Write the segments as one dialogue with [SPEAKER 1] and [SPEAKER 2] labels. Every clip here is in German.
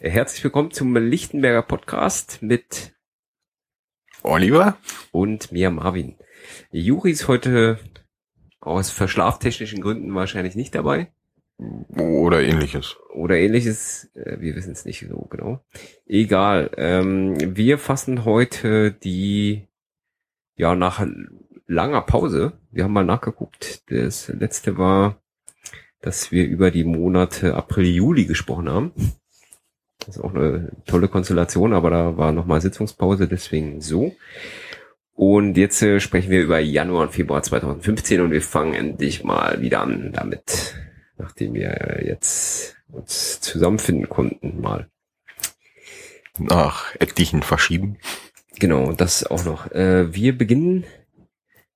[SPEAKER 1] Herzlich willkommen zum Lichtenberger Podcast mit
[SPEAKER 2] Oliver
[SPEAKER 1] und mir Marvin. Juri ist heute aus verschlaftechnischen Gründen wahrscheinlich nicht dabei.
[SPEAKER 2] Oder ähnliches.
[SPEAKER 1] Oder ähnliches, äh, wir wissen es nicht so genau. Egal. Ähm, wir fassen heute die, ja, nach langer Pause, wir haben mal nachgeguckt, das letzte war, dass wir über die Monate April, Juli gesprochen haben. Das ist auch eine tolle Konstellation, aber da war nochmal Sitzungspause, deswegen so. Und jetzt äh, sprechen wir über Januar und Februar 2015 und wir fangen endlich mal wieder an damit, nachdem wir jetzt uns zusammenfinden konnten mal.
[SPEAKER 2] Nach etlichen Verschieben.
[SPEAKER 1] Genau, das auch noch. Äh, wir beginnen,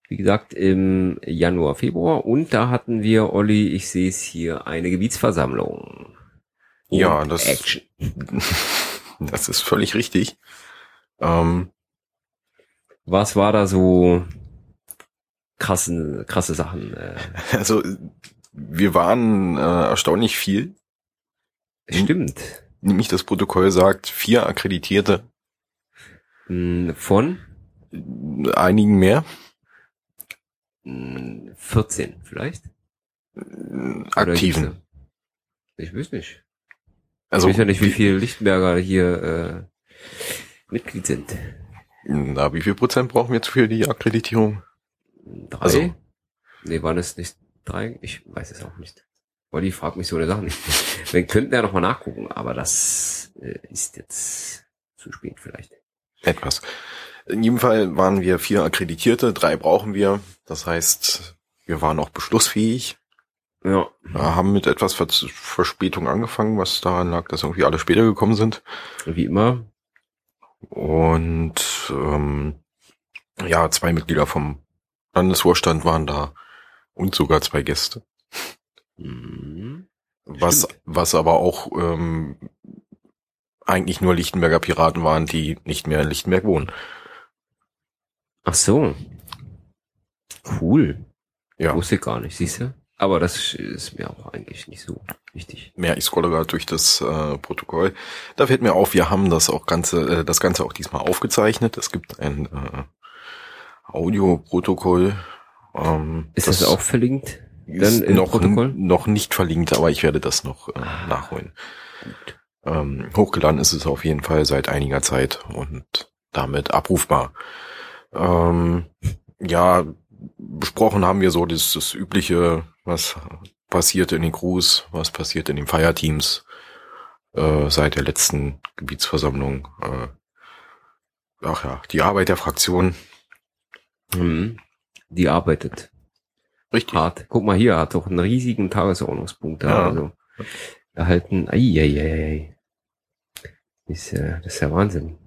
[SPEAKER 1] wie gesagt, im Januar, Februar und da hatten wir, Olli, ich sehe es hier, eine Gebietsversammlung.
[SPEAKER 2] Ja, das, Action. das ist völlig richtig. Ähm,
[SPEAKER 1] Was war da so krasse, krasse Sachen? Äh?
[SPEAKER 2] Also wir waren äh, erstaunlich viel.
[SPEAKER 1] Stimmt.
[SPEAKER 2] Nämlich das Protokoll sagt vier Akkreditierte.
[SPEAKER 1] Hm, von?
[SPEAKER 2] Einigen mehr.
[SPEAKER 1] 14 hm, vielleicht?
[SPEAKER 2] Aktiven.
[SPEAKER 1] Ich weiß nicht. Also, ich weiß ja nicht, wie viele Lichtenberger hier äh, Mitglied sind.
[SPEAKER 2] Na, wie viel Prozent brauchen wir für die Akkreditierung?
[SPEAKER 1] Drei? Also, nee, waren es nicht drei? Ich weiß es auch nicht. Olli fragt mich so eine Sache nicht. Wir könnten ja nochmal nachgucken, aber das äh, ist jetzt zu spät vielleicht.
[SPEAKER 2] Etwas. In jedem Fall waren wir vier Akkreditierte, drei brauchen wir. Das heißt, wir waren auch beschlussfähig. Ja. Wir haben mit etwas Verspätung angefangen, was daran lag, dass irgendwie alle später gekommen sind.
[SPEAKER 1] Wie immer.
[SPEAKER 2] Und ähm, ja, zwei Mitglieder vom Landesvorstand waren da und sogar zwei Gäste. Mhm. Was, was aber auch ähm, eigentlich nur Lichtenberger Piraten waren, die nicht mehr in Lichtenberg wohnen.
[SPEAKER 1] Ach so. Cool. Ja. Wusste gar nicht, siehst du? Aber das ist mir auch eigentlich nicht so wichtig.
[SPEAKER 2] Mehr, ich scrolle gerade durch das äh, Protokoll. Da fällt mir auf, wir haben das auch ganze, äh, das Ganze auch diesmal aufgezeichnet. Es gibt ein äh, Audioprotokoll.
[SPEAKER 1] Ähm, ist das, das auch verlinkt?
[SPEAKER 2] Dann im noch, Protokoll? noch nicht verlinkt, aber ich werde das noch äh, ah, nachholen. Ähm, hochgeladen ist es auf jeden Fall seit einiger Zeit und damit abrufbar. Ähm, ja, besprochen haben wir so das, das übliche was passiert in den Crews, was passiert in den Feierteams äh, seit der letzten Gebietsversammlung. Äh, ach ja, die Arbeit der Fraktion.
[SPEAKER 1] Mhm. Die arbeitet. Richtig. Hart. Guck mal hier, hat doch einen riesigen Tagesordnungspunkt da. Ja. Also erhalten. Ai. Ist, äh, das ist ja Wahnsinn.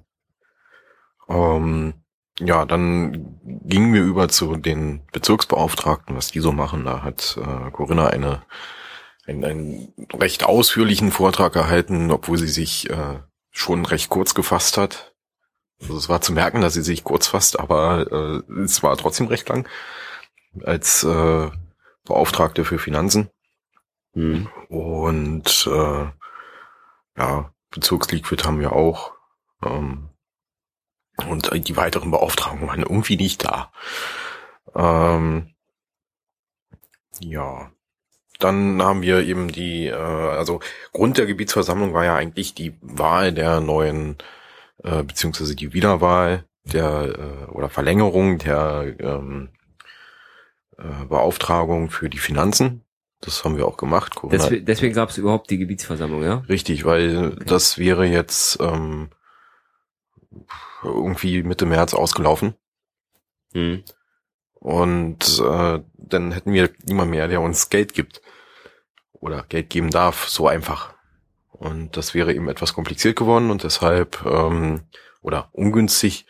[SPEAKER 2] Ähm, ja, dann gingen wir über zu den Bezirksbeauftragten, was die so machen. Da hat äh, Corinna eine, einen, einen recht ausführlichen Vortrag erhalten, obwohl sie sich äh, schon recht kurz gefasst hat. Also es war zu merken, dass sie sich kurz fasst, aber äh, es war trotzdem recht lang als äh, Beauftragte für Finanzen. Mhm. Und äh, ja, Bezirksliquid haben wir auch. Ähm, und die weiteren Beauftragungen waren irgendwie nicht da. Ähm, ja. Dann haben wir eben die, äh, also Grund der Gebietsversammlung war ja eigentlich die Wahl der neuen, äh, beziehungsweise die Wiederwahl der äh, oder Verlängerung der ähm, äh, Beauftragung für die Finanzen. Das haben wir auch gemacht.
[SPEAKER 1] Deswegen, deswegen gab es überhaupt die Gebietsversammlung, ja?
[SPEAKER 2] Richtig, weil okay. das wäre jetzt ähm, irgendwie Mitte März ausgelaufen. Mhm. Und äh, dann hätten wir niemand mehr, der uns Geld gibt. Oder Geld geben darf, so einfach. Und das wäre eben etwas kompliziert geworden und deshalb, ähm, oder ungünstig.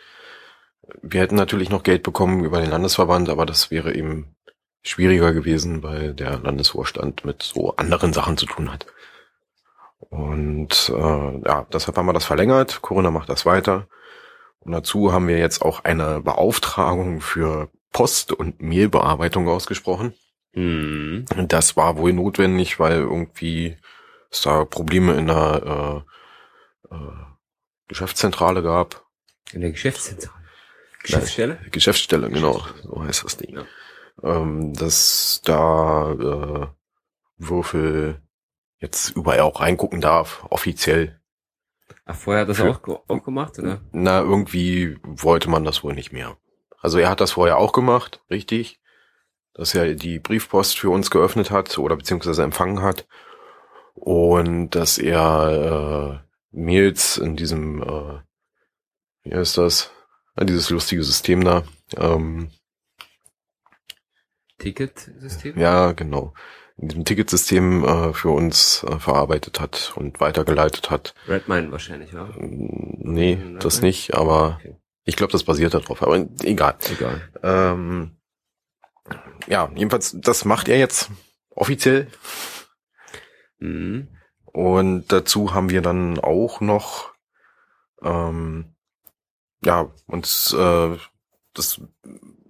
[SPEAKER 2] Wir hätten natürlich noch Geld bekommen über den Landesverband, aber das wäre eben schwieriger gewesen, weil der Landesvorstand mit so anderen Sachen zu tun hat. Und äh, ja, deshalb haben wir das verlängert. Corona macht das weiter. Und dazu haben wir jetzt auch eine Beauftragung für Post- und Mailbearbeitung ausgesprochen. Mhm. Das war wohl notwendig, weil irgendwie es da Probleme in der äh, Geschäftszentrale gab.
[SPEAKER 1] In der Geschäftszentrale. Geschäftsstelle?
[SPEAKER 2] Nein, Geschäftsstelle, genau. So heißt das Ding. Ja. Ähm, dass da äh, Würfel jetzt überall auch reingucken darf, offiziell.
[SPEAKER 1] Ach, vorher hat das Für, auch, auch gemacht, oder?
[SPEAKER 2] Na, irgendwie wollte man das wohl nicht mehr. Also er hat das vorher auch gemacht, richtig. Dass er die Briefpost für uns geöffnet hat oder beziehungsweise empfangen hat. Und dass er äh, Mails in diesem, äh, wie heißt das? Dieses lustige System da. Ähm,
[SPEAKER 1] Ticketsystem?
[SPEAKER 2] Ja, genau. In diesem Ticketsystem äh, für uns äh, verarbeitet hat und weitergeleitet hat.
[SPEAKER 1] Redmine wahrscheinlich, ja?
[SPEAKER 2] Nee, Redmine? das nicht, aber okay. ich glaube, das basiert darauf, aber egal.
[SPEAKER 1] Egal.
[SPEAKER 2] Ähm, ja, jedenfalls, das macht er jetzt offiziell.
[SPEAKER 1] Mhm.
[SPEAKER 2] Und dazu haben wir dann auch noch ähm, ja, uns äh, das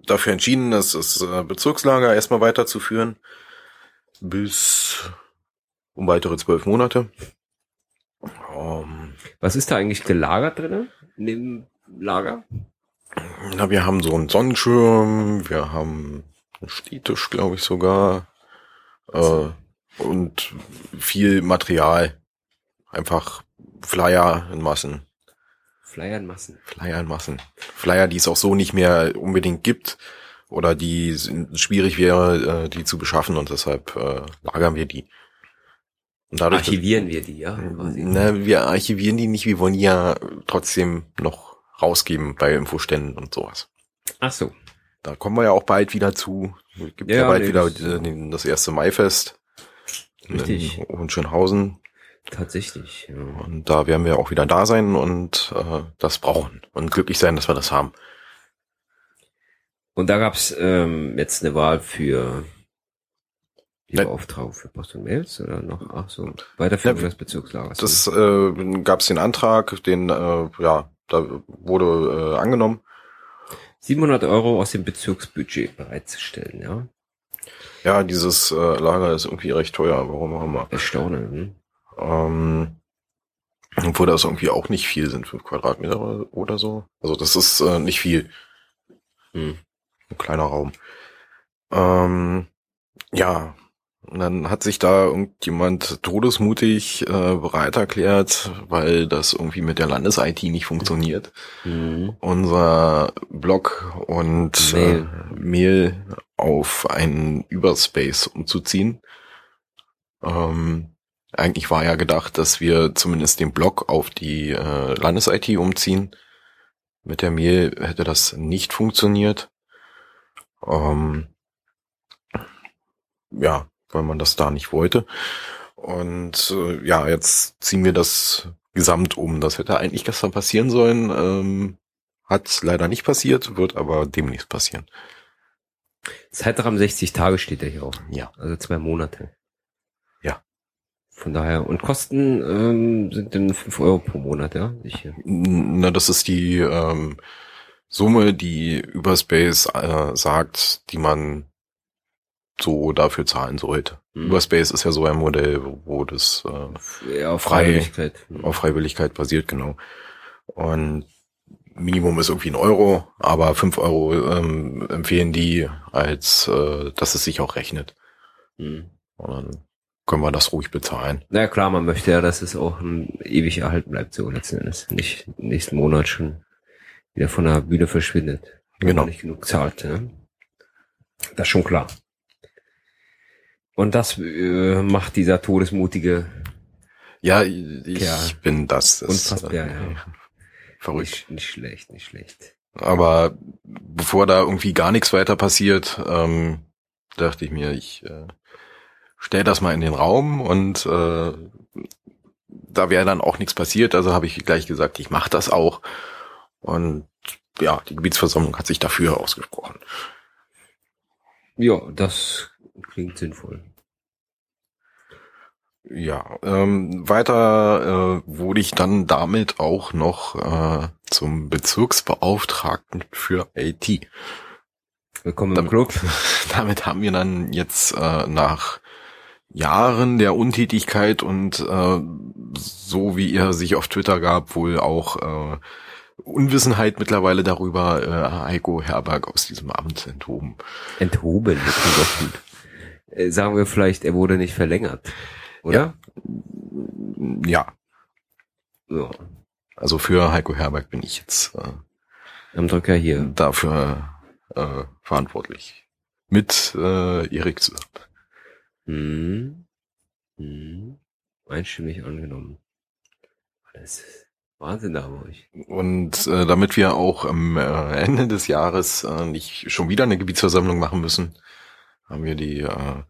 [SPEAKER 2] dafür entschieden, das, das äh, Bezirkslager erstmal weiterzuführen bis um weitere zwölf Monate.
[SPEAKER 1] Um, ähm, Was ist da eigentlich gelagert drinne in dem Lager?
[SPEAKER 2] Na, wir haben so einen Sonnenschirm, wir haben einen Stehtisch, glaube ich sogar, äh, und viel Material. Einfach Flyer in Massen.
[SPEAKER 1] Flyer in Massen.
[SPEAKER 2] Flyer in Massen. Flyer, die es auch so nicht mehr unbedingt gibt oder die schwierig wäre, äh, die zu beschaffen und deshalb äh, lagern wir die.
[SPEAKER 1] Und dadurch, archivieren wir die, ja?
[SPEAKER 2] Na, wir archivieren die nicht, wir wollen die ja trotzdem noch rausgeben bei Infoständen und sowas.
[SPEAKER 1] Ach so.
[SPEAKER 2] Da kommen wir ja auch bald wieder zu. Gibt ja, ja bald nee, wieder das, das erste Maifest.
[SPEAKER 1] Richtig.
[SPEAKER 2] In Hohenschönhausen.
[SPEAKER 1] Tatsächlich. Ja.
[SPEAKER 2] Und da werden wir auch wieder da sein und äh, das brauchen und glücklich sein, dass wir das haben.
[SPEAKER 1] Und da gab's ähm, jetzt eine Wahl für die ne. Beauftragung für Post und Mails oder noch ach so Weiterführung ne, des Bezirkslagers.
[SPEAKER 2] Das äh, gab's den Antrag, den äh, ja da wurde äh, angenommen.
[SPEAKER 1] 700 Euro aus dem Bezirksbudget bereitzustellen, ja.
[SPEAKER 2] Ja, dieses äh, Lager ist irgendwie recht teuer. Warum auch immer.
[SPEAKER 1] Erstaunen. Hm?
[SPEAKER 2] Ähm, obwohl das irgendwie auch nicht viel sind, fünf Quadratmeter oder so. Also das ist äh, nicht viel. Hm. Ein kleiner Raum. Ähm, ja, und dann hat sich da irgendjemand todesmutig äh, bereit erklärt, weil das irgendwie mit der Landes-IT nicht funktioniert. Mhm. Unser Blog und Mail. Äh, Mail auf einen Überspace umzuziehen. Ähm, eigentlich war ja gedacht, dass wir zumindest den Blog auf die äh, Landes-IT umziehen. Mit der Mail hätte das nicht funktioniert. Ähm, ja, weil man das da nicht wollte. Und äh, ja, jetzt ziehen wir das gesamt um. Das hätte eigentlich gestern passieren sollen. Ähm, hat leider nicht passiert, wird aber demnächst passieren.
[SPEAKER 1] Zeitrahmen 60 Tage steht ja hier auch.
[SPEAKER 2] Ja.
[SPEAKER 1] Also zwei Monate. Von daher, und Kosten ähm, sind dann fünf Euro pro Monat, ja? Sicher.
[SPEAKER 2] Na, das ist die ähm, Summe, die Überspace äh, sagt, die man so dafür zahlen sollte. Mhm. Überspace ist ja so ein Modell, wo das
[SPEAKER 1] äh, ja, auf Freiwilligkeit.
[SPEAKER 2] auf Freiwilligkeit basiert, genau. Und Minimum ist irgendwie ein Euro, aber fünf Euro ähm, empfehlen die, als äh, dass es sich auch rechnet. Mhm. Und dann können wir das ruhig bezahlen.
[SPEAKER 1] Na ja, klar, man möchte ja, dass es auch ein ewig erhalten bleibt, so letzten Endes. Nicht nächsten Monat schon wieder von der Bühne verschwindet.
[SPEAKER 2] Wenn genau.
[SPEAKER 1] nicht genug zahlt. Ne? Das ist schon klar. Und das äh, macht dieser todesmutige.
[SPEAKER 2] Ja, ich ja, bin das. das
[SPEAKER 1] unfassbar, äh,
[SPEAKER 2] ja. Verrückt.
[SPEAKER 1] Nicht, nicht schlecht, nicht schlecht.
[SPEAKER 2] Aber bevor da irgendwie gar nichts weiter passiert, ähm, dachte ich mir, ich äh, stell das mal in den Raum und äh, da wäre dann auch nichts passiert. Also habe ich gleich gesagt, ich mache das auch. Und ja, die Gebietsversammlung hat sich dafür ausgesprochen.
[SPEAKER 1] Ja, das klingt sinnvoll.
[SPEAKER 2] Ja, ähm, weiter äh, wurde ich dann damit auch noch äh, zum Bezirksbeauftragten für IT.
[SPEAKER 1] Willkommen im Club.
[SPEAKER 2] Damit haben wir dann jetzt äh, nach Jahren der Untätigkeit und äh, so wie er sich auf Twitter gab, wohl auch äh, Unwissenheit mittlerweile darüber, äh, Heiko Herberg aus diesem Amt enthoben.
[SPEAKER 1] Enthoben, das klingt doch gut. Äh, sagen wir vielleicht, er wurde nicht verlängert, oder?
[SPEAKER 2] Ja.
[SPEAKER 1] Ja.
[SPEAKER 2] Also für Heiko Herberg bin ich jetzt äh,
[SPEAKER 1] Am Drücker hier.
[SPEAKER 2] dafür äh, verantwortlich. Mit äh, Erik zusammen.
[SPEAKER 1] Hm. Hm. Einstimmig angenommen. Ist Wahnsinn da bei euch.
[SPEAKER 2] Und äh, damit wir auch am äh, Ende des Jahres äh, nicht schon wieder eine Gebietsversammlung machen müssen, haben wir die äh,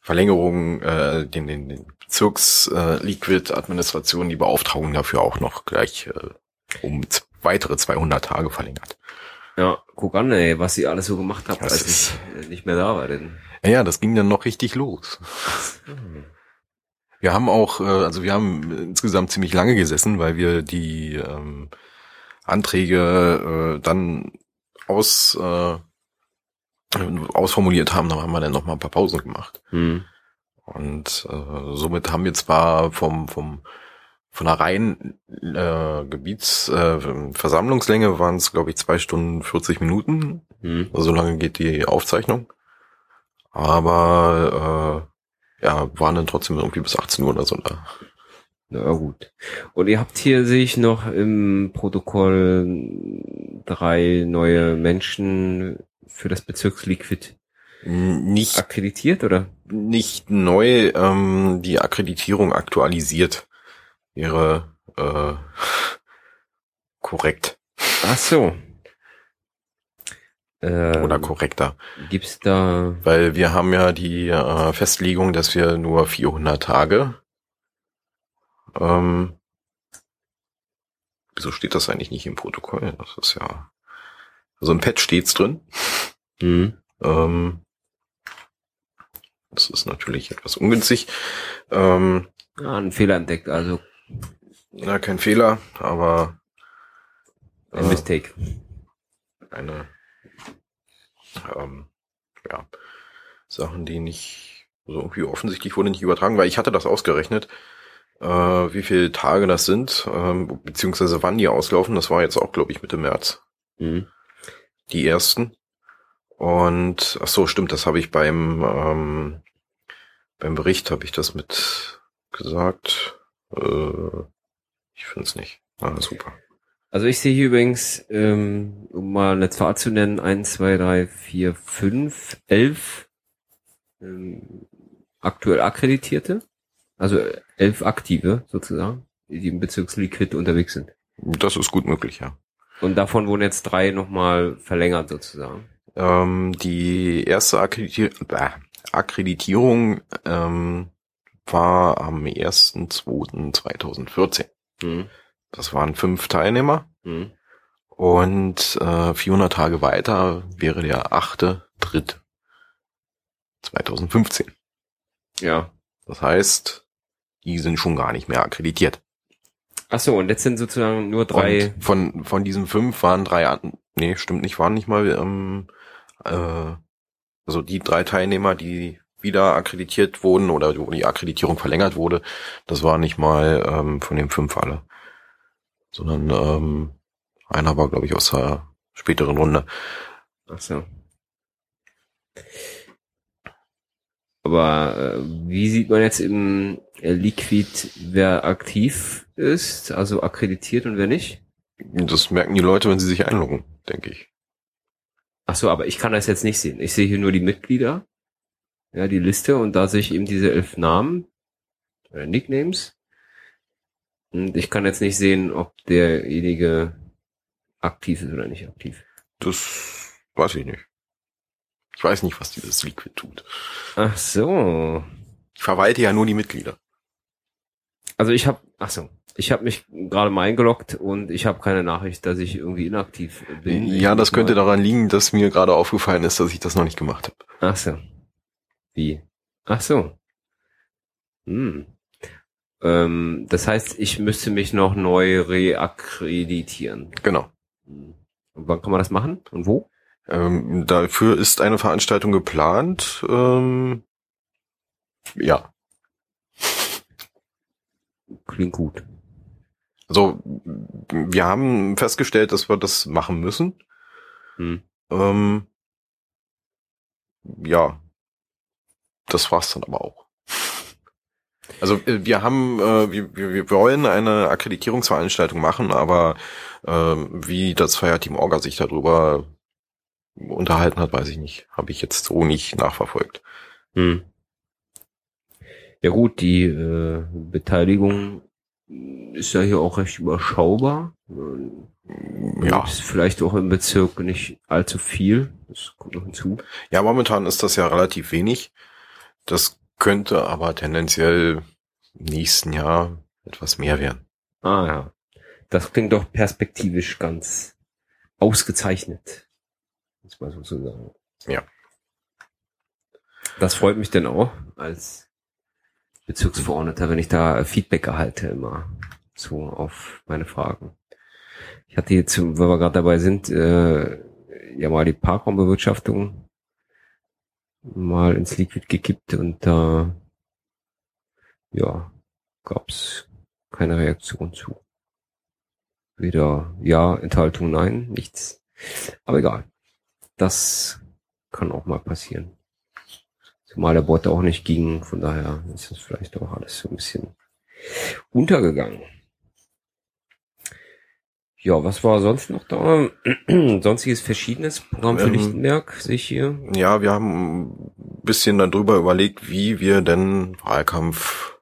[SPEAKER 2] Verlängerung, äh, den, den, den Bezirks äh, die Beauftragung dafür auch noch gleich äh, um weitere 200 Tage verlängert.
[SPEAKER 1] Ja, guck an, ey, was ihr alles so gemacht habt,
[SPEAKER 2] Das
[SPEAKER 1] als ich äh, nicht mehr da war. Denn.
[SPEAKER 2] Ja, ja, das ging dann noch richtig los. Wir haben auch, äh, also wir haben insgesamt ziemlich lange gesessen, weil wir die ähm, Anträge äh, dann aus äh, ausformuliert haben, da haben wir dann noch mal ein paar Pausen gemacht.
[SPEAKER 1] Hm.
[SPEAKER 2] Und äh, somit haben wir zwar vom vom von der reinen äh, Gebiets äh, waren es glaube ich zwei Stunden 40 Minuten.
[SPEAKER 1] Hm.
[SPEAKER 2] So lange geht die Aufzeichnung. Aber äh, ja, waren dann trotzdem irgendwie bis 18 Uhr oder so da.
[SPEAKER 1] Na gut. Und ihr habt hier, sehe ich noch im Protokoll drei neue Menschen für das Bezirksliquid
[SPEAKER 2] Nicht
[SPEAKER 1] akkreditiert, oder?
[SPEAKER 2] nicht neu ähm, die Akkreditierung aktualisiert wäre äh, korrekt
[SPEAKER 1] Ach so. Ähm,
[SPEAKER 2] oder korrekter,
[SPEAKER 1] Gibt's da,
[SPEAKER 2] weil wir haben ja die äh, Festlegung, dass wir nur 400 Tage ähm, wieso steht das eigentlich nicht im Protokoll? Das ist ja also im Pad steht's drin.
[SPEAKER 1] hm,
[SPEAKER 2] Ähm, das ist natürlich etwas ungünstig. Ähm,
[SPEAKER 1] ah, einen Fehler entdeckt, also
[SPEAKER 2] na, kein Fehler, aber
[SPEAKER 1] ein
[SPEAKER 2] äh,
[SPEAKER 1] Mistake.
[SPEAKER 2] eine ähm, ja, Sachen, die nicht so irgendwie offensichtlich wurden nicht übertragen, weil ich hatte das ausgerechnet, äh, wie viele Tage das sind, ähm, beziehungsweise wann die auslaufen. Das war jetzt auch, glaube ich, Mitte März.
[SPEAKER 1] Hm.
[SPEAKER 2] die ersten. Und ach so, stimmt, das habe ich beim ähm, beim Bericht habe ich das mit gesagt. Äh, ich finde es nicht. Ah, super.
[SPEAKER 1] Also ich sehe hier übrigens, ähm, um mal eine Zahl zu nennen, eins, zwei, drei, vier, fünf, elf ähm, aktuell Akkreditierte, also elf Aktive sozusagen, die im Bezirksliquid unterwegs sind.
[SPEAKER 2] Das ist gut möglich, ja.
[SPEAKER 1] Und davon wurden jetzt drei nochmal verlängert sozusagen.
[SPEAKER 2] Ähm, die erste Akkreditier äh, Akkreditierung ähm, war am 1.2.2014.
[SPEAKER 1] Hm.
[SPEAKER 2] Das waren fünf Teilnehmer.
[SPEAKER 1] Hm.
[SPEAKER 2] Und äh, 400 Tage weiter wäre der achte Dritt 2015.
[SPEAKER 1] Ja.
[SPEAKER 2] Das heißt, die sind schon gar nicht mehr akkreditiert.
[SPEAKER 1] Ach so, und jetzt sind sozusagen nur drei.
[SPEAKER 2] Und von, von diesen fünf waren drei nee, stimmt nicht, waren nicht mal, ähm, äh, also die drei Teilnehmer, die wieder akkreditiert wurden oder wo die Akkreditierung verlängert wurde, das war nicht mal ähm, von den fünf alle. Sondern ähm, einer war, glaube ich, aus der späteren Runde.
[SPEAKER 1] Ach so. Aber äh, wie sieht man jetzt im äh, Liquid, wer aktiv ist, also akkreditiert und wer nicht?
[SPEAKER 2] Das merken die Leute, wenn sie sich einloggen, denke ich.
[SPEAKER 1] Ach so, aber ich kann das jetzt nicht sehen. Ich sehe hier nur die Mitglieder, ja, die Liste und da sehe ich eben diese elf Namen, äh, Nicknames. Und ich kann jetzt nicht sehen, ob derjenige aktiv ist oder nicht aktiv.
[SPEAKER 2] Das weiß ich nicht. Ich weiß nicht, was dieses Liquid tut.
[SPEAKER 1] Ach so.
[SPEAKER 2] Ich verwalte ja nur die Mitglieder.
[SPEAKER 1] Also ich habe, ach so, ich habe mich gerade mal eingeloggt und ich habe keine Nachricht, dass ich irgendwie inaktiv bin.
[SPEAKER 2] Ja, das könnte daran liegen, dass mir gerade aufgefallen ist, dass ich das noch nicht gemacht habe.
[SPEAKER 1] Ach so. Wie? Ach so. Hm. Ähm, das heißt, ich müsste mich noch neu reakkreditieren.
[SPEAKER 2] Genau.
[SPEAKER 1] Hm. Und wann kann man das machen? Und wo?
[SPEAKER 2] Ähm, dafür ist eine Veranstaltung geplant. Ähm, ja,
[SPEAKER 1] Klingt gut.
[SPEAKER 2] Also wir haben festgestellt, dass wir das machen müssen. Hm. Ähm, ja, das war's dann aber auch. Also äh, wir haben, äh, wir, wir wollen eine Akkreditierungsveranstaltung machen, aber äh, wie das Feierteam Orga sich darüber unterhalten hat, weiß ich nicht. Habe ich jetzt so nicht nachverfolgt. Hm.
[SPEAKER 1] Ja gut, die äh, Beteiligung ist ja hier auch recht überschaubar. Ja. Ist vielleicht auch im Bezirk nicht allzu viel. Das kommt noch hinzu.
[SPEAKER 2] Ja, momentan ist das ja relativ wenig. Das könnte aber tendenziell nächsten Jahr etwas mehr werden.
[SPEAKER 1] Ah ja. Das klingt doch perspektivisch ganz ausgezeichnet. Muss man so sagen.
[SPEAKER 2] Ja.
[SPEAKER 1] Das freut mich denn auch als Bezirksverordneter, wenn ich da Feedback erhalte immer so auf meine Fragen. Ich hatte jetzt, weil wir gerade dabei sind, äh, ja mal die Parkraumbewirtschaftung mal ins Liquid gekippt und da ja gab's keine Reaktion zu. Weder ja, Enthaltung, nein, nichts. Aber egal. Das kann auch mal passieren. Zumal der Bot auch nicht ging, von daher ist das vielleicht auch alles so ein bisschen untergegangen. Ja, was war sonst noch da? Sonstiges Verschiedenes Programm für ähm, Lichtenberg, sehe ich hier.
[SPEAKER 2] Ja, wir haben ein bisschen darüber überlegt, wie wir denn Wahlkampf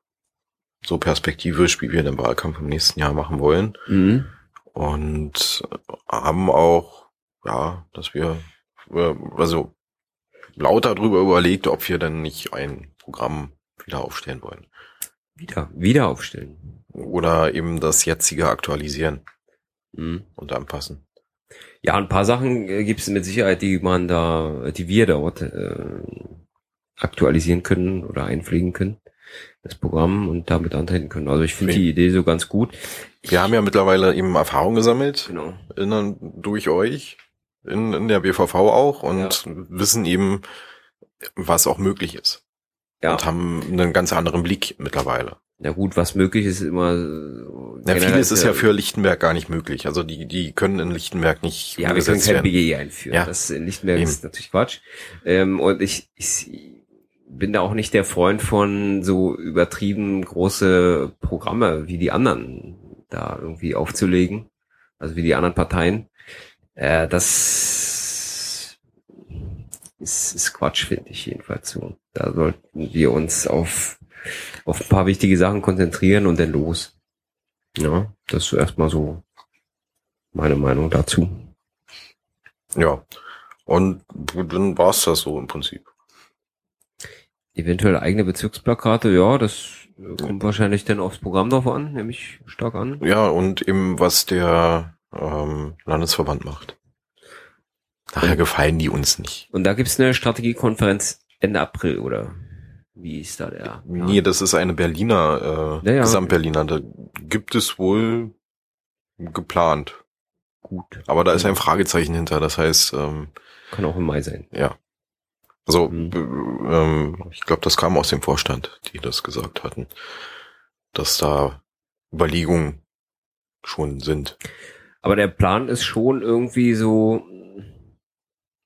[SPEAKER 2] so perspektivisch, wie wir den Wahlkampf im nächsten Jahr machen wollen. Mhm. Und haben auch, ja, dass wir, also lauter darüber überlegt, ob wir denn nicht ein Programm wieder aufstellen wollen.
[SPEAKER 1] Wieder, wieder aufstellen.
[SPEAKER 2] Oder eben das jetzige aktualisieren mhm. und anpassen.
[SPEAKER 1] Ja, ein paar Sachen äh, gibt es mit Sicherheit, die man da, die wir dort äh, aktualisieren können oder einpflegen können, das Programm und damit antreten können. Also ich finde die Idee so ganz gut.
[SPEAKER 2] Wir haben ja mittlerweile eben Erfahrung gesammelt, genau. in, durch euch, in, in der BVV auch und ja. wissen eben, was auch möglich ist. Ja. Und haben einen ganz anderen Blick mittlerweile.
[SPEAKER 1] Ja gut, was möglich ist, immer.
[SPEAKER 2] Ja, vieles ist ja für Lichtenberg gar nicht möglich. Also die, die können in Lichtenberg nicht.
[SPEAKER 1] Ja, wir können kein BGE einführen. Ja. Das in Lichtenberg Eben. ist natürlich Quatsch. Ähm, und ich, ich bin da auch nicht der Freund von so übertrieben große Programme wie die anderen da irgendwie aufzulegen. Also wie die anderen Parteien. Äh, das ist, ist Quatsch, finde ich jedenfalls so. Da sollten wir uns auf auf ein paar wichtige Sachen konzentrieren und dann los. Ja, das ist erstmal so meine Meinung dazu.
[SPEAKER 2] Ja, und dann war's das so im Prinzip.
[SPEAKER 1] Eventuell eigene Bezirksplakate, ja, das kommt wahrscheinlich dann aufs Programm drauf an, nämlich stark an.
[SPEAKER 2] Ja, und eben was der ähm, Landesverband macht. Daher gefallen die uns nicht.
[SPEAKER 1] Und da gibt's eine Strategiekonferenz Ende April, oder? Wie ist da der?
[SPEAKER 2] Nee, das ist eine Berliner, äh, ja, ja. Gesamtberliner. Da gibt es wohl geplant. Gut. Aber da ist ein Fragezeichen hinter, das heißt, ähm,
[SPEAKER 1] kann auch im Mai sein.
[SPEAKER 2] Ja. Also, mhm. ähm, ich glaube, das kam aus dem Vorstand, die das gesagt hatten, dass da Überlegungen schon sind.
[SPEAKER 1] Aber der Plan ist schon irgendwie so,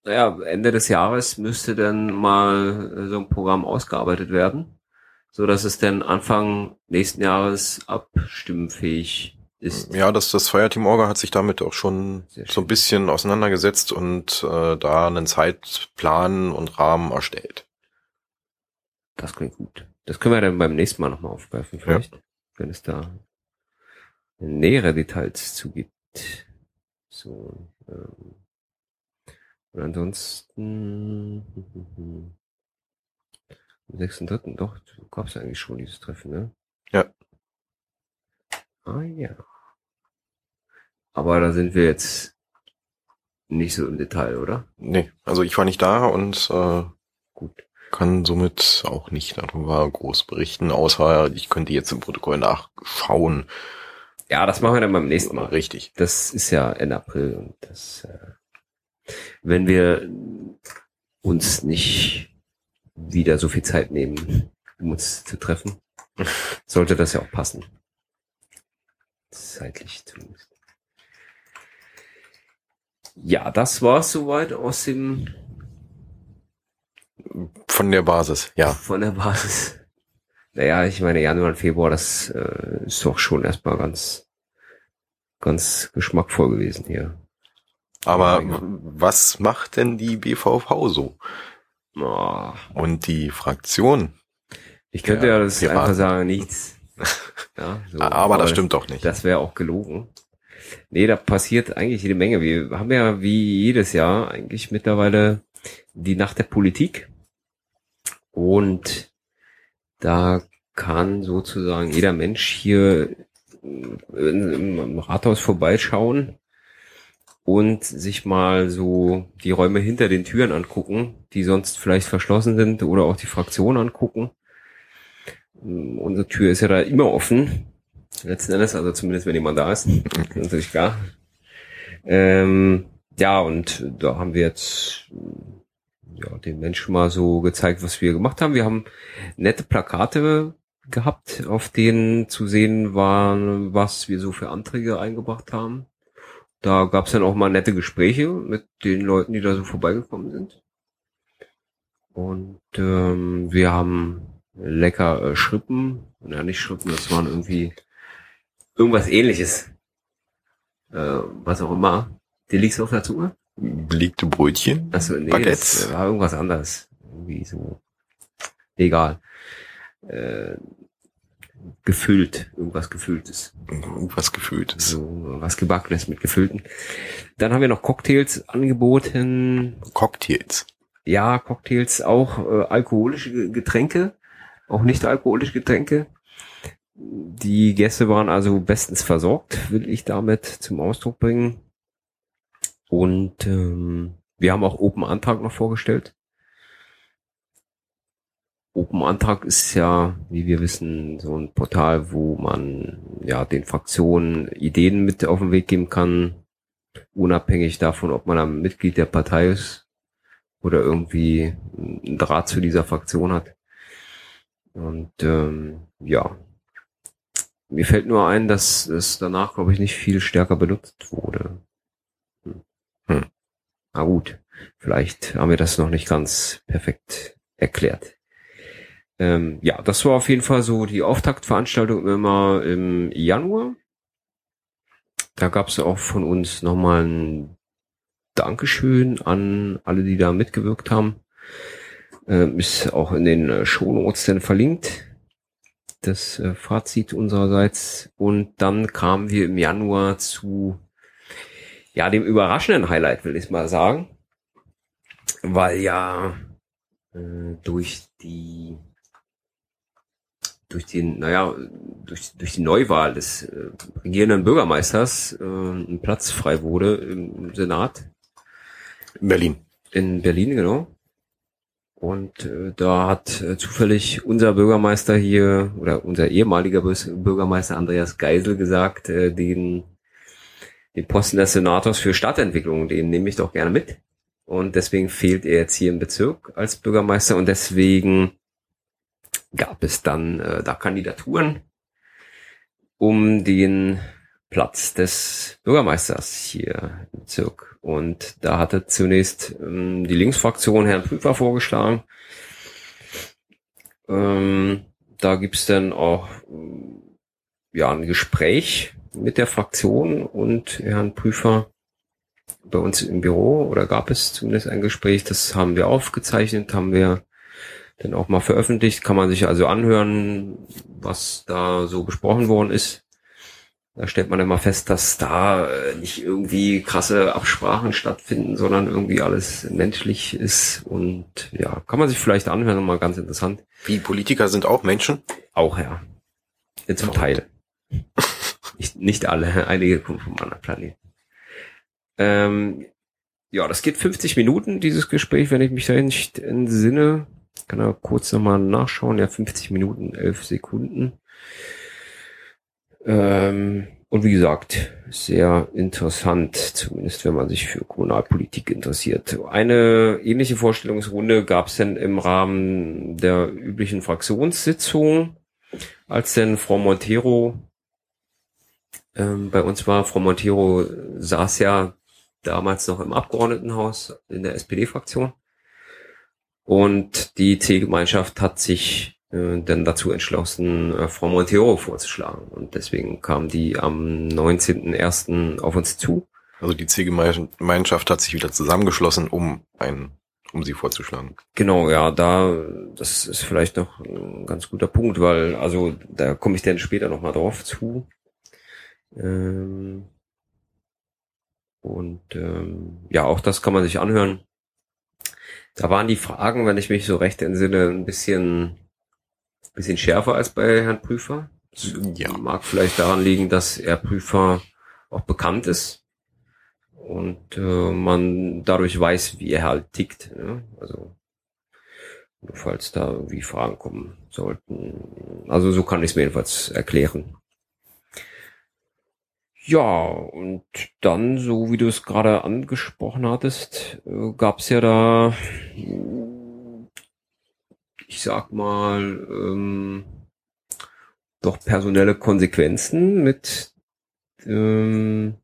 [SPEAKER 1] naja, Ende des Jahres müsste dann mal äh, so ein Programm ausgearbeitet werden, so dass es dann Anfang nächsten Jahres abstimmenfähig ist.
[SPEAKER 2] Ja, das, das Fireteam Orga hat sich damit auch schon so ein bisschen auseinandergesetzt und äh, da einen Zeitplan und Rahmen erstellt.
[SPEAKER 1] Das klingt gut. Das können wir dann beim nächsten Mal nochmal aufgreifen, vielleicht, ja. wenn es da nähere Details zugibt. So, ähm, und ansonsten am 6.3. doch, gab es eigentlich schon dieses Treffen, ne?
[SPEAKER 2] Ja.
[SPEAKER 1] Ah ja. Aber da sind wir jetzt nicht so im Detail, oder?
[SPEAKER 2] Nee, also ich war nicht da und äh, gut. kann somit auch nicht darüber groß berichten, außer ich könnte jetzt im Protokoll nachschauen.
[SPEAKER 1] Ja, das machen wir dann beim nächsten Mal.
[SPEAKER 2] Richtig.
[SPEAKER 1] Das ist ja Ende April und das äh, wenn wir uns nicht wieder so viel Zeit nehmen, um uns zu treffen, sollte das ja auch passen. Zeitlich zumindest. Ja, das war's soweit aus dem
[SPEAKER 2] von der Basis, ja.
[SPEAKER 1] Von der Basis. Naja, ich meine, Januar und Februar, das äh, ist doch schon erstmal ganz, ganz geschmackvoll gewesen hier.
[SPEAKER 2] Aber was macht denn die BVV so?
[SPEAKER 1] Oh.
[SPEAKER 2] Und die Fraktion?
[SPEAKER 1] Ich könnte ja, ja das Piraten. einfach sagen, nichts.
[SPEAKER 2] ja, so. Aber das stimmt doch nicht.
[SPEAKER 1] Das wäre auch gelogen. Nee, da passiert eigentlich jede Menge. Wir haben ja wie jedes Jahr eigentlich mittlerweile die Nacht der Politik. Und da kann sozusagen jeder Mensch hier im Rathaus vorbeischauen und sich mal so die Räume hinter den Türen angucken, die sonst vielleicht verschlossen sind oder auch die Fraktion angucken. Unsere Tür ist ja da immer offen. Letzten Endes, also zumindest wenn jemand da ist. natürlich klar. Ähm, ja, und da haben wir jetzt ja, den Menschen mal so gezeigt, was wir gemacht haben. Wir haben nette Plakate gehabt, auf denen zu sehen war, was wir so für Anträge eingebracht haben. Da gab es dann auch mal nette Gespräche mit den Leuten, die da so vorbeigekommen sind. Und ähm, wir haben lecker äh, Schrippen, ja nicht Schrippen, das waren irgendwie irgendwas ähnliches. Äh, was auch immer. Die liegst auf der Zunge?
[SPEAKER 2] Belegte Brötchen?
[SPEAKER 1] Achso, nee, Baguettes. das war irgendwas anderes. Irgendwie so. Egal. Äh, gefüllt, irgendwas gefülltes.
[SPEAKER 2] Irgendwas gefülltes.
[SPEAKER 1] So, was gebackenes mit gefüllten. Dann haben wir noch Cocktails angeboten.
[SPEAKER 2] Cocktails?
[SPEAKER 1] Ja, Cocktails, auch äh, alkoholische Getränke, auch nicht alkoholische Getränke. Die Gäste waren also bestens versorgt, will ich damit zum Ausdruck bringen. Und ähm, wir haben auch Open Antrag noch vorgestellt. Open Antrag ist ja, wie wir wissen, so ein Portal, wo man ja den Fraktionen Ideen mit auf den Weg geben kann, unabhängig davon, ob man ein Mitglied der Partei ist oder irgendwie einen Draht zu dieser Fraktion hat. Und ähm, ja, mir fällt nur ein, dass es danach, glaube ich, nicht viel stärker benutzt wurde. Hm. Na gut, vielleicht haben wir das noch nicht ganz perfekt erklärt. Ähm, ja, das war auf jeden Fall so die Auftaktveranstaltung immer im Januar. Da gab es auch von uns nochmal ein Dankeschön an alle, die da mitgewirkt haben. Ähm, ist auch in den äh, Shownotes dann verlinkt. Das äh, Fazit unsererseits. Und dann kamen wir im Januar zu ja, dem überraschenden Highlight, will ich mal sagen. Weil ja äh, durch die durch den, naja, durch, durch die Neuwahl des äh, regierenden Bürgermeisters äh, ein Platz frei wurde im Senat.
[SPEAKER 2] In Berlin.
[SPEAKER 1] In Berlin, genau. Und äh, da hat äh, zufällig unser Bürgermeister hier oder unser ehemaliger Bürgermeister Andreas Geisel gesagt, äh, den den Posten des Senators für Stadtentwicklung, den nehme ich doch gerne mit. Und deswegen fehlt er jetzt hier im Bezirk als Bürgermeister und deswegen gab es dann äh, da Kandidaturen um den Platz des Bürgermeisters hier im Bezirk. Und da hatte zunächst ähm, die Linksfraktion Herrn Prüfer vorgeschlagen. Ähm, da gibt's dann auch ja ein Gespräch mit der Fraktion und Herrn Prüfer bei uns im Büro oder gab es zumindest ein Gespräch, das haben wir aufgezeichnet, haben wir dann auch mal veröffentlicht, kann man sich also anhören, was da so besprochen worden ist. Da stellt man immer fest, dass da äh, nicht irgendwie krasse Absprachen stattfinden, sondern irgendwie alles menschlich ist und ja, kann man sich vielleicht anhören, mal ganz interessant.
[SPEAKER 2] Wie Politiker sind auch Menschen?
[SPEAKER 1] Auch, ja. Zum Teil. Nicht, nicht alle, einige kommen vom anderen Planeten. Ähm, ja, das geht 50 Minuten, dieses Gespräch, wenn ich mich da nicht entsinne. Kann er kurz nochmal nachschauen. Ja, 50 Minuten, 11 Sekunden. Ähm, und wie gesagt, sehr interessant, zumindest wenn man sich für Kommunalpolitik interessiert. Eine ähnliche Vorstellungsrunde gab es denn im Rahmen der üblichen Fraktionssitzung, als denn Frau Montero ähm, bei uns war. Frau Montero saß ja damals noch im Abgeordnetenhaus in der SPD-Fraktion. Und die C-Gemeinschaft hat sich äh, dann dazu entschlossen, äh, Frau Montero vorzuschlagen. Und deswegen kam die am 19.01. auf uns zu.
[SPEAKER 2] Also die C-Gemeinschaft hat sich wieder zusammengeschlossen, um ein um sie vorzuschlagen.
[SPEAKER 1] Genau, ja, da, das ist vielleicht noch ein ganz guter Punkt, weil, also, da komme ich dann später nochmal drauf zu. Ähm, und ähm, ja, auch das kann man sich anhören. Da waren die Fragen, wenn ich mich so recht entsinne, ein bisschen, bisschen schärfer als bei Herrn Prüfer. Das ja. mag vielleicht daran liegen, dass er Prüfer auch bekannt ist und äh, man dadurch weiß, wie er halt tickt. Ne? Also falls da irgendwie Fragen kommen sollten. Also so kann ich es mir jedenfalls erklären. Ja, und dann, so wie du es gerade angesprochen hattest, äh, gab es ja da, ich sag mal, ähm, doch personelle Konsequenzen mit ähm,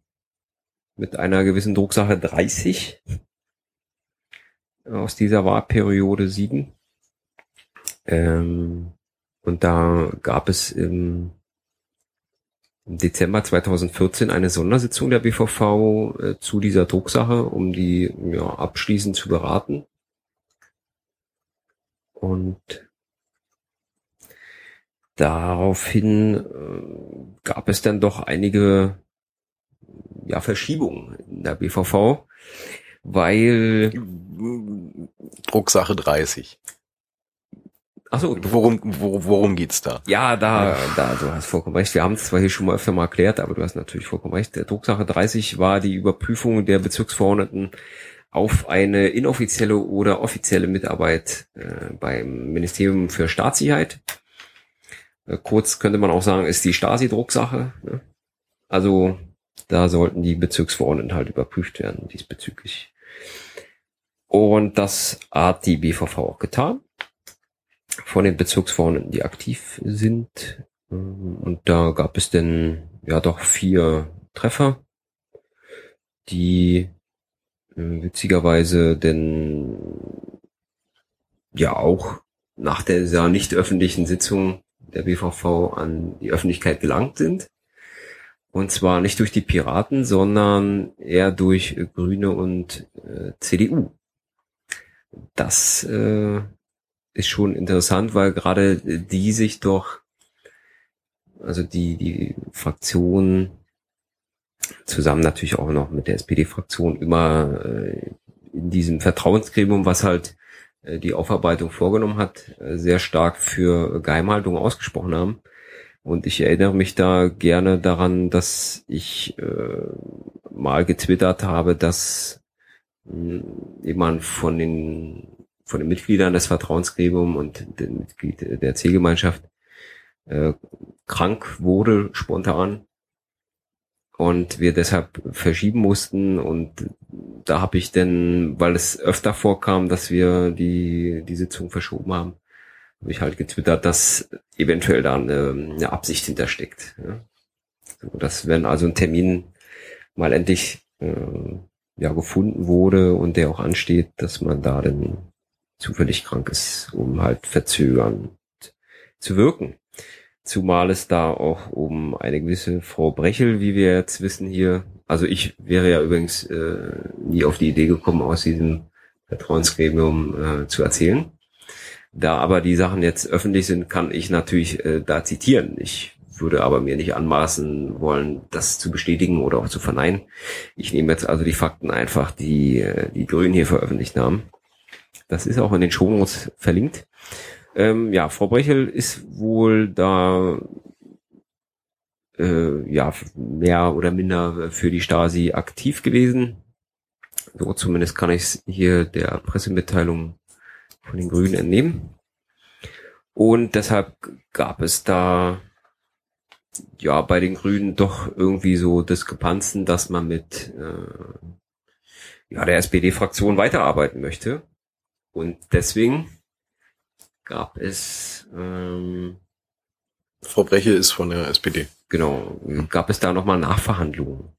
[SPEAKER 1] mit einer gewissen Drucksache 30 aus dieser Wahlperiode 7. Ähm, und da gab es im, im, Dezember 2014 eine Sondersitzung der BVV äh, zu dieser Drucksache, um die ja, abschließend zu beraten. Und daraufhin äh, gab es dann doch einige ja, Verschiebung in der BVV, weil
[SPEAKER 2] Drucksache 30. Achso, worum, worum, worum geht's da?
[SPEAKER 1] Ja, da, da, du hast vollkommen recht. Wir haben es zwar hier schon mal öfter mal erklärt, aber du hast natürlich vollkommen recht. Der Drucksache 30 war die Überprüfung der Bezirksverordneten auf eine inoffizielle oder offizielle Mitarbeit äh, beim Ministerium für Staatssicherheit. Äh, kurz könnte man auch sagen, ist die Stasi-Drucksache. Ne? Also da sollten die Bezirksverordneten halt überprüft werden diesbezüglich. Und das hat die BVV auch getan. Von den Bezirksverordneten, die aktiv sind. Und da gab es denn ja doch vier Treffer, die äh, witzigerweise denn ja auch nach der nicht öffentlichen Sitzung der BVV an die Öffentlichkeit gelangt sind. Und zwar nicht durch die Piraten, sondern eher durch Grüne und äh, CDU. Das äh, ist schon interessant, weil gerade die sich doch, also die, die Fraktion zusammen natürlich auch noch mit der SPD-Fraktion immer äh, in diesem Vertrauensgremium, was halt äh, die Aufarbeitung vorgenommen hat, äh, sehr stark für Geheimhaltung ausgesprochen haben. Und ich erinnere mich da gerne daran, dass ich äh, mal getwittert habe, dass hm, jemand von den von den Mitgliedern des Vertrauensgremiums und den Mitglied der Zielgemeinschaft äh, krank wurde spontan und wir deshalb verschieben mussten und da habe ich denn, weil es öfter vorkam, dass wir die die Sitzung verschoben haben, habe ich halt getwittert, dass eventuell da eine, eine Absicht hintersteckt. Ja. So, dass wenn also ein Termin mal endlich äh, ja gefunden wurde und der auch ansteht, dass man da dann zufällig krank ist, um halt verzögern zu wirken. Zumal es da auch um eine gewisse Frau Brechel, wie wir jetzt wissen hier, also ich wäre ja übrigens äh, nie auf die Idee gekommen, aus diesem Vertrauensgremium äh, zu erzählen. Da aber die Sachen jetzt öffentlich sind, kann ich natürlich äh, da zitieren. Ich würde aber mir nicht anmaßen wollen, das zu bestätigen oder auch zu verneinen. Ich nehme jetzt also die Fakten einfach, die äh, die Grünen hier veröffentlicht haben. Das ist auch in den Shownotes verlinkt. Ähm, ja, Frau Brechel ist wohl da äh, ja mehr oder minder für die Stasi aktiv gewesen. So zumindest kann ich es hier der Pressemitteilung von den Grünen entnehmen. Und deshalb gab es da ja bei den Grünen doch irgendwie so Diskrepanzen, dass man mit äh, ja der SPD-Fraktion weiterarbeiten möchte. Und deswegen gab es ähm,
[SPEAKER 2] Frau Breche ist von der SPD.
[SPEAKER 1] Genau. Gab es da nochmal Nachverhandlungen?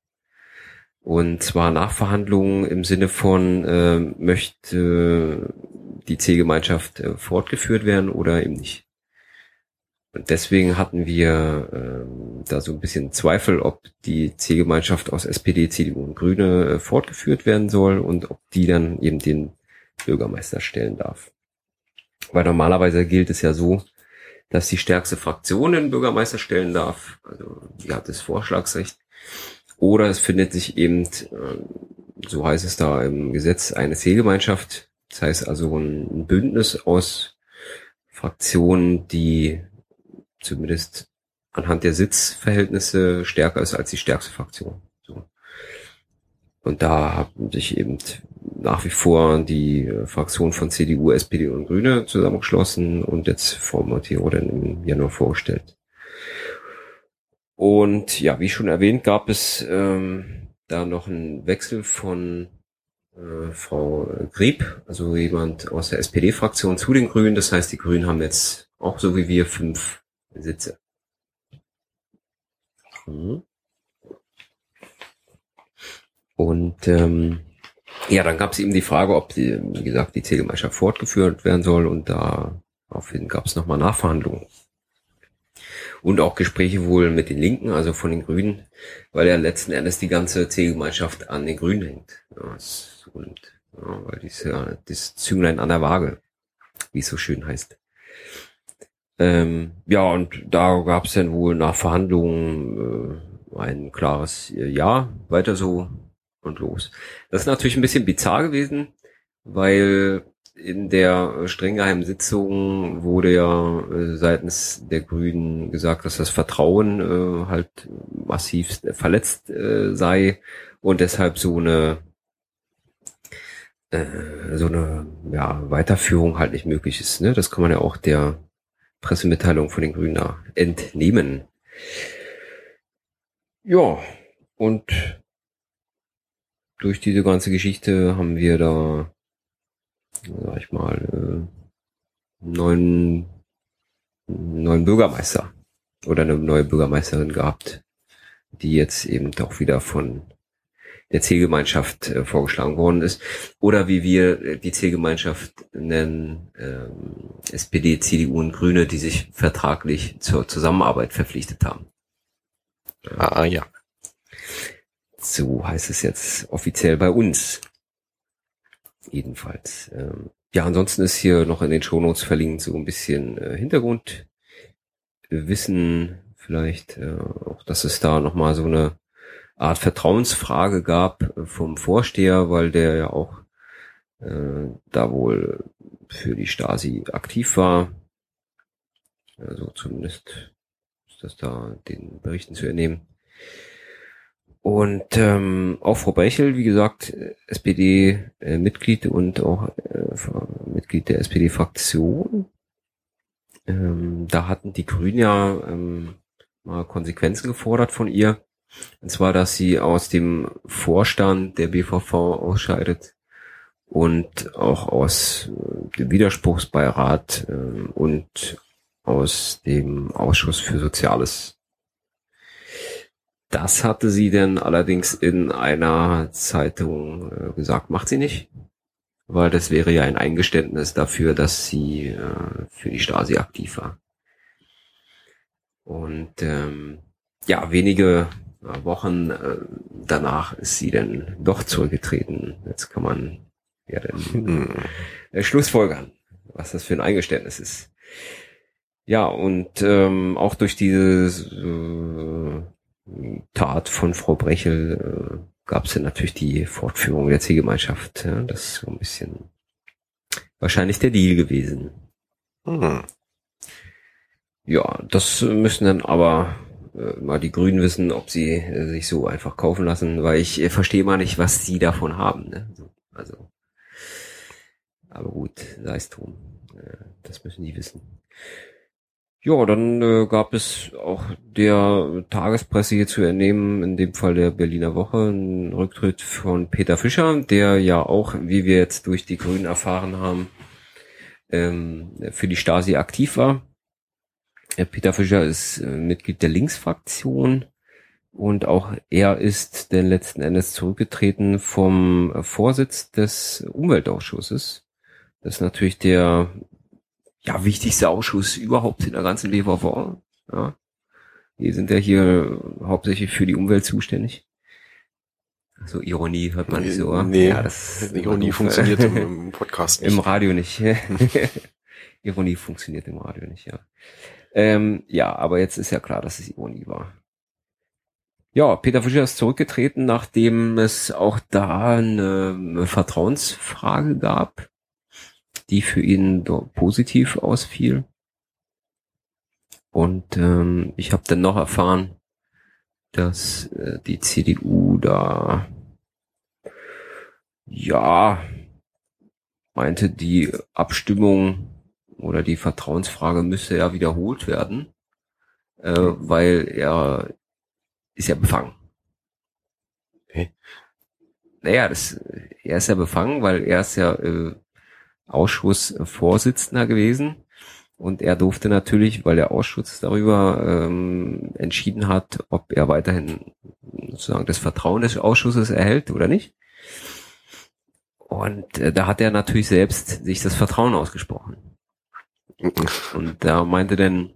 [SPEAKER 1] Und zwar Nachverhandlungen im Sinne von, äh, möchte die Zielgemeinschaft äh, fortgeführt werden oder eben nicht. Und deswegen hatten wir äh, da so ein bisschen Zweifel, ob die Zielgemeinschaft aus SPD, CDU und Grüne äh, fortgeführt werden soll und ob die dann eben den Bürgermeister stellen darf. Weil normalerweise gilt es ja so, dass die stärkste Fraktion den Bürgermeister stellen darf. Also die hat das Vorschlagsrecht. Oder es findet sich eben, äh, so heißt es da im Gesetz, eine Zielgemeinschaft. Das heißt also ein Bündnis aus Fraktionen, die zumindest anhand der Sitzverhältnisse stärker ist als die stärkste Fraktion. So. Und da haben sich eben nach wie vor die Fraktion von CDU, SPD und Grüne zusammengeschlossen und jetzt Frau Montero dann im Januar vorgestellt. Und ja, wie schon erwähnt, gab es ähm, da noch einen Wechsel von äh, Frau Grieb, also jemand aus der SPD-Fraktion zu den Grünen. Das heißt, die Grünen haben jetzt auch so wie wir fünf Sitze. Mhm. Und ähm, ja, dann gab es eben die Frage, ob die, wie gesagt, die Zählgemeinschaft fortgeführt werden soll und daraufhin gab es nochmal Nachverhandlungen und auch Gespräche wohl mit den Linken, also von den Grünen, weil ja letzten Endes die ganze Zielgemeinschaft an den Grünen hängt. Ja, und, ja, weil die ist ja das Zünglein an der Waage, wie es so schön heißt. Ähm, ja, und da gab es dann wohl nach Verhandlungen äh, ein klares Ja, weiter so und los. Das ist natürlich ein bisschen bizarr gewesen, weil in der streng geheimen Sitzung wurde ja äh, seitens der Grünen gesagt, dass das Vertrauen äh, halt massiv verletzt äh, sei und deshalb so eine äh, so eine ja, Weiterführung halt nicht möglich ist. Ne? Das kann man ja auch der Pressemitteilung von den Grünen entnehmen. Ja, und durch diese ganze Geschichte haben wir da sag ich mal, äh, neuen, neuen Bürgermeister oder eine neue Bürgermeisterin gehabt, die jetzt eben doch wieder von der Zielgemeinschaft äh, vorgeschlagen worden ist. Oder wie wir die Zielgemeinschaft nennen, ähm, SPD, CDU und Grüne, die sich vertraglich zur Zusammenarbeit verpflichtet haben.
[SPEAKER 2] Ah, ja.
[SPEAKER 1] So heißt es jetzt offiziell bei uns jedenfalls. Ähm, ja, ansonsten ist hier noch in den Shownotes verlinkt so ein bisschen äh, Hintergrundwissen, vielleicht äh, auch, dass es da nochmal so eine Art Vertrauensfrage gab äh, vom Vorsteher, weil der ja auch da wohl für die Stasi aktiv war. Also zumindest ist das da den Berichten zu entnehmen. Und ähm, auch Frau Bechel, wie gesagt, SPD-Mitglied äh, und auch äh, Mitglied der SPD-Fraktion. Ähm, da hatten die Grünen ja ähm, mal Konsequenzen gefordert von ihr. Und zwar, dass sie aus dem Vorstand der BVV ausscheidet und auch aus äh, dem Widerspruchsbeirat äh, und aus dem Ausschuss für Soziales das hatte sie denn allerdings in einer Zeitung äh, gesagt, macht sie nicht. Weil das wäre ja ein Eingeständnis dafür, dass sie äh, für die Stasi aktiv war. Und ähm, ja, wenige Wochen äh, danach ist sie dann doch zurückgetreten. Jetzt kann man ja dann hm. äh, Schlussfolgern, was das für ein Eingeständnis ist. Ja, und ähm, auch durch dieses äh, Tat von Frau Brechel äh, gab es ja natürlich die Fortführung der Zielgemeinschaft. Ja, das ist so ein bisschen wahrscheinlich der Deal gewesen. Hm. Ja, das müssen dann aber äh, mal die Grünen wissen, ob sie äh, sich so einfach kaufen lassen, weil ich äh, verstehe mal nicht, was sie davon haben. Ne? Also, aber gut, sei es drum. Äh, das müssen die wissen. Ja, dann äh, gab es auch der Tagespresse hier zu entnehmen, in dem Fall der Berliner Woche, einen Rücktritt von Peter Fischer, der ja auch, wie wir jetzt durch die Grünen erfahren haben, ähm, für die Stasi aktiv war. Peter Fischer ist äh, Mitglied der Linksfraktion und auch er ist denn letzten Endes zurückgetreten vom Vorsitz des Umweltausschusses. Das ist natürlich der ja, wichtigste Ausschuss überhaupt in der ganzen BVV. Ja. Wir sind ja hier hauptsächlich für die Umwelt zuständig. So Ironie hört man nicht so.
[SPEAKER 2] Nee, ja, das Ironie funktioniert im Podcast
[SPEAKER 1] nicht. Im Radio nicht. Ironie funktioniert im Radio nicht, ja. Ähm, ja, aber jetzt ist ja klar, dass es Ironie war. Ja, Peter Fischer ist zurückgetreten, nachdem es auch da eine Vertrauensfrage gab, die für ihn positiv ausfiel. Und ähm, ich habe dann noch erfahren, dass äh, die CDU da ja meinte, die Abstimmung oder die Vertrauensfrage müsse ja wiederholt werden, äh, weil er ist ja befangen. Okay. Naja, das, er ist ja befangen, weil er ist ja äh, Ausschussvorsitzender gewesen und er durfte natürlich, weil der Ausschuss darüber ähm, entschieden hat, ob er weiterhin sozusagen das Vertrauen des Ausschusses erhält oder nicht. Und äh, da hat er natürlich selbst sich das Vertrauen ausgesprochen. Und da meinte denn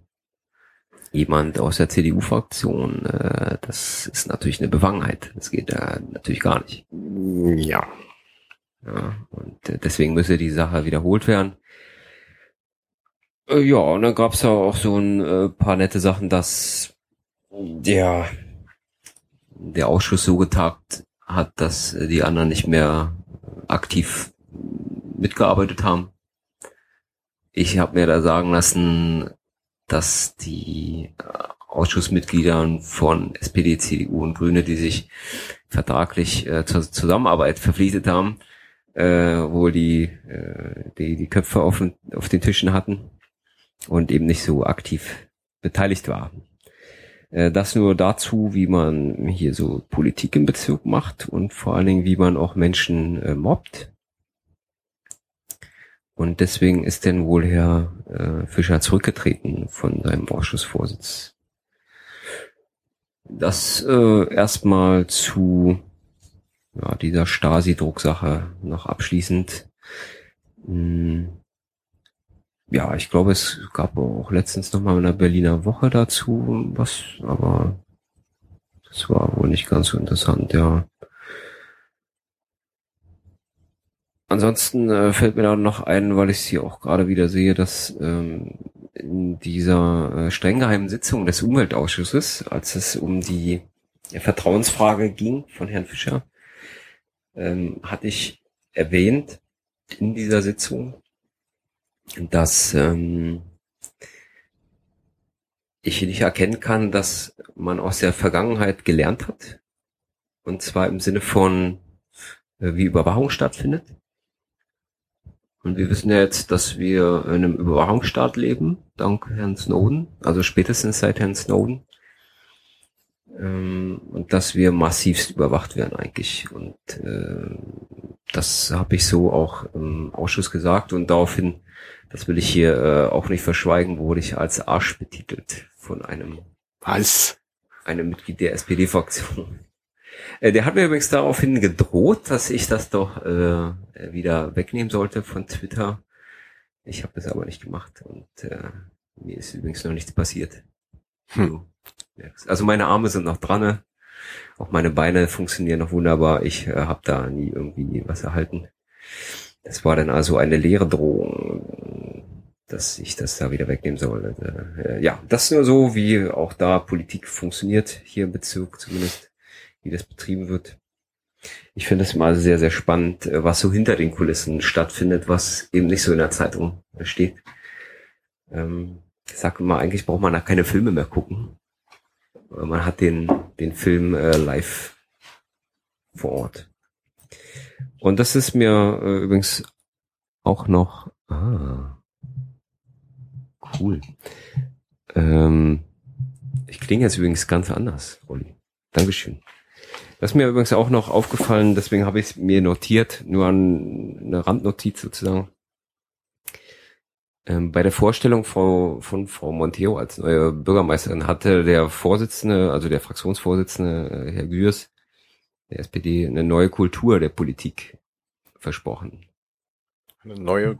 [SPEAKER 1] jemand aus der CDU-Fraktion, äh, das ist natürlich eine Befangenheit. Das geht da natürlich gar nicht.
[SPEAKER 2] Ja.
[SPEAKER 1] Ja, und äh, deswegen müsse die Sache wiederholt werden. Äh, ja, und dann gab's ja auch so ein äh, paar nette Sachen, dass der, der Ausschuss so getagt hat, dass die anderen nicht mehr aktiv mitgearbeitet haben. Ich habe mir da sagen lassen, dass die Ausschussmitglieder von SPD, CDU und Grüne, die sich vertraglich äh, zur Zusammenarbeit verpflichtet haben, äh, wohl die, äh, die die Köpfe auf, auf den Tischen hatten und eben nicht so aktiv beteiligt waren. Äh, das nur dazu, wie man hier so Politik im Bezirk macht und vor allen Dingen, wie man auch Menschen äh, mobbt. Und deswegen ist denn wohl Herr äh, Fischer zurückgetreten von seinem Ausschussvorsitz. Das äh, erstmal zu ja, dieser Stasi-Drucksache noch abschließend. Hm, ja, ich glaube, es gab auch letztens noch mal in der Berliner Woche dazu was, aber das war wohl nicht ganz so interessant, ja. Ansonsten äh, fällt mir da noch ein, weil ich es hier auch gerade wieder sehe, dass ähm, in dieser äh, streng geheimen Sitzung des Umweltausschusses, als es um die Vertrauensfrage ging von Herrn Fischer, ähm, hatte ich erwähnt in dieser Sitzung, dass ähm, ich nicht erkennen kann, dass man aus der Vergangenheit gelernt hat. Und zwar im Sinne von, äh, wie Überwachung stattfindet. Und wir wissen ja jetzt, dass wir in einem Überwachungsstaat leben, dank Herrn Snowden, also spätestens seit Herrn Snowden. Ähm, und dass wir massivst überwacht werden eigentlich. Und äh, das habe ich so auch im Ausschuss gesagt und daraufhin, das will ich hier äh, auch nicht verschweigen, wurde ich als Arsch betitelt von einem
[SPEAKER 2] was?
[SPEAKER 1] Einem Mitglied der SPD-Fraktion. Äh, der hat mir übrigens daraufhin gedroht, dass ich das doch äh, wieder wegnehmen sollte von Twitter. Ich habe es aber nicht gemacht und äh, mir ist übrigens noch nichts passiert. Hm. Also meine Arme sind noch dran, ne? auch meine Beine funktionieren noch wunderbar. Ich äh, habe da nie irgendwie was erhalten. Das war dann also eine leere Drohung, dass ich das da wieder wegnehmen soll. Äh, ja, das nur so, wie auch da Politik funktioniert, hier im Bezirk zumindest wie das betrieben wird. Ich finde es mal sehr, sehr spannend, äh, was so hinter den Kulissen stattfindet, was eben nicht so in der Zeitung steht. Ähm, ich sage immer, eigentlich braucht man da keine Filme mehr gucken. Man hat den, den Film äh, live vor Ort. Und das ist mir äh, übrigens auch noch, ah, cool. Ähm, ich klinge jetzt übrigens ganz anders, Olli. Dankeschön. Das ist mir übrigens auch noch aufgefallen, deswegen habe ich es mir notiert, nur an eine Randnotiz sozusagen. Ähm, bei der Vorstellung von, von Frau Monteo als neue Bürgermeisterin hatte der Vorsitzende, also der Fraktionsvorsitzende, äh, Herr Gürs, der SPD, eine neue Kultur der Politik versprochen.
[SPEAKER 2] Eine neue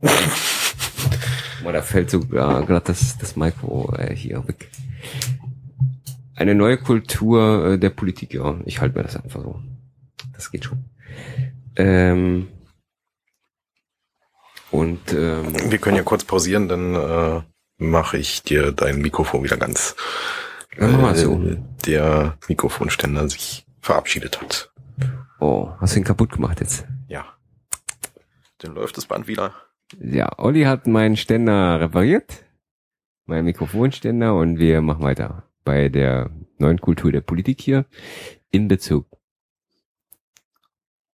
[SPEAKER 1] Boah, da fällt sogar gerade das, das Mikro äh, hier weg. Eine neue Kultur äh, der Politik, ja. Ich halte mir das einfach so. Das geht schon. Ähm, und ähm,
[SPEAKER 2] wir können ja kurz pausieren, dann äh, mache ich dir dein Mikrofon wieder ganz.
[SPEAKER 1] Äh, so.
[SPEAKER 2] Der Mikrofonständer sich verabschiedet hat.
[SPEAKER 1] Oh, hast du ihn kaputt gemacht jetzt?
[SPEAKER 2] Ja. Dann läuft das Band wieder.
[SPEAKER 1] Ja, Olli hat meinen Ständer repariert, meinen Mikrofonständer und wir machen weiter bei der neuen Kultur der Politik hier in Bezug.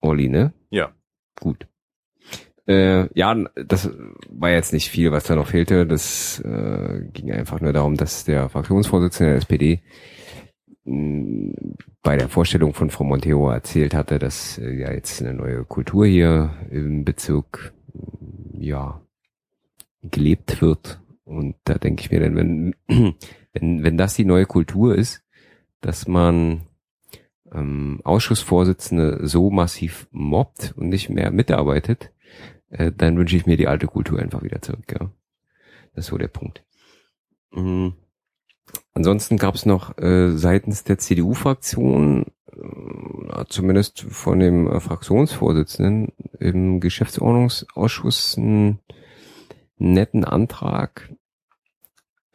[SPEAKER 1] Olli, ne?
[SPEAKER 2] Ja.
[SPEAKER 1] Gut. Äh, ja, das war jetzt nicht viel, was da noch fehlte. Das äh, ging einfach nur darum, dass der Fraktionsvorsitzende der SPD mh, bei der Vorstellung von Frau Montero erzählt hatte, dass äh, ja jetzt eine neue Kultur hier im Bezirk ja gelebt wird. Und da denke ich mir dann, wenn, wenn, wenn das die neue Kultur ist, dass man ähm, Ausschussvorsitzende so massiv mobbt und nicht mehr mitarbeitet, äh, dann wünsche ich mir die alte Kultur einfach wieder zurück. Ja. Das ist so der Punkt. Mhm. Ansonsten gab es noch äh, seitens der CDU-Fraktion, äh, zumindest von dem äh, Fraktionsvorsitzenden im Geschäftsordnungsausschuss einen netten Antrag.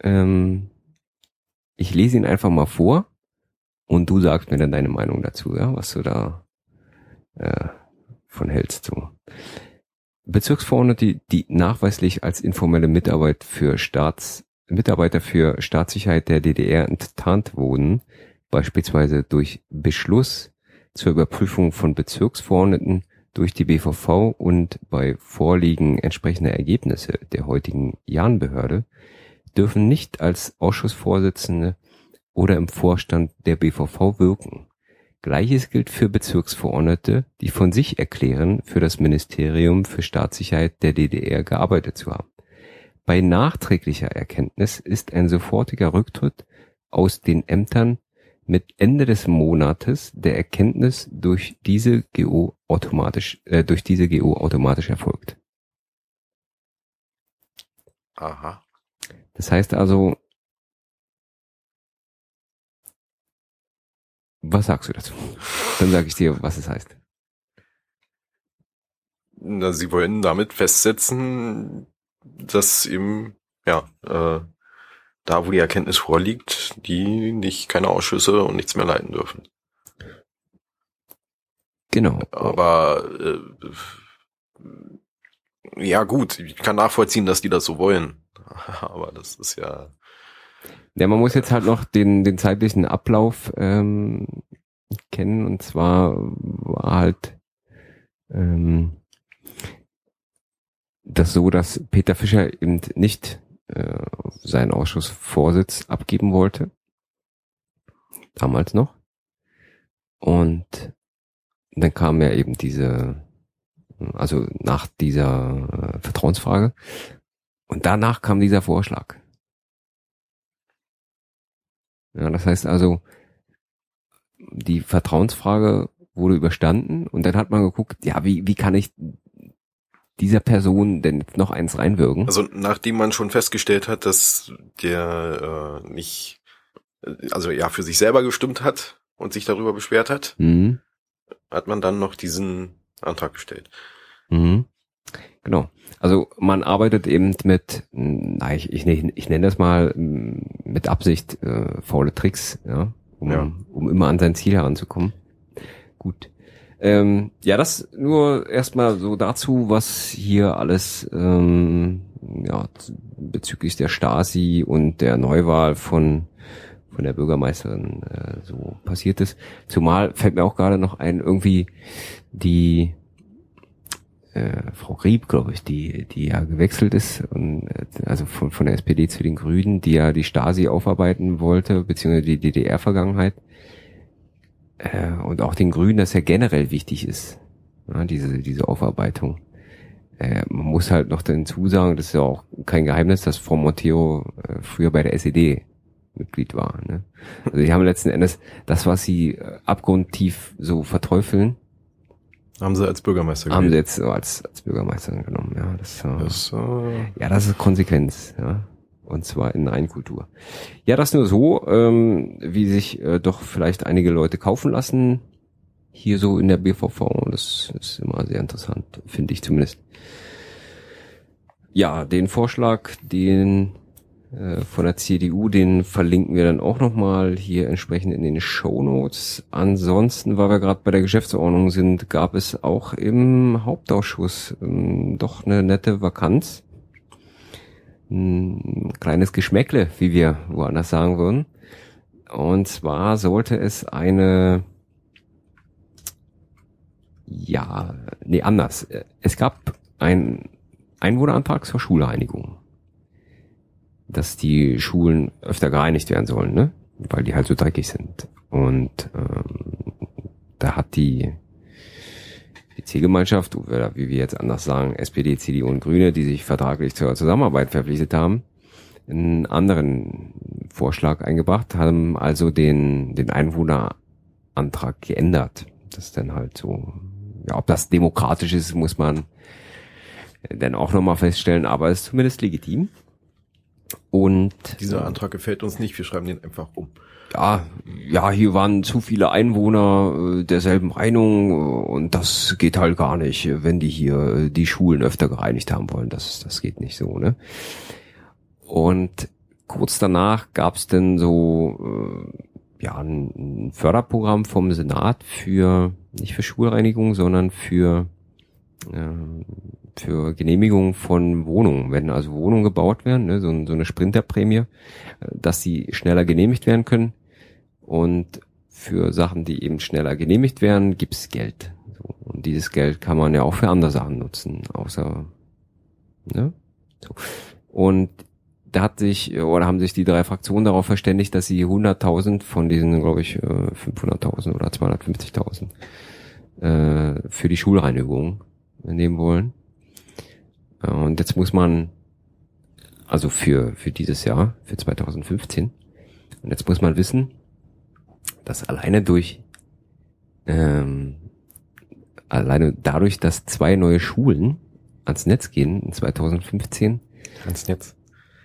[SPEAKER 1] Ähm, ich lese ihn einfach mal vor und du sagst mir dann deine Meinung dazu, ja, was du da äh, von hältst. So. Bezirksverordnete, die nachweislich als informelle Mitarbeit für Staats, Mitarbeiter für Staatssicherheit der DDR enttarnt wurden, beispielsweise durch Beschluss zur Überprüfung von Bezirksverordneten durch die BVV und bei Vorliegen entsprechender Ergebnisse der heutigen Jahnbehörde, dürfen nicht als Ausschussvorsitzende oder im Vorstand der BVV wirken. Gleiches gilt für Bezirksverordnete, die von sich erklären, für das Ministerium für Staatssicherheit der DDR gearbeitet zu haben. Bei nachträglicher Erkenntnis ist ein sofortiger Rücktritt aus den Ämtern mit Ende des Monates der Erkenntnis durch diese GO automatisch äh, durch diese GO automatisch erfolgt.
[SPEAKER 2] Aha.
[SPEAKER 1] Das heißt also, Was sagst du dazu? Dann sage ich dir, was es heißt.
[SPEAKER 2] Na, sie wollen damit festsetzen, dass eben, ja, äh, da wo die Erkenntnis vorliegt, die nicht keine Ausschüsse und nichts mehr leiten dürfen.
[SPEAKER 1] Genau.
[SPEAKER 2] Aber äh, ja gut, ich kann nachvollziehen, dass die das so wollen. Aber das ist ja
[SPEAKER 1] ja, man muss jetzt halt noch den, den zeitlichen Ablauf ähm, kennen. Und zwar war halt ähm, das so, dass Peter Fischer eben nicht äh, seinen Ausschussvorsitz abgeben wollte. Damals noch. Und dann kam ja eben diese, also nach dieser äh, Vertrauensfrage. Und danach kam dieser Vorschlag. Ja, das heißt also, die Vertrauensfrage wurde überstanden und dann hat man geguckt, ja, wie, wie kann ich dieser Person denn jetzt noch eins reinwirken?
[SPEAKER 2] Also nachdem man schon festgestellt hat, dass der äh, nicht, also ja, für sich selber gestimmt hat und sich darüber beschwert hat,
[SPEAKER 1] mhm.
[SPEAKER 2] hat man dann noch diesen Antrag gestellt.
[SPEAKER 1] Mhm. Genau. Also man arbeitet eben mit, na, ich, ich, ich nenne das mal mit Absicht äh, faule Tricks, ja, um, ja. um immer an sein Ziel heranzukommen. Gut. Ähm, ja, das nur erstmal so dazu, was hier alles ähm, ja, bezüglich der Stasi und der Neuwahl von von der Bürgermeisterin äh, so passiert ist. Zumal fällt mir auch gerade noch ein, irgendwie die äh, Frau Rieb, glaube ich, die, die ja gewechselt ist, und, äh, also von, von der SPD zu den Grünen, die ja die Stasi aufarbeiten wollte, beziehungsweise die DDR-Vergangenheit. Äh, und auch den Grünen, dass ja generell wichtig ist, ja, diese, diese Aufarbeitung. äh, man muss halt noch dazu sagen, das ist ja auch kein Geheimnis, dass Frau Monteo äh, früher bei der SED Mitglied war. Ne? Also die haben letzten Endes das, was sie äh, abgrundtief so verteufeln,
[SPEAKER 2] haben sie als Bürgermeister
[SPEAKER 1] Haben sie jetzt so als, als Bürgermeister genommen, ja. Das, äh, das äh, ja, das ist Konsequenz, ja. Und zwar in Reinkultur. Ja, das nur so, ähm, wie sich äh, doch vielleicht einige Leute kaufen lassen. Hier so in der BVV. Das ist immer sehr interessant, finde ich zumindest. Ja, den Vorschlag, den äh, von der CDU, den verlinken wir dann auch nochmal hier entsprechend in den Show Notes. Ansonsten, weil wir gerade bei der Geschäftsordnung sind, gab es auch im Hauptausschuss ähm, doch eine nette Vakanz. Ein kleines Geschmäckle, wie wir woanders sagen würden. Und zwar sollte es eine, ja, nee, anders. Es gab einen Einwohnerantrag zur Schulreinigung dass die Schulen öfter gereinigt werden sollen, ne? Weil die halt so dreckig sind. Und ähm, da hat die, Zielgemeinschaft, oder wie wir jetzt anders sagen, SPD, CDU und Grüne, die sich vertraglich zur Zusammenarbeit verpflichtet haben, einen anderen Vorschlag eingebracht, haben also den, den Einwohnerantrag geändert. Das ist dann halt so, ja, ob das demokratisch ist, muss man dann auch nochmal feststellen, aber es ist zumindest legitim. Und
[SPEAKER 2] dieser Antrag gefällt uns nicht, wir schreiben den einfach um.
[SPEAKER 1] Ja, ja, hier waren zu viele Einwohner äh, derselben Meinung äh, und das geht halt gar nicht, wenn die hier äh, die Schulen öfter gereinigt haben wollen. Das, das geht nicht so, ne? Und kurz danach gab's denn so äh, ja ein Förderprogramm vom Senat für nicht für Schulreinigung, sondern für äh, für Genehmigung von Wohnungen, wenn also Wohnungen gebaut werden, ne, so, so eine Sprinterprämie, äh, dass sie schneller genehmigt werden können. Und für Sachen, die eben schneller genehmigt werden, gibt's Geld. So, und dieses Geld kann man ja auch für andere Sachen nutzen, außer ne? So. Und da hat sich oder haben sich die drei Fraktionen darauf verständigt, dass sie 100.000 von diesen, glaube ich, 500.000 äh, oder 250.000 äh, für die Schulreinigung nehmen wollen. Und jetzt muss man, also für, für dieses Jahr, für 2015, und jetzt muss man wissen, dass alleine durch, ähm, alleine dadurch, dass zwei neue Schulen ans Netz gehen in 2015.
[SPEAKER 2] Ans Netz?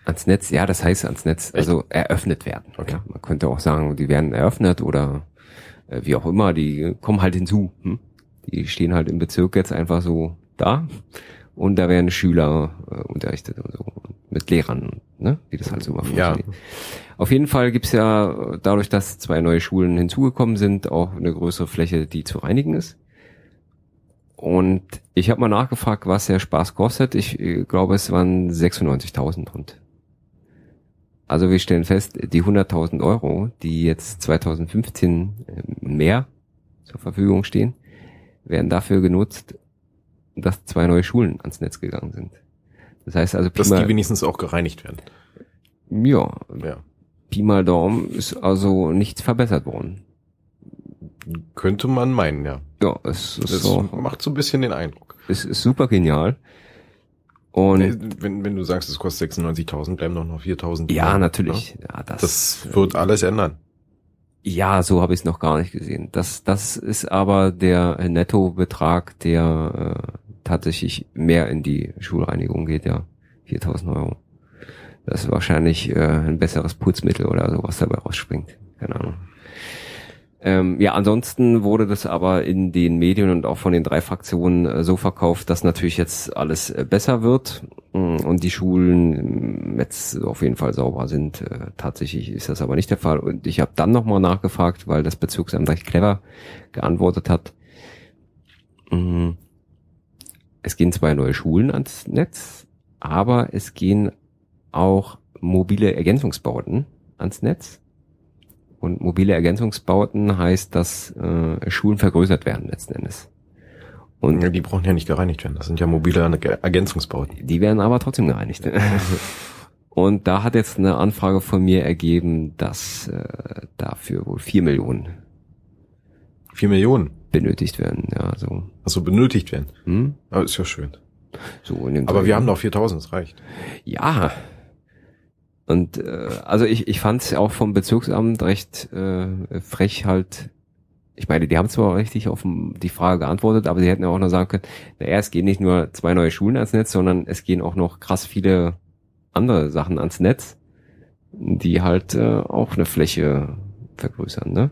[SPEAKER 1] Ans Netz, ja, das heißt ans Netz, Echt? also eröffnet werden. Okay. Ja, man könnte auch sagen, die werden eröffnet oder äh, wie auch immer, die kommen halt hinzu. Hm? Die stehen halt im Bezirk jetzt einfach so da und da werden Schüler äh, unterrichtet und so mit Lehrern, ne? wie das halt so immer
[SPEAKER 2] funktioniert.
[SPEAKER 1] Ja. Auf jeden Fall gibt's ja dadurch, dass zwei neue Schulen hinzugekommen sind, auch eine größere Fläche, die zu reinigen ist. Und ich habe mal nachgefragt, was der Spaß kostet. Ich äh, glaube, es waren 96.000 und also wir stellen fest, die 100.000 Euro, die jetzt 2015 äh, mehr zur Verfügung stehen, werden dafür genutzt, dass zwei neue Schulen ans Netz gegangen sind. Das heißt also,
[SPEAKER 2] Pi dass die wenigstens auch gereinigt werden.
[SPEAKER 1] Ja, ja. Pi mal Daumen ist also nichts verbessert worden.
[SPEAKER 2] Könnte man meinen, ja.
[SPEAKER 1] Ja, es ist
[SPEAKER 2] das so, macht so ein bisschen den Eindruck.
[SPEAKER 1] Es ist super genial. Und
[SPEAKER 2] wenn, wenn du sagst, es kostet 96.000, bleiben noch 4.000.
[SPEAKER 1] Ja, natürlich. Ja,
[SPEAKER 2] das, das wird alles ändern.
[SPEAKER 1] Ja, so habe ich es noch gar nicht gesehen. Das, das ist aber der Nettobetrag, der äh, tatsächlich mehr in die Schulreinigung geht, ja. 4000 Euro. Das ist wahrscheinlich äh, ein besseres Putzmittel oder so, was dabei rausspringt. Keine Ahnung. Ähm, ja, ansonsten wurde das aber in den Medien und auch von den drei Fraktionen äh, so verkauft, dass natürlich jetzt alles äh, besser wird mh, mm, und die Schulen jetzt auf jeden Fall sauber sind. Äh, tatsächlich ist das aber nicht der Fall. Und ich habe dann nochmal nachgefragt, weil das Bezirksamt recht clever geantwortet hat. Mh, mm, es gehen zwei neue Schulen ans Netz, aber es gehen auch mobile Ergänzungsbauten ans Netz und mobile Ergänzungsbauten heißt, dass äh, Schulen vergrößert werden letzten Endes.
[SPEAKER 2] Und ja, die brauchen ja nicht gereinigt werden. Das sind ja mobile Ergänzungsbauten.
[SPEAKER 1] Die werden aber trotzdem gereinigt. Und da hat jetzt eine Anfrage von mir ergeben, dass äh, dafür wohl vier Millionen.
[SPEAKER 2] Vier Millionen?
[SPEAKER 1] Benötigt werden, ja, so.
[SPEAKER 2] Also benötigt werden. Hm? Aber ist ja schön.
[SPEAKER 1] So in dem
[SPEAKER 2] Aber wir haben noch 4000, das reicht.
[SPEAKER 1] Ja. Und äh, also ich, ich fand es auch vom Bezirksamt recht äh, frech halt. Ich meine, die haben zwar richtig auf die Frage geantwortet, aber sie hätten ja auch noch sagen können, naja, es gehen nicht nur zwei neue Schulen ans Netz, sondern es gehen auch noch krass viele andere Sachen ans Netz, die halt äh, auch eine Fläche vergrößern. Ne?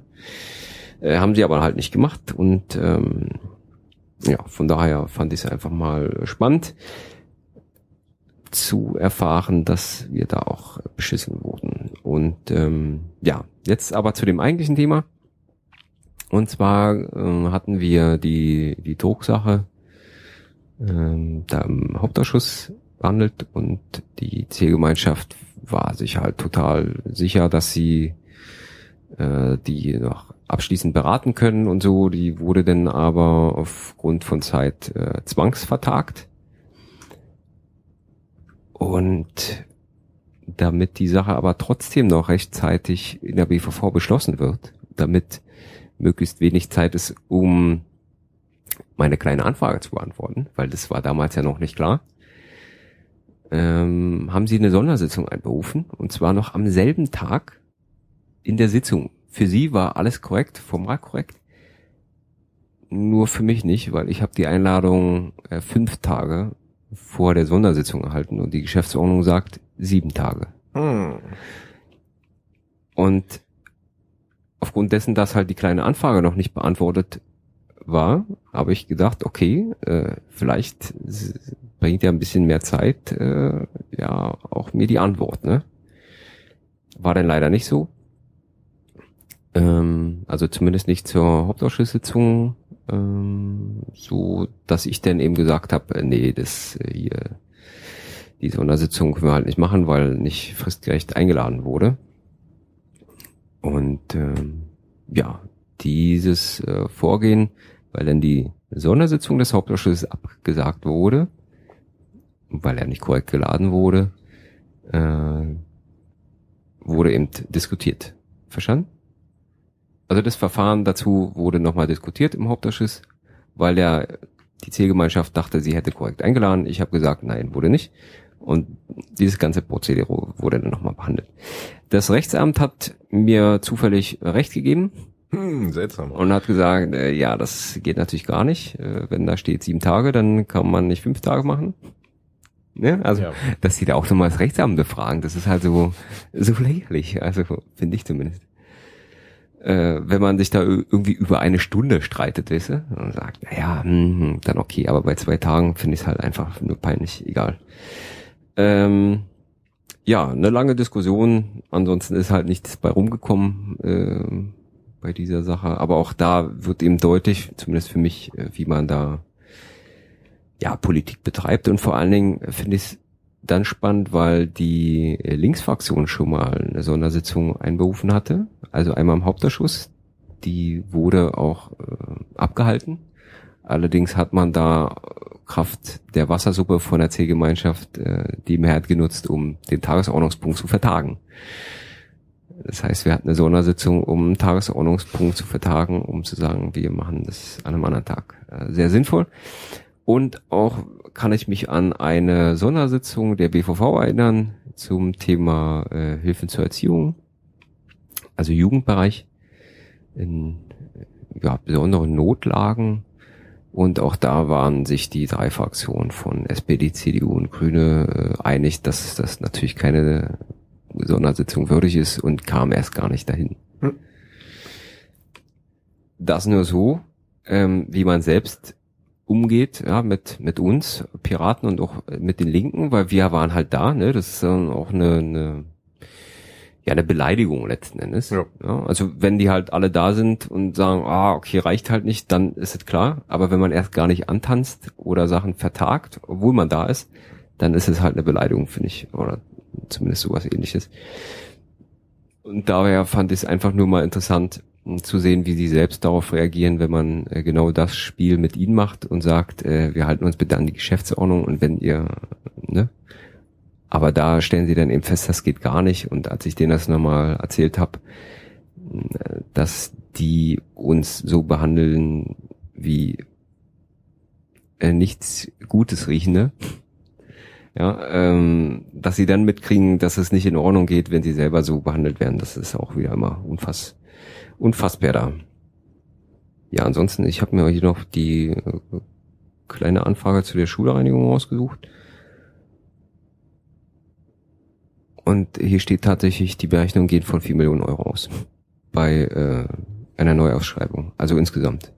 [SPEAKER 1] Äh, haben sie aber halt nicht gemacht und ähm, ja, von daher fand ich es einfach mal spannend zu erfahren, dass wir da auch beschissen wurden. Und ähm, ja, jetzt aber zu dem eigentlichen Thema. Und zwar äh, hatten wir die, die Drucksache ähm, da im Hauptausschuss behandelt und die Zielgemeinschaft war sich halt total sicher, dass sie äh, die noch abschließend beraten können und so. Die wurde dann aber aufgrund von Zeit äh, zwangsvertagt. Und damit die Sache aber trotzdem noch rechtzeitig in der BVV beschlossen wird, damit möglichst wenig Zeit ist, um meine kleine Anfrage zu beantworten, weil das war damals ja noch nicht klar, ähm, haben sie eine Sondersitzung einberufen und zwar noch am selben Tag in der Sitzung. Für sie war alles korrekt, formal korrekt, nur für mich nicht, weil ich habe die Einladung äh, fünf Tage vor der Sondersitzung erhalten und die Geschäftsordnung sagt sieben Tage.
[SPEAKER 2] Hm.
[SPEAKER 1] Und aufgrund dessen, dass halt die kleine Anfrage noch nicht beantwortet war, habe ich gedacht, okay, äh, vielleicht bringt ja ein bisschen mehr Zeit, äh, ja, auch mir die Antwort, ne? War dann leider nicht so. Ähm, also zumindest nicht zur Hauptausschusssitzung, ähm, so dass ich dann eben gesagt habe, äh, nee, das äh, hier, die Sondersitzung können wir halt nicht machen, weil nicht fristgerecht eingeladen wurde. Und ähm, ja, dieses äh, Vorgehen, weil dann die Sondersitzung des Hauptausschusses abgesagt wurde, weil er nicht korrekt geladen wurde, äh, wurde eben diskutiert. Verstanden? Also das Verfahren dazu wurde nochmal diskutiert im Hauptausschuss, weil der die Zielgemeinschaft dachte, sie hätte korrekt eingeladen. Ich habe gesagt, nein, wurde nicht. Und dieses ganze Prozedere wurde dann nochmal behandelt. Das Rechtsamt hat mir zufällig Recht gegeben.
[SPEAKER 2] Hm, seltsam.
[SPEAKER 1] Und hat gesagt, äh, ja, das geht natürlich gar nicht. Äh, wenn da steht sieben Tage, dann kann man nicht fünf Tage machen. Ne? Also, ja. dass sie da auch nochmal das Rechtsamt befragen, das ist halt so, so lächerlich. Also, finde ich zumindest. Äh, wenn man sich da irgendwie über eine Stunde streitet, weißt du, und sagt, naja, hm, dann okay, aber bei zwei Tagen finde ich es halt einfach nur peinlich, egal. Ähm, ja, eine lange Diskussion, ansonsten ist halt nichts bei rumgekommen äh, bei dieser Sache, aber auch da wird eben deutlich, zumindest für mich, äh, wie man da ja Politik betreibt. Und vor allen Dingen finde ich es dann spannend, weil die Linksfraktion schon mal eine Sondersitzung einberufen hatte, also einmal im Hauptausschuss, die wurde auch äh, abgehalten. Allerdings hat man da Kraft der Wassersuppe von der C-Gemeinschaft äh, die Mehrheit genutzt, um den Tagesordnungspunkt zu vertagen. Das heißt, wir hatten eine Sondersitzung, um einen Tagesordnungspunkt zu vertagen, um zu sagen, wir machen das an einem anderen Tag. Äh, sehr sinnvoll. Und auch kann ich mich an eine Sondersitzung der BVV erinnern zum Thema äh, Hilfen zur Erziehung, also Jugendbereich in ja, besonderen Notlagen. Und auch da waren sich die drei Fraktionen von SPD, CDU und Grüne äh, einig, dass das natürlich keine Sondersitzung würdig ist und kam erst gar nicht dahin. Hm. Das nur so, ähm, wie man selbst umgeht, ja, mit, mit uns, Piraten und auch mit den Linken, weil wir waren halt da, ne, das ist dann auch eine, eine ja, eine Beleidigung letzten Endes. Ja. ja. also wenn die halt alle da sind und sagen, ah, okay, reicht halt nicht, dann ist es klar. Aber wenn man erst gar nicht antanzt oder Sachen vertagt, obwohl man da ist, dann ist es halt eine Beleidigung, finde ich. Oder zumindest sowas ähnliches. Und daher fand ich es einfach nur mal interessant, zu sehen, wie sie selbst darauf reagieren, wenn man äh, genau das Spiel mit ihnen macht und sagt, äh, wir halten uns bitte an die Geschäftsordnung und wenn ihr, ne? Aber da stellen sie dann eben fest, das geht gar nicht. Und als ich denen das nochmal erzählt habe, äh, dass die uns so behandeln wie äh, nichts Gutes riechende. Ja, ähm, dass sie dann mitkriegen, dass es nicht in Ordnung geht, wenn sie selber so behandelt werden, das ist auch wieder immer unfass, unfassbar da. Ja, ansonsten, ich habe mir hier noch die äh, kleine Anfrage zu der Schulreinigung rausgesucht. Und hier steht tatsächlich, die Berechnung geht von 4 Millionen Euro aus. Bei äh, einer Neuausschreibung. Also insgesamt.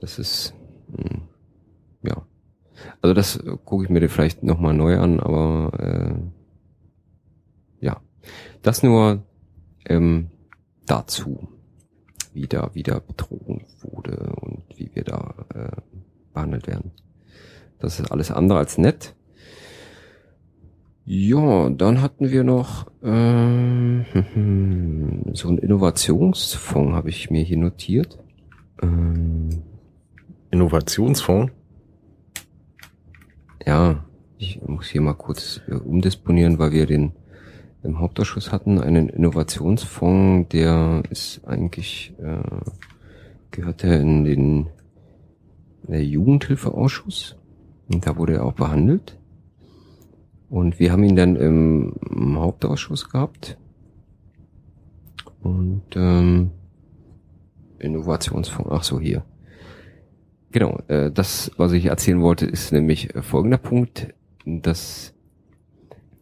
[SPEAKER 1] Das ist, mh, hm, ja. Also das äh, gucke ich mir vielleicht nochmal neu an, aber äh, ja. Das nur ähm, dazu, wie da wieder betrogen wurde und wie wir da äh, behandelt werden. Das ist alles andere als nett. Ja, dann hatten wir noch ähm, so einen Innovationsfonds, habe ich mir hier notiert.
[SPEAKER 2] Ähm, Innovationsfonds?
[SPEAKER 1] Ja, ich muss hier mal kurz äh, umdisponieren, weil wir den im Hauptausschuss hatten, einen Innovationsfonds, der ist eigentlich, äh, gehört er in den der Jugendhilfeausschuss und da wurde er auch behandelt. Und wir haben ihn dann im, im Hauptausschuss gehabt. Und ähm, Innovationsfonds, ach so, hier. Genau, äh, das, was ich erzählen wollte, ist nämlich äh, folgender Punkt. Das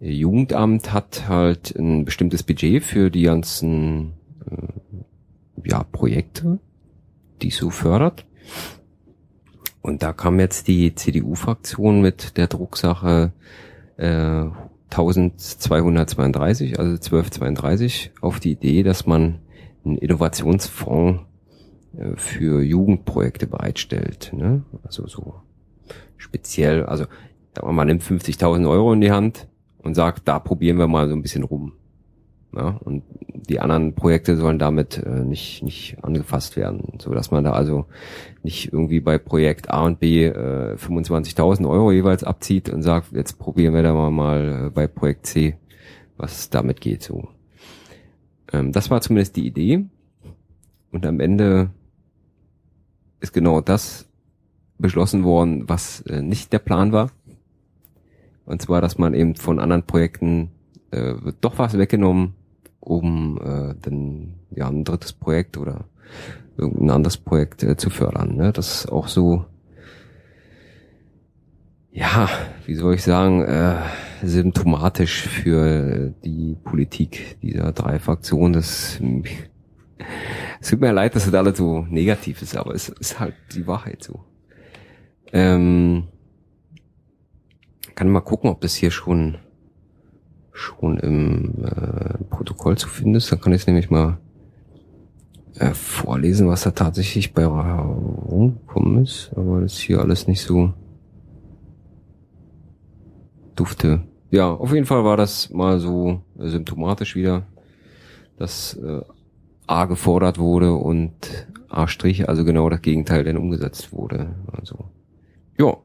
[SPEAKER 1] Jugendamt hat halt ein bestimmtes Budget für die ganzen äh, ja, Projekte, die es so fördert. Und da kam jetzt die CDU-Fraktion mit der Drucksache äh, 1232, also 1232, auf die Idee, dass man einen Innovationsfonds äh, für Jugendprojekte bereitstellt. Ne? Also so speziell, also mal, nimmt 50.000 Euro in die Hand und sagt, da probieren wir mal so ein bisschen rum. Ja, und die anderen Projekte sollen damit äh, nicht, nicht angefasst werden, so dass man da also nicht irgendwie bei Projekt A und B äh, 25.000 Euro jeweils abzieht und sagt, jetzt probieren wir da mal, mal äh, bei Projekt C, was damit geht. So, ähm, das war zumindest die Idee. Und am Ende ist genau das beschlossen worden, was äh, nicht der Plan war. Und zwar, dass man eben von anderen Projekten äh, wird doch was weggenommen um äh, dann ja ein drittes Projekt oder irgendein anderes Projekt äh, zu fördern. Ne? Das ist auch so, ja, wie soll ich sagen, äh, symptomatisch für die Politik dieser drei Fraktionen. Das es tut mir leid, dass das alles so negativ ist, aber es ist halt die Wahrheit so. Ähm, kann mal gucken, ob das hier schon schon im äh, Protokoll zu finden ist. Dann kann ich es nämlich mal äh, vorlesen, was da tatsächlich bei rumgekommen ist. Aber das ist hier alles nicht so dufte. Ja, auf jeden Fall war das mal so äh, symptomatisch wieder, dass äh, A gefordert wurde und A Strich, also genau das Gegenteil denn umgesetzt wurde. Also, ja,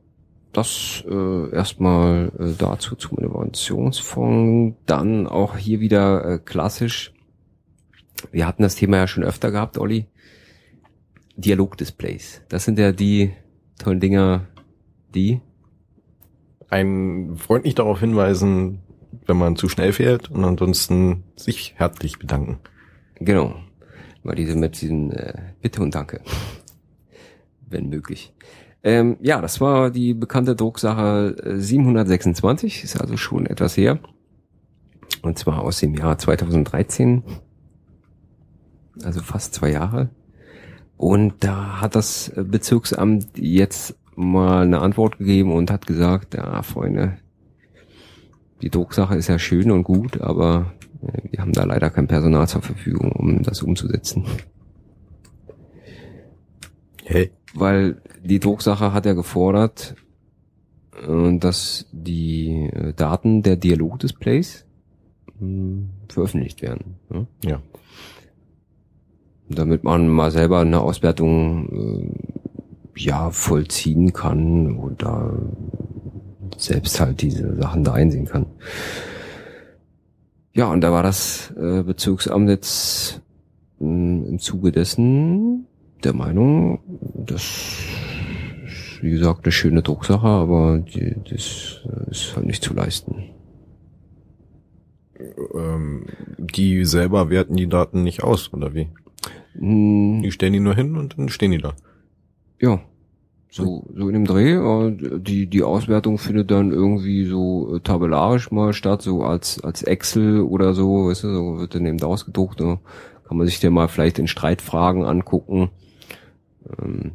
[SPEAKER 1] das äh, erstmal äh, dazu zum Innovationsfonds. Dann auch hier wieder äh, klassisch. Wir hatten das Thema ja schon öfter gehabt, Olli. Dialogdisplays. Das sind ja die tollen Dinger, die
[SPEAKER 2] ein freundlich darauf hinweisen, wenn man zu schnell fährt und ansonsten sich herzlich bedanken.
[SPEAKER 1] Genau. Mal diese mit diesen äh, Bitte und Danke. Wenn möglich. Ähm, ja, das war die bekannte Drucksache 726, äh, ist also schon etwas her. Und zwar aus dem Jahr 2013. Also fast zwei Jahre. Und da hat das Bezirksamt jetzt mal eine Antwort gegeben und hat gesagt, ja, Freunde, die Drucksache ist ja schön und gut, aber äh, wir haben da leider kein Personal zur Verfügung, um das umzusetzen. Hey. Weil die Drucksache hat ja gefordert, äh, dass die äh, Daten der Dialogdisplays hm, veröffentlicht werden.
[SPEAKER 2] Ja.
[SPEAKER 1] Damit man mal selber eine Auswertung äh, ja vollziehen kann oder selbst halt diese Sachen da einsehen kann. Ja, und da war das Bezirksamt jetzt hm, im Zuge dessen der Meinung, das ist, wie gesagt, eine schöne Drucksache, aber die, das ist halt nicht zu leisten.
[SPEAKER 2] Ähm, die selber werten die Daten nicht aus, oder wie? Hm. Die stellen die nur hin und dann stehen die da.
[SPEAKER 1] Ja. So, so in dem Dreh. Äh, die, die Auswertung findet dann irgendwie so äh, tabellarisch mal statt, so als, als Excel oder so, weißt du, so wird dann eben ausgedruckt. Ne? Kann man sich den mal vielleicht in Streitfragen angucken. Ähm,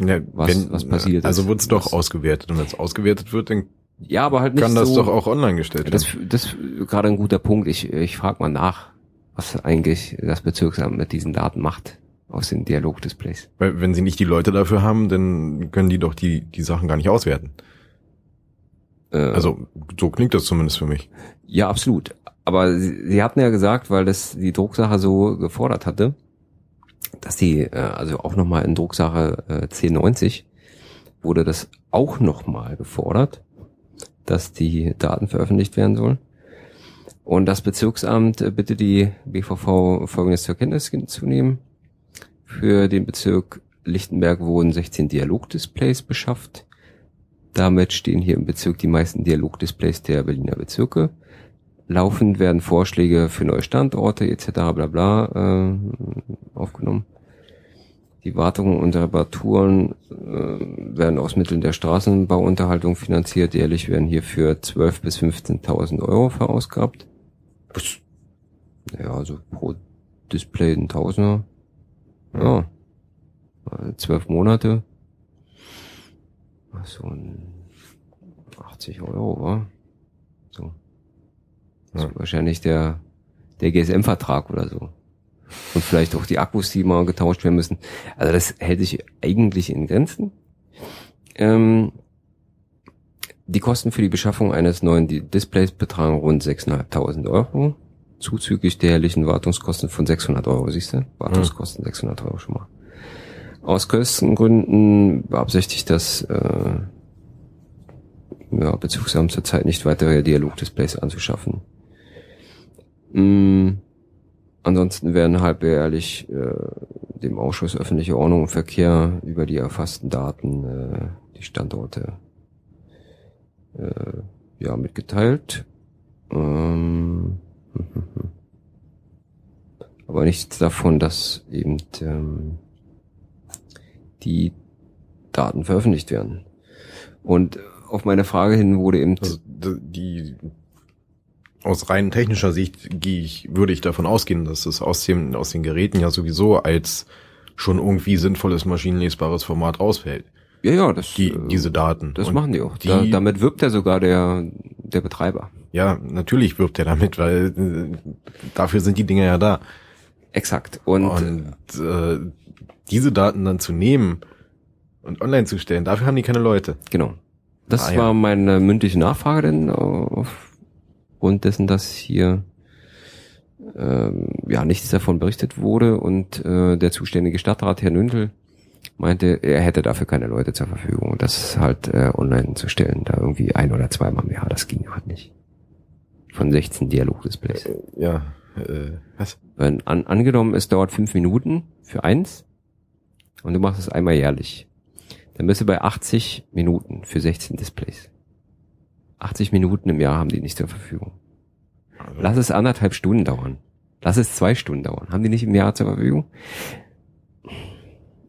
[SPEAKER 2] ja, was, wenn, was passiert also ist. Also wird es doch ausgewertet und wenn es ausgewertet wird, dann
[SPEAKER 1] ja, aber halt nicht
[SPEAKER 2] kann das doch auch online gestellt werden.
[SPEAKER 1] Das, das ist gerade ein guter Punkt. Ich, ich frage mal nach, was eigentlich das Bezirksamt mit diesen Daten macht aus den Dialogdisplays.
[SPEAKER 2] Weil wenn sie nicht die Leute dafür haben, dann können die doch die, die Sachen gar nicht auswerten. Äh, also so klingt das zumindest für mich.
[SPEAKER 1] Ja, absolut. Aber sie, sie hatten ja gesagt, weil das die Drucksache so gefordert hatte, dass die, äh, also auch nochmal in Drucksache äh, 1090 wurde das auch nochmal gefordert, dass die Daten veröffentlicht werden sollen. Und das Bezirksamt äh, bitte die BVV folgendes zur Kenntnis zu nehmen. Für den Bezirk Lichtenberg wurden 16 Dialogdisplays beschafft. Damit stehen hier im Bezirk die meisten Dialogdisplays der Berliner Bezirke. Laufend werden Vorschläge für neue Standorte etc. bla bla äh, aufgenommen. Die Wartungen und Reparaturen äh, werden aus Mitteln der Straßenbauunterhaltung finanziert. Jährlich werden hierfür 12.000 bis 15.000 Euro verausgabt. Ja, also pro Display ein Tausender. Ja. Zwölf Monate. So ein 80 Euro, wa? Ja. wahrscheinlich der, der GSM-Vertrag oder so. Und vielleicht auch die Akkus, die mal getauscht werden müssen. Also das hält sich eigentlich in Grenzen. Ähm, die Kosten für die Beschaffung eines neuen Displays betragen rund 6.500 Euro. Zuzüglich der jährlichen Wartungskosten von 600 Euro, siehst du? Wartungskosten 600 Euro schon mal. Aus Kostengründen beabsichtigt das äh, ja, Bezugsamt zurzeit nicht weitere Dialogdisplays anzuschaffen. Mm, ansonsten werden halbjährlich äh, dem Ausschuss öffentliche Ordnung und Verkehr über die erfassten Daten äh, die Standorte äh, ja mitgeteilt. Ähm, aber nichts davon, dass eben ähm, die Daten veröffentlicht werden. Und auf meine Frage hin wurde eben
[SPEAKER 2] also die aus rein technischer Sicht gehe ich, würde ich davon ausgehen, dass es aus dem aus den Geräten ja sowieso als schon irgendwie sinnvolles maschinenlesbares Format rausfällt.
[SPEAKER 1] Ja, ja, das
[SPEAKER 2] die, äh, diese Daten.
[SPEAKER 1] Das Und machen die auch. Die, da, damit wirbt ja sogar der der Betreiber.
[SPEAKER 2] Ja, natürlich wirbt er damit, weil äh, dafür sind die Dinger ja da.
[SPEAKER 1] Exakt. Und, und
[SPEAKER 2] äh, diese Daten dann zu nehmen und online zu stellen, dafür haben die keine Leute.
[SPEAKER 1] Genau. Das ah, war ja. meine mündliche Nachfrage denn aufgrund dessen, dass hier ähm, ja nichts davon berichtet wurde und äh, der zuständige Stadtrat Herr Nündel meinte, er hätte dafür keine Leute zur Verfügung, das halt äh, online zu stellen, da irgendwie ein oder zweimal mehr, das ging halt nicht. Von 16 Dialogdisplays. Äh,
[SPEAKER 2] ja, äh,
[SPEAKER 1] was? Wenn an, angenommen, es dauert fünf Minuten für eins und du machst es einmal jährlich, dann bist du bei 80 Minuten für 16 Displays. 80 Minuten im Jahr haben die nicht zur Verfügung. Also. Lass es anderthalb Stunden dauern. Lass es zwei Stunden dauern. Haben die nicht im Jahr zur Verfügung?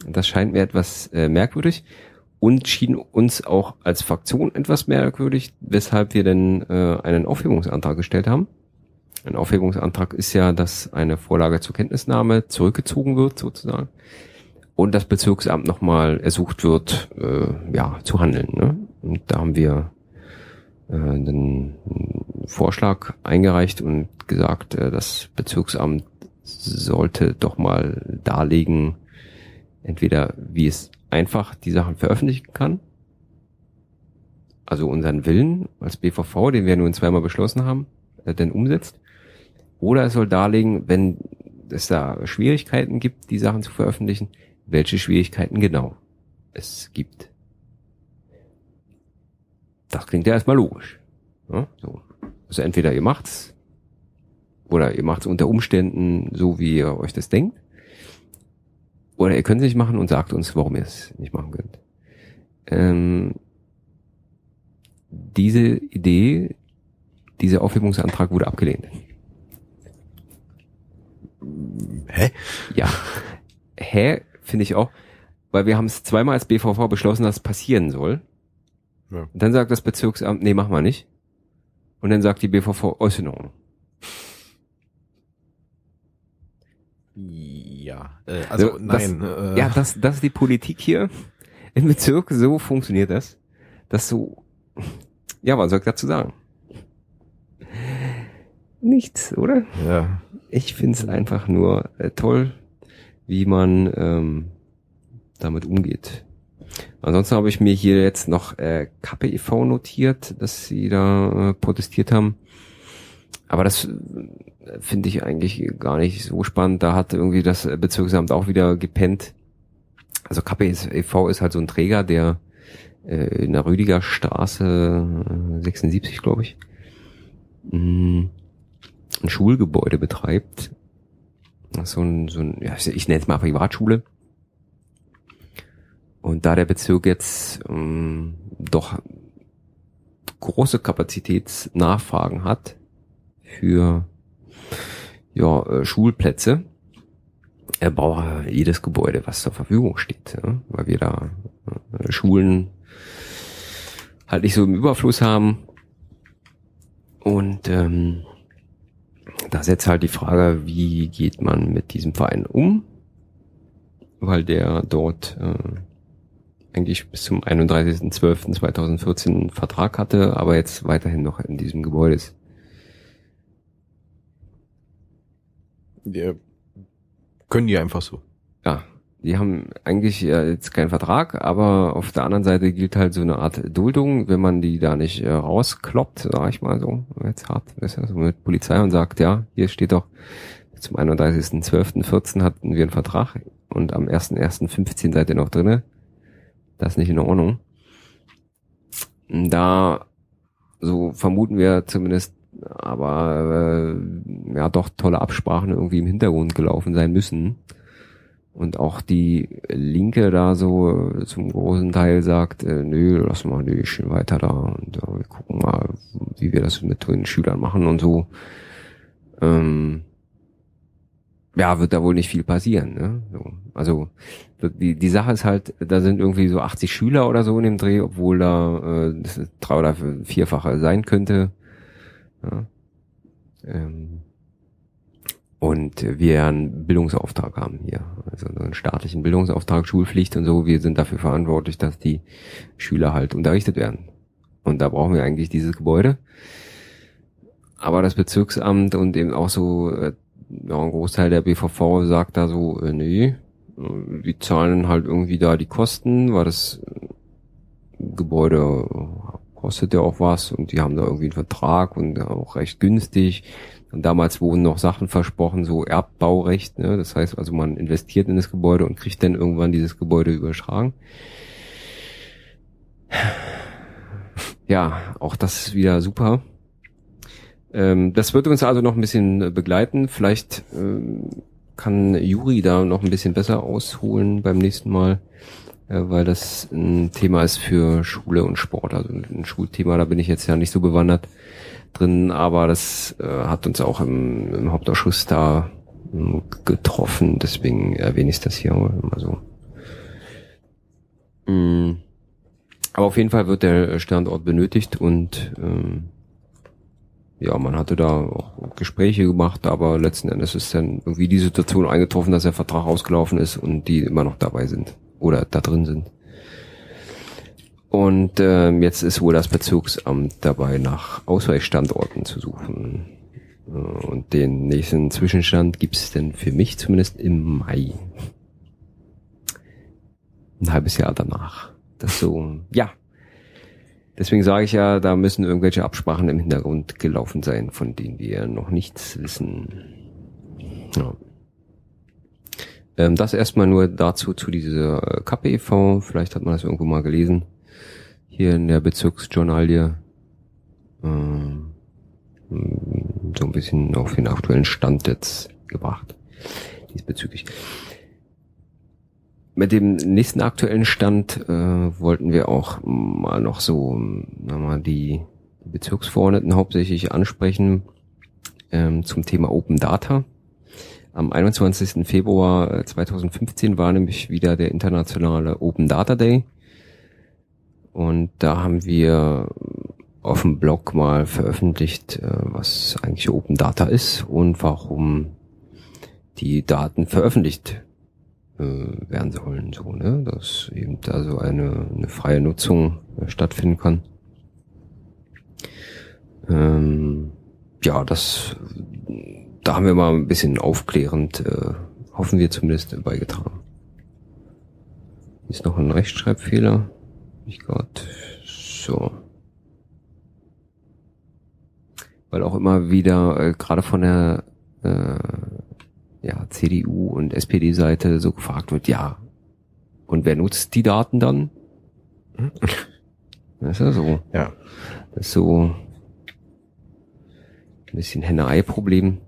[SPEAKER 1] Das scheint mir etwas äh, merkwürdig und schien uns auch als Fraktion etwas merkwürdig, weshalb wir denn äh, einen Aufhebungsantrag gestellt haben. Ein Aufhebungsantrag ist ja, dass eine Vorlage zur Kenntnisnahme zurückgezogen wird, sozusagen. Und das Bezirksamt nochmal ersucht wird, äh, ja, zu handeln. Ne? Und da haben wir einen Vorschlag eingereicht und gesagt, äh, das Bezirksamt sollte doch mal darlegen, entweder wie es einfach die Sachen veröffentlichen kann, also unseren Willen als BVV, den wir nun zweimal beschlossen haben, äh, denn umsetzt, oder es soll darlegen, wenn es da Schwierigkeiten gibt, die Sachen zu veröffentlichen, welche Schwierigkeiten genau es gibt. Das klingt ja erstmal logisch. Ja, so. Also entweder ihr macht's oder ihr macht's unter Umständen so, wie ihr euch das denkt. Oder ihr könnt es nicht machen und sagt uns, warum ihr es nicht machen könnt. ähm, diese Idee, dieser Aufhebungsantrag wurde abgelehnt.
[SPEAKER 2] Hä?
[SPEAKER 1] Ja. Hä, finde ich auch, weil wir haben es zweimal als BVV beschlossen, dass es passieren soll. Ja. Dann sagt das Bezirksamt, nee, mach mal nicht. Und dann sagt die BVV, oh, ist in Ordnung.
[SPEAKER 2] Ja, äh, also, also
[SPEAKER 1] das,
[SPEAKER 2] nein.
[SPEAKER 1] Äh, ja, das, das ist die Politik hier im Bezirk. So funktioniert das. Das so, ja, was soll ich dazu sagen? Nichts, oder?
[SPEAKER 2] Ja.
[SPEAKER 1] Ich find's einfach nur äh, toll, wie man ähm, damit umgeht. Ansonsten habe ich mir hier jetzt noch äh, KPIV notiert, dass sie da äh, protestiert haben. Aber das äh, finde ich eigentlich gar nicht so spannend. Da hat irgendwie das Bezirksamt auch wieder gepennt. Also KPIV ist halt so ein Träger, der äh, in der Rüdiger Straße 76, glaube ich, mh, ein Schulgebäude betreibt. So ein, so ein ja, ich nenne es mal Privatschule. Und da der Bezirk jetzt ähm, doch große Kapazitätsnachfragen hat für ja, äh, Schulplätze, er braucht jedes Gebäude, was zur Verfügung steht, ja? weil wir da äh, Schulen halt nicht so im Überfluss haben. Und ähm, da ist jetzt halt die Frage, wie geht man mit diesem Verein um? Weil der dort äh, eigentlich bis zum 31.12.2014 einen Vertrag hatte, aber jetzt weiterhin noch in diesem Gebäude ist.
[SPEAKER 2] Ja, können die einfach so.
[SPEAKER 1] Ja, die haben eigentlich ja jetzt keinen Vertrag, aber auf der anderen Seite gilt halt so eine Art Duldung, wenn man die da nicht äh, rauskloppt, sag ich mal so, jetzt hart, ist ja so mit Polizei und sagt, ja, hier steht doch, zum 31.12.14 hatten wir einen Vertrag und am 1.1.15 seid ihr noch drinne. Das ist nicht in Ordnung. Da, so vermuten wir zumindest, aber äh, ja doch tolle Absprachen irgendwie im Hintergrund gelaufen sein müssen und auch die Linke da so zum großen Teil sagt, äh, nö, lass mal nö, schön weiter da und äh, wir gucken mal, wie wir das mit den Schülern machen und so. Ähm, ja, wird da wohl nicht viel passieren. Ne? So, also die, die Sache ist halt, da sind irgendwie so 80 Schüler oder so in dem Dreh, obwohl da äh, das drei oder vierfache sein könnte. Ja. Ähm, und wir einen Bildungsauftrag haben hier, also einen staatlichen Bildungsauftrag, Schulpflicht und so. Wir sind dafür verantwortlich, dass die Schüler halt unterrichtet werden. Und da brauchen wir eigentlich dieses Gebäude. Aber das Bezirksamt und eben auch so äh, ja, ein Großteil der BVV sagt da so, äh, nee, die zahlen halt irgendwie da die Kosten, weil das Gebäude kostet ja auch was und die haben da irgendwie einen Vertrag und auch recht günstig. Und damals wurden noch Sachen versprochen, so Erbbaurecht, ne? das heißt also man investiert in das Gebäude und kriegt dann irgendwann dieses Gebäude überschlagen. Ja, auch das ist wieder super. Ähm, das wird uns also noch ein bisschen begleiten. Vielleicht ähm, kann Juri da noch ein bisschen besser ausholen beim nächsten Mal, äh, weil das ein Thema ist für Schule und Sport. Also ein Schulthema, da bin ich jetzt ja nicht so bewandert drin, aber das äh, hat uns auch im, im Hauptausschuss da äh, getroffen, deswegen erwähne ich das hier mal so. Mm. Aber auf jeden Fall wird der Standort benötigt und ähm, ja, man hatte da auch Gespräche gemacht, aber letzten Endes ist dann irgendwie die Situation eingetroffen, dass der Vertrag ausgelaufen ist und die immer noch dabei sind oder da drin sind. Und ähm, jetzt ist wohl das Bezirksamt dabei, nach Ausweichstandorten zu suchen. Äh, und den nächsten Zwischenstand gibt's denn für mich zumindest im Mai. Ein halbes Jahr danach. Das so, ja. Deswegen sage ich ja, da müssen irgendwelche Absprachen im Hintergrund gelaufen sein, von denen wir noch nichts wissen. Ja. Ähm, das erstmal nur dazu zu dieser KPEV. Vielleicht hat man das irgendwo mal gelesen hier in der Bezirksjournalie ähm, so ein bisschen auf den aktuellen Stand jetzt gebracht diesbezüglich. Mit dem nächsten aktuellen Stand äh, wollten wir auch mal noch so mal die Bezirksverordneten hauptsächlich ansprechen ähm, zum Thema Open Data. Am 21. Februar 2015 äh, war nämlich wieder der internationale Open Data Day. Und da haben wir auf dem Blog mal veröffentlicht, äh, was eigentlich Open Data ist und warum die Daten veröffentlicht äh, werden sollen, so, ne? Dass eben also eine, eine freie Nutzung stattfinden kann. Ähm, ja, das, da haben wir mal ein bisschen aufklärend, äh, hoffen wir zumindest, beigetragen. Ist noch ein Rechtschreibfehler. Ich Gott. So. Weil auch immer wieder, äh, gerade von der äh, ja, CDU und SPD-Seite so gefragt wird, ja, und wer nutzt die Daten dann? Das ist ja so.
[SPEAKER 2] Ja.
[SPEAKER 1] Das ist so, ein bisschen Henne-Ei-Problem.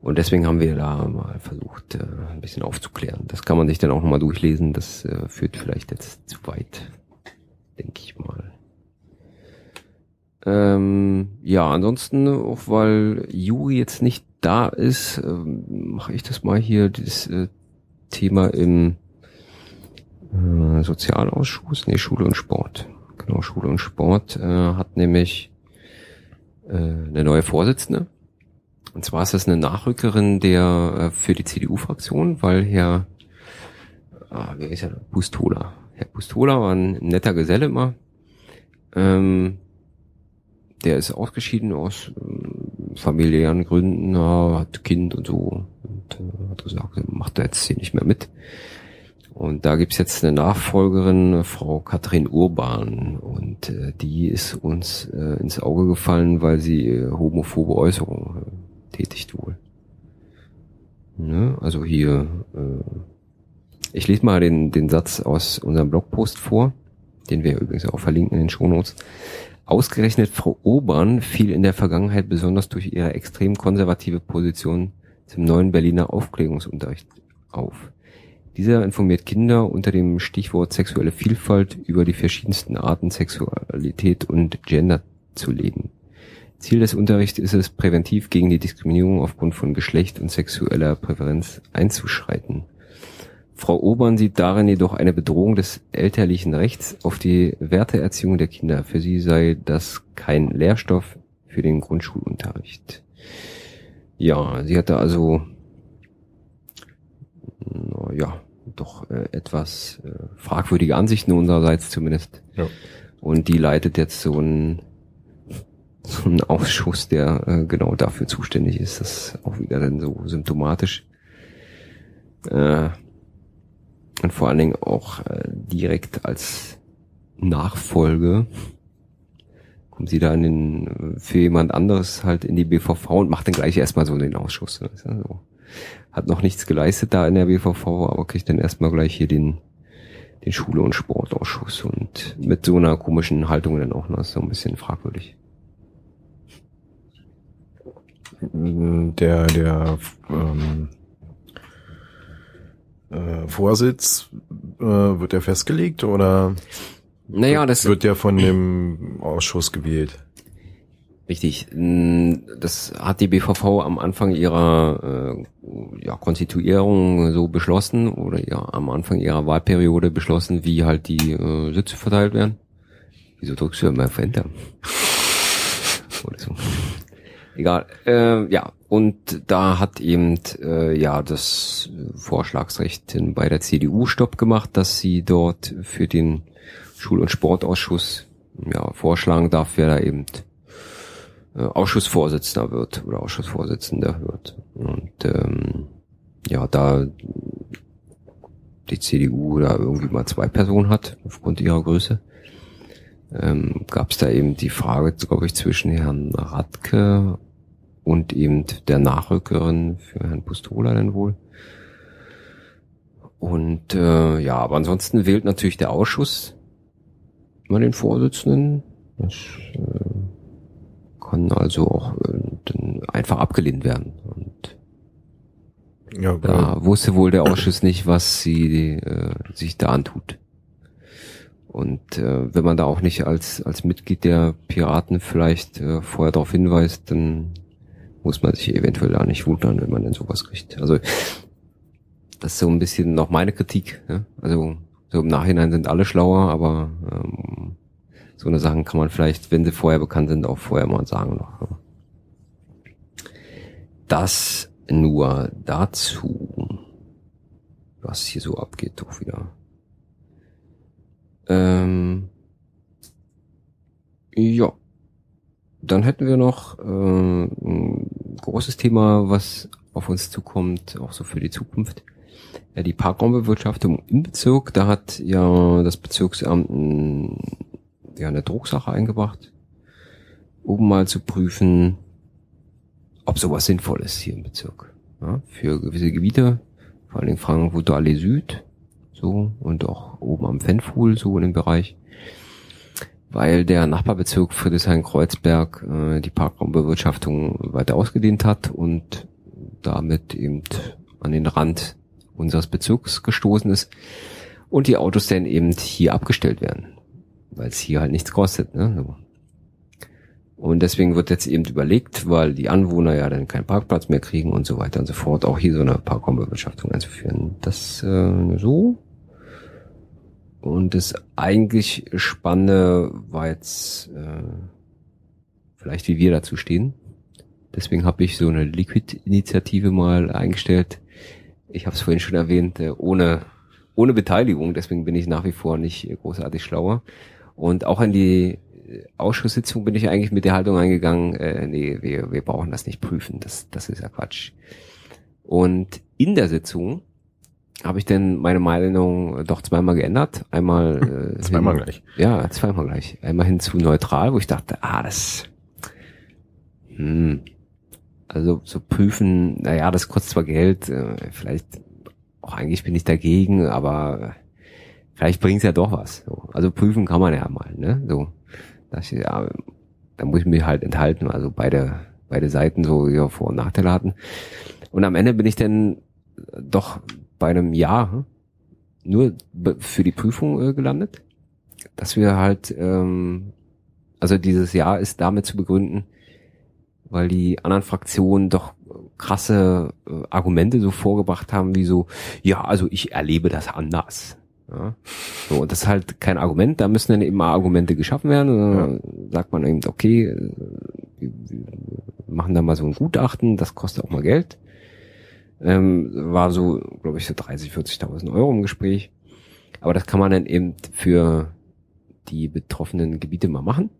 [SPEAKER 1] Und deswegen haben wir da mal versucht, äh, ein bisschen aufzuklären. Das kann man sich dann auch nochmal durchlesen. Das äh, führt vielleicht jetzt zu weit, denke ich mal. Ähm, ja, ansonsten, auch weil Juri jetzt nicht da ist, äh, mache ich das mal hier, das äh, Thema im äh, Sozialausschuss, nee, Schule und Sport. Genau, Schule und Sport äh, hat nämlich äh, eine neue Vorsitzende. Und zwar ist das eine Nachrückerin der äh, für die CDU-Fraktion, weil Herr, ah, wer ist er? Bustola. Herr Bustola war ein netter Geselle immer. Ähm, der ist ausgeschieden aus äh, familiären Gründen, ja, hat Kind und so. Und äh, hat gesagt, macht er jetzt hier nicht mehr mit. Und da gibt's jetzt eine Nachfolgerin, Frau Katrin Urban. Und äh, die ist uns äh, ins Auge gefallen, weil sie äh, homophobe Äußerungen äh, tätigt wohl. Ne? Also hier, äh, ich lese mal den, den Satz aus unserem Blogpost vor, den wir übrigens auch verlinken in den Shownotes. Ausgerechnet Frau Urban fiel in der Vergangenheit besonders durch ihre extrem konservative Position zum neuen Berliner Aufklärungsunterricht auf. Dieser informiert Kinder unter dem Stichwort sexuelle Vielfalt über die verschiedensten Arten Sexualität und Gender zu leben. Ziel des Unterrichts ist es, präventiv gegen die Diskriminierung aufgrund von Geschlecht und sexueller Präferenz einzuschreiten. Frau Obern sieht darin jedoch eine Bedrohung des elterlichen Rechts auf die Werteerziehung der Kinder. Für sie sei das kein Lehrstoff für den Grundschulunterricht. Ja, sie hatte also ja, doch äh, etwas äh, fragwürdige Ansichten unsererseits zumindest. Ja. Und die leitet jetzt so ein so ein Ausschuss, der äh, genau dafür zuständig ist. Das ist auch wieder dann so symptomatisch. Äh, und vor allen Dingen auch äh, direkt als Nachfolge kommt sie da in den, für jemand anderes halt in die BVV und macht dann gleich erstmal so den Ausschuss. Ne? Ja so hat noch nichts geleistet da in der BVV, aber kriegt dann erstmal gleich hier den, den Schule- und Sportausschuss und mit so einer komischen Haltung dann auch noch so ein bisschen fragwürdig.
[SPEAKER 2] Der, der ähm, äh, Vorsitz äh, wird der festgelegt oder
[SPEAKER 1] naja, das
[SPEAKER 2] wird der von dem Ausschuss gewählt?
[SPEAKER 1] Richtig. Das hat die BVV am Anfang ihrer äh, ja, Konstituierung so beschlossen oder ja am Anfang ihrer Wahlperiode beschlossen, wie halt die äh, Sitze verteilt werden. Wieso drückst du immer auf Enter? oder so. Egal. Äh, ja, und da hat eben äh, ja das Vorschlagsrecht bei der CDU Stopp gemacht, dass sie dort für den Schul- und Sportausschuss ja vorschlagen darf, wer da eben äh, Ausschussvorsitzender wird oder Ausschussvorsitzender wird. Und ähm, ja, da die CDU da irgendwie mal zwei Personen hat, aufgrund ihrer Größe, ähm, gab es da eben die Frage, glaube ich, zwischen Herrn Radke und eben der Nachrückerin für Herrn Pustola dann wohl. Und äh, ja, aber ansonsten wählt natürlich der Ausschuss immer den Vorsitzenden. Das äh, kann also auch äh, dann einfach abgelehnt werden. Und Ja, da wusste wohl der Ausschuss nicht, was sie äh, sich da antut. Und äh, wenn man da auch nicht als, als Mitglied der Piraten vielleicht äh, vorher darauf hinweist, dann muss man sich eventuell da nicht wundern, wenn man denn sowas kriegt. Also das ist so ein bisschen noch meine Kritik. Ja? Also so im Nachhinein sind alle schlauer, aber ähm, so eine Sachen kann man vielleicht, wenn sie vorher bekannt sind, auch vorher mal sagen noch. Das nur dazu, was hier so abgeht, doch wieder. Ähm, ja. Dann hätten wir noch äh, ein großes Thema, was auf uns zukommt, auch so für die Zukunft. Ja, die Parkraumbewirtschaftung im Bezirk, da hat ja das Bezirksamt ein, ja, eine Drucksache eingebracht, um mal zu prüfen, ob sowas sinnvoll ist hier im Bezirk. Ja, für gewisse Gebiete, vor allen Dingen Frankfurt Allee Süd, so, und auch oben am Fenfuhl, so in dem Bereich. Weil der Nachbarbezirk Friedrichshain-Kreuzberg äh, die Parkraumbewirtschaftung weiter ausgedehnt hat und damit eben an den Rand unseres Bezirks gestoßen ist und die Autos dann eben hier abgestellt werden, weil es hier halt nichts kostet. Ne? Und deswegen wird jetzt eben überlegt, weil die Anwohner ja dann keinen Parkplatz mehr kriegen und so weiter und so fort, auch hier so eine Parkraumbewirtschaftung einzuführen. Das äh, so. Und das eigentlich Spannende war jetzt äh, vielleicht, wie wir dazu stehen. Deswegen habe ich so eine Liquid-Initiative mal eingestellt. Ich habe es vorhin schon erwähnt, äh, ohne ohne Beteiligung. Deswegen bin ich nach wie vor nicht großartig schlauer. Und auch an die Ausschusssitzung bin ich eigentlich mit der Haltung eingegangen, äh, nee, wir, wir brauchen das nicht prüfen, das, das ist ja Quatsch. Und in der Sitzung habe ich denn meine Meinung doch zweimal geändert. Einmal
[SPEAKER 2] äh, zweimal hin, gleich.
[SPEAKER 1] Ja, zweimal gleich. Einmal hin zu neutral, wo ich dachte, ah, das hm, also so prüfen, naja, das kostet zwar Geld, äh, vielleicht auch eigentlich bin ich dagegen, aber vielleicht bringt es ja doch was. So. Also prüfen kann man ja mal, ne? So. Das, ja, da muss ich mich halt enthalten, also beide, beide Seiten so ja, Vor- und Nachteile hatten. Und am Ende bin ich dann doch bei einem Jahr hm, nur für die Prüfung äh, gelandet, dass wir halt, ähm, also dieses Jahr ist damit zu begründen, weil die anderen Fraktionen doch krasse äh, Argumente so vorgebracht haben, wie so, ja, also ich erlebe das anders. Ja. So, und das ist halt kein Argument, da müssen dann eben mal Argumente geschaffen werden. Ja. Sagt man eben, okay, äh, wir machen da mal so ein Gutachten, das kostet auch mal Geld. Ähm, war so, glaube ich, so 30, 40.000 Euro im Gespräch. Aber das kann man dann eben für die betroffenen Gebiete mal machen.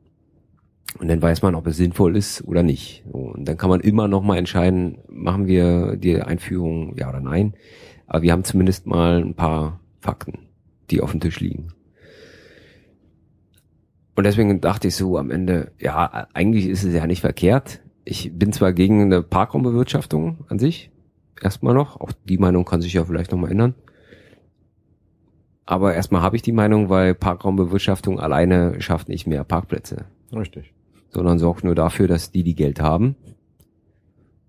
[SPEAKER 1] Und dann weiß man, ob es sinnvoll ist oder nicht. Und dann kann man immer noch mal entscheiden, machen wir die Einführung ja oder nein. Aber wir haben zumindest mal ein paar Fakten die auf dem Tisch liegen. Und deswegen dachte ich so am Ende, ja, eigentlich ist es ja nicht verkehrt. Ich bin zwar gegen eine Parkraumbewirtschaftung an sich, erstmal noch, auch die Meinung kann sich ja vielleicht nochmal ändern. Aber erstmal habe ich die Meinung, weil Parkraumbewirtschaftung alleine schafft nicht mehr Parkplätze.
[SPEAKER 2] Richtig.
[SPEAKER 1] Sondern sorgt nur dafür, dass die, die Geld haben,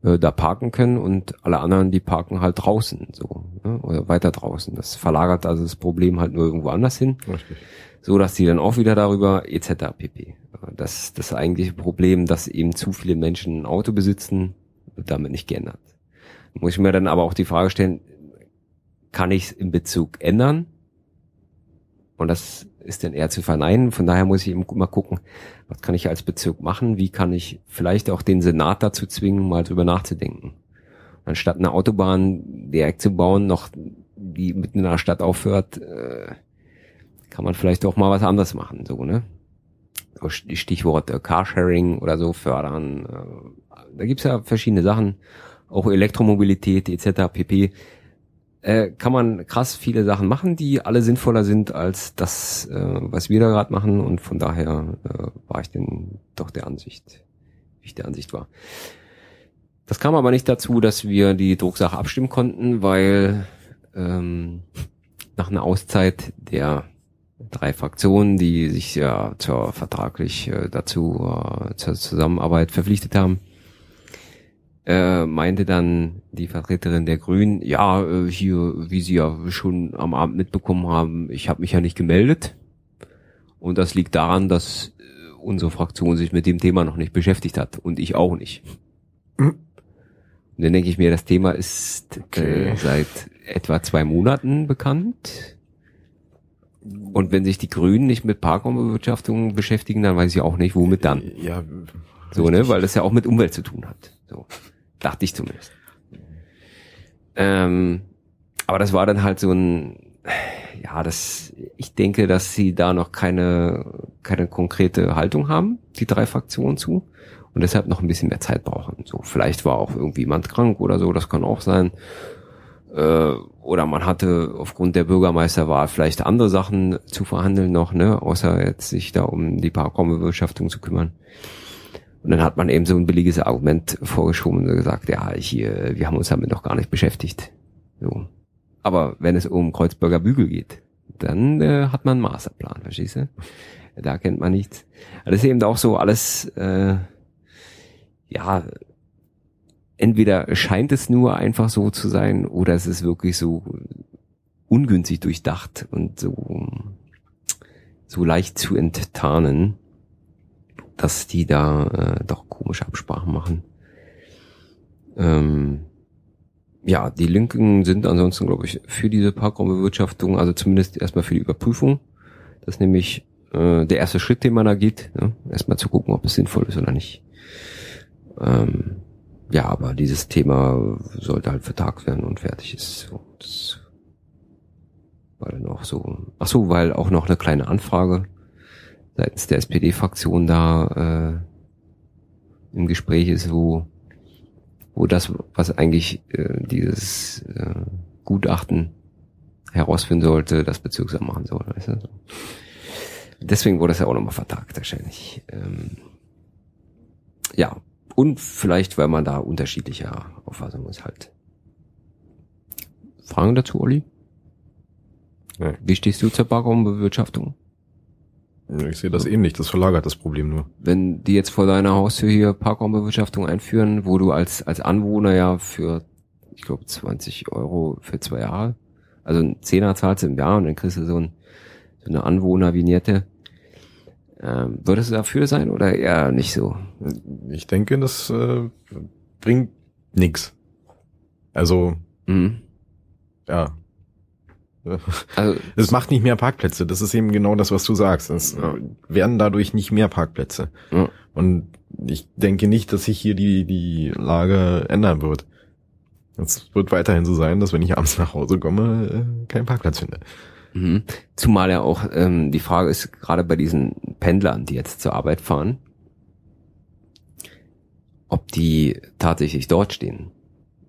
[SPEAKER 1] äh, da parken können und alle anderen, die parken halt draußen, so, ne? oder weiter draußen. Das verlagert also das Problem halt nur irgendwo anders hin. Richtig. So dass die dann auch wieder darüber etc. pp. Das, das eigentliche Problem, dass eben zu viele Menschen ein Auto besitzen, wird damit nicht geändert. Muss ich mir dann aber auch die Frage stellen, kann ich es im Bezug ändern? Und das ist dann eher zu verneinen. Von daher muss ich eben mal gucken, was kann ich als Bezirk machen? Wie kann ich vielleicht auch den Senat dazu zwingen, mal drüber nachzudenken? Anstatt eine Autobahn direkt zu bauen, noch die mitten in der Stadt aufhört, äh, kann man vielleicht auch mal was anderes machen, so, ne? Stichwort äh, Carsharing oder so fördern. Äh, da gibt's ja verschiedene Sachen, auch Elektromobilität etc. pp äh, kann man krass viele Sachen machen, die alle sinnvoller sind als das, äh, was wir da gerade machen. Und von daher äh, war ich denn doch der Ansicht, wie ich der Ansicht war. Das kam aber nicht dazu, dass wir die Drucksache abstimmen konnten, weil ähm, nach einer Auszeit der drei Fraktionen, die sich ja zur vertraglich äh, dazu äh, zur Zusammenarbeit verpflichtet haben, äh, meinte dann die Vertreterin der Grünen, ja, äh, hier, wie Sie ja schon am Abend mitbekommen haben, ich habe mich ja nicht gemeldet. Und das liegt daran, dass äh, unsere Fraktion sich mit dem Thema noch nicht beschäftigt hat und ich auch nicht. Mhm. Und dann denke ich mir, das Thema ist okay. äh, seit etwa zwei Monaten bekannt. Und wenn sich die Grünen nicht mit Parkraumbewirtschaftung beschäftigen, dann weiß ich auch nicht, womit dann. Ja. So, ne, weil das ja auch mit Umwelt zu tun hat. So. Dachte ich zumindest. Ähm, aber das war dann halt so ein, ja, das, ich denke, dass sie da noch keine, keine konkrete Haltung haben, die drei Fraktionen zu. Und deshalb noch ein bisschen mehr Zeit brauchen. So, vielleicht war auch irgendwie jemand krank oder so, das kann auch sein. Äh, oder man hatte aufgrund der Bürgermeisterwahl vielleicht andere Sachen zu verhandeln noch, ne, außer jetzt sich da um die Parkraumbewirtschaftung zu kümmern. Und dann hat man eben so ein billiges Argument vorgeschoben und gesagt, ja, hier, wir haben uns damit noch gar nicht beschäftigt. So. Aber wenn es um Kreuzberger Bügel geht, dann äh, hat man einen Masterplan, verstehst du? Da kennt man nichts. Das ist eben auch so alles, äh, ja, entweder scheint es nur einfach so zu sein oder es ist wirklich so ungünstig durchdacht und so, so leicht zu enttarnen dass die da äh, doch komische Absprachen machen. Ähm, ja, die Linken sind ansonsten, glaube ich, für diese Parkraumbewirtschaftung, also zumindest erstmal für die Überprüfung. Das ist nämlich äh, der erste Schritt, den man da geht. Ne? Erstmal zu gucken, ob es sinnvoll ist oder nicht. Ähm, ja, aber dieses Thema sollte halt vertagt werden und fertig ist. So, das war dann auch so. Ach so, weil auch noch eine kleine Anfrage seitens der SPD-Fraktion da äh, im Gespräch ist, wo, wo das, was eigentlich äh, dieses äh, Gutachten herausfinden sollte, das Bezirksamt machen soll. Weißt du? Deswegen wurde es ja auch nochmal vertagt wahrscheinlich. Ähm, ja, und vielleicht, weil man da unterschiedlicher Auffassung ist halt. Fragen dazu, Olli? Ja. Wie stehst du zur Backraumbewirtschaftung?
[SPEAKER 2] Ich sehe das ähnlich, das verlagert das Problem nur.
[SPEAKER 1] Wenn die jetzt vor deiner Haustür hier Parkraumbewirtschaftung einführen, wo du als, als Anwohner ja für, ich glaube, 20 Euro für zwei Jahre, also ein Zehner zahlst du im Jahr und dann kriegst du so, ein, so eine Anwohnervignette. Ähm, würdest du dafür sein oder eher nicht so?
[SPEAKER 2] Ich denke, das äh, bringt nix. Also, mhm. ja, also, es macht nicht mehr Parkplätze. Das ist eben genau das, was du sagst. Es ja. werden dadurch nicht mehr Parkplätze. Ja. Und ich denke nicht, dass sich hier die, die Lage ändern wird. Es wird weiterhin so sein, dass wenn ich abends nach Hause komme, äh, keinen Parkplatz finde.
[SPEAKER 1] Mhm. Zumal ja auch ähm, die Frage ist, gerade bei diesen Pendlern, die jetzt zur Arbeit fahren, ob die tatsächlich dort stehen.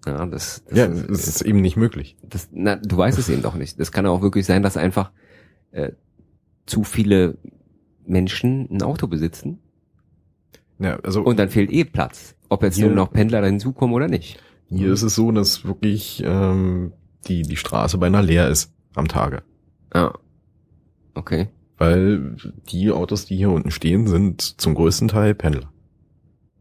[SPEAKER 2] Ja, das, das, ja, das ist eben nicht möglich.
[SPEAKER 1] Das, na, du weißt es eben doch nicht. Das kann auch wirklich sein, dass einfach äh, zu viele Menschen ein Auto besitzen. Ja, also und dann fehlt eh Platz, ob jetzt hier, nur noch Pendler da hinzukommen oder nicht.
[SPEAKER 2] Hier ist es so, dass wirklich ähm, die die Straße beinahe leer ist am Tage.
[SPEAKER 1] Ja. Okay.
[SPEAKER 2] Weil die Autos, die hier unten stehen, sind zum größten Teil Pendler.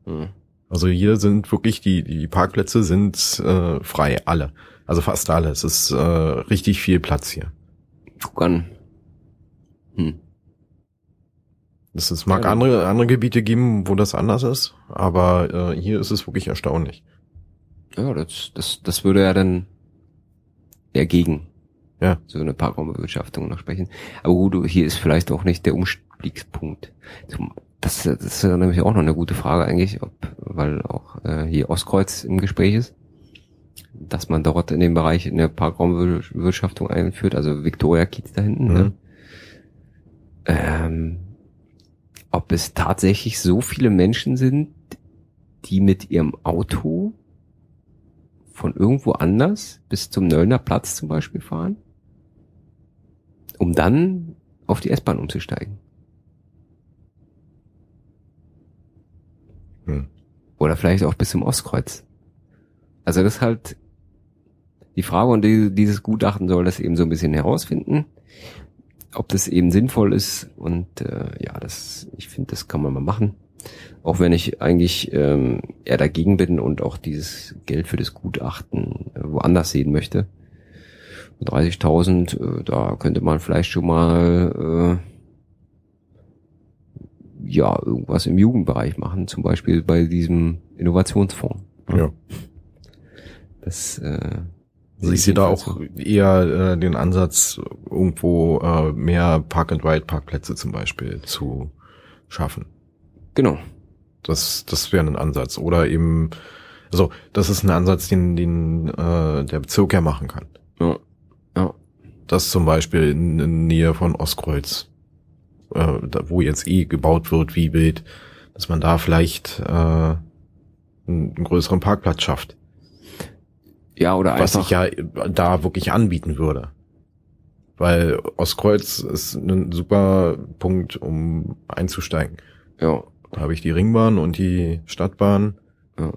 [SPEAKER 2] Hm. Also hier sind wirklich die, die Parkplätze sind äh, frei, alle. Also fast alle. Es ist äh, richtig viel Platz hier.
[SPEAKER 1] Guck an.
[SPEAKER 2] Hm. Es, es mag ja. andere, andere Gebiete geben, wo das anders ist, aber äh, hier ist es wirklich erstaunlich.
[SPEAKER 1] Ja, das, das, das würde ja dann eher gegen ja. so eine Parkraumbewirtschaftung noch sprechen. Aber gut, hier ist vielleicht auch nicht der Umstiegspunkt. Zum das, das ist ja nämlich auch noch eine gute Frage eigentlich, ob, weil auch äh, hier Ostkreuz im Gespräch ist, dass man dort in dem Bereich eine Parkraumbewirtschaftung einführt, also Victoria Kiez da hinten. Ne? Mhm. Ne? Ähm, ob es tatsächlich so viele Menschen sind, die mit ihrem Auto von irgendwo anders bis zum Nöllner Platz zum Beispiel fahren, um dann auf die S-Bahn umzusteigen. Hm. Oder vielleicht auch bis zum Ostkreuz. Also das ist halt die Frage und die, dieses Gutachten soll das eben so ein bisschen herausfinden, ob das eben sinnvoll ist und äh, ja, das, ich finde, das kann man mal machen. Auch wenn ich eigentlich ähm, eher dagegen bin und auch dieses Geld für das Gutachten äh, woanders sehen möchte. 30.000, äh, da könnte man vielleicht schon mal äh, ja irgendwas im Jugendbereich machen, zum Beispiel bei diesem Innovationsfonds.
[SPEAKER 2] Ja. Das äh, also ich sehe da auch eher äh, den Ansatz, irgendwo äh, mehr Park-and-Ride-Parkplätze zum Beispiel zu schaffen.
[SPEAKER 1] Genau.
[SPEAKER 2] Das, das wäre ein Ansatz. Oder eben, also das ist ein Ansatz, den, den äh, der Bezirk ja machen kann.
[SPEAKER 1] Ja. ja.
[SPEAKER 2] Das zum Beispiel in, in Nähe von Ostkreuz, äh, wo jetzt eh gebaut wird wie wild, dass man da vielleicht äh, einen, einen größeren Parkplatz schafft.
[SPEAKER 1] Ja, oder
[SPEAKER 2] einfach. Was ich ja da wirklich anbieten würde. Weil Ostkreuz ist ein super Punkt, um einzusteigen.
[SPEAKER 1] Ja.
[SPEAKER 2] Da habe ich die Ringbahn und die Stadtbahn. Ja.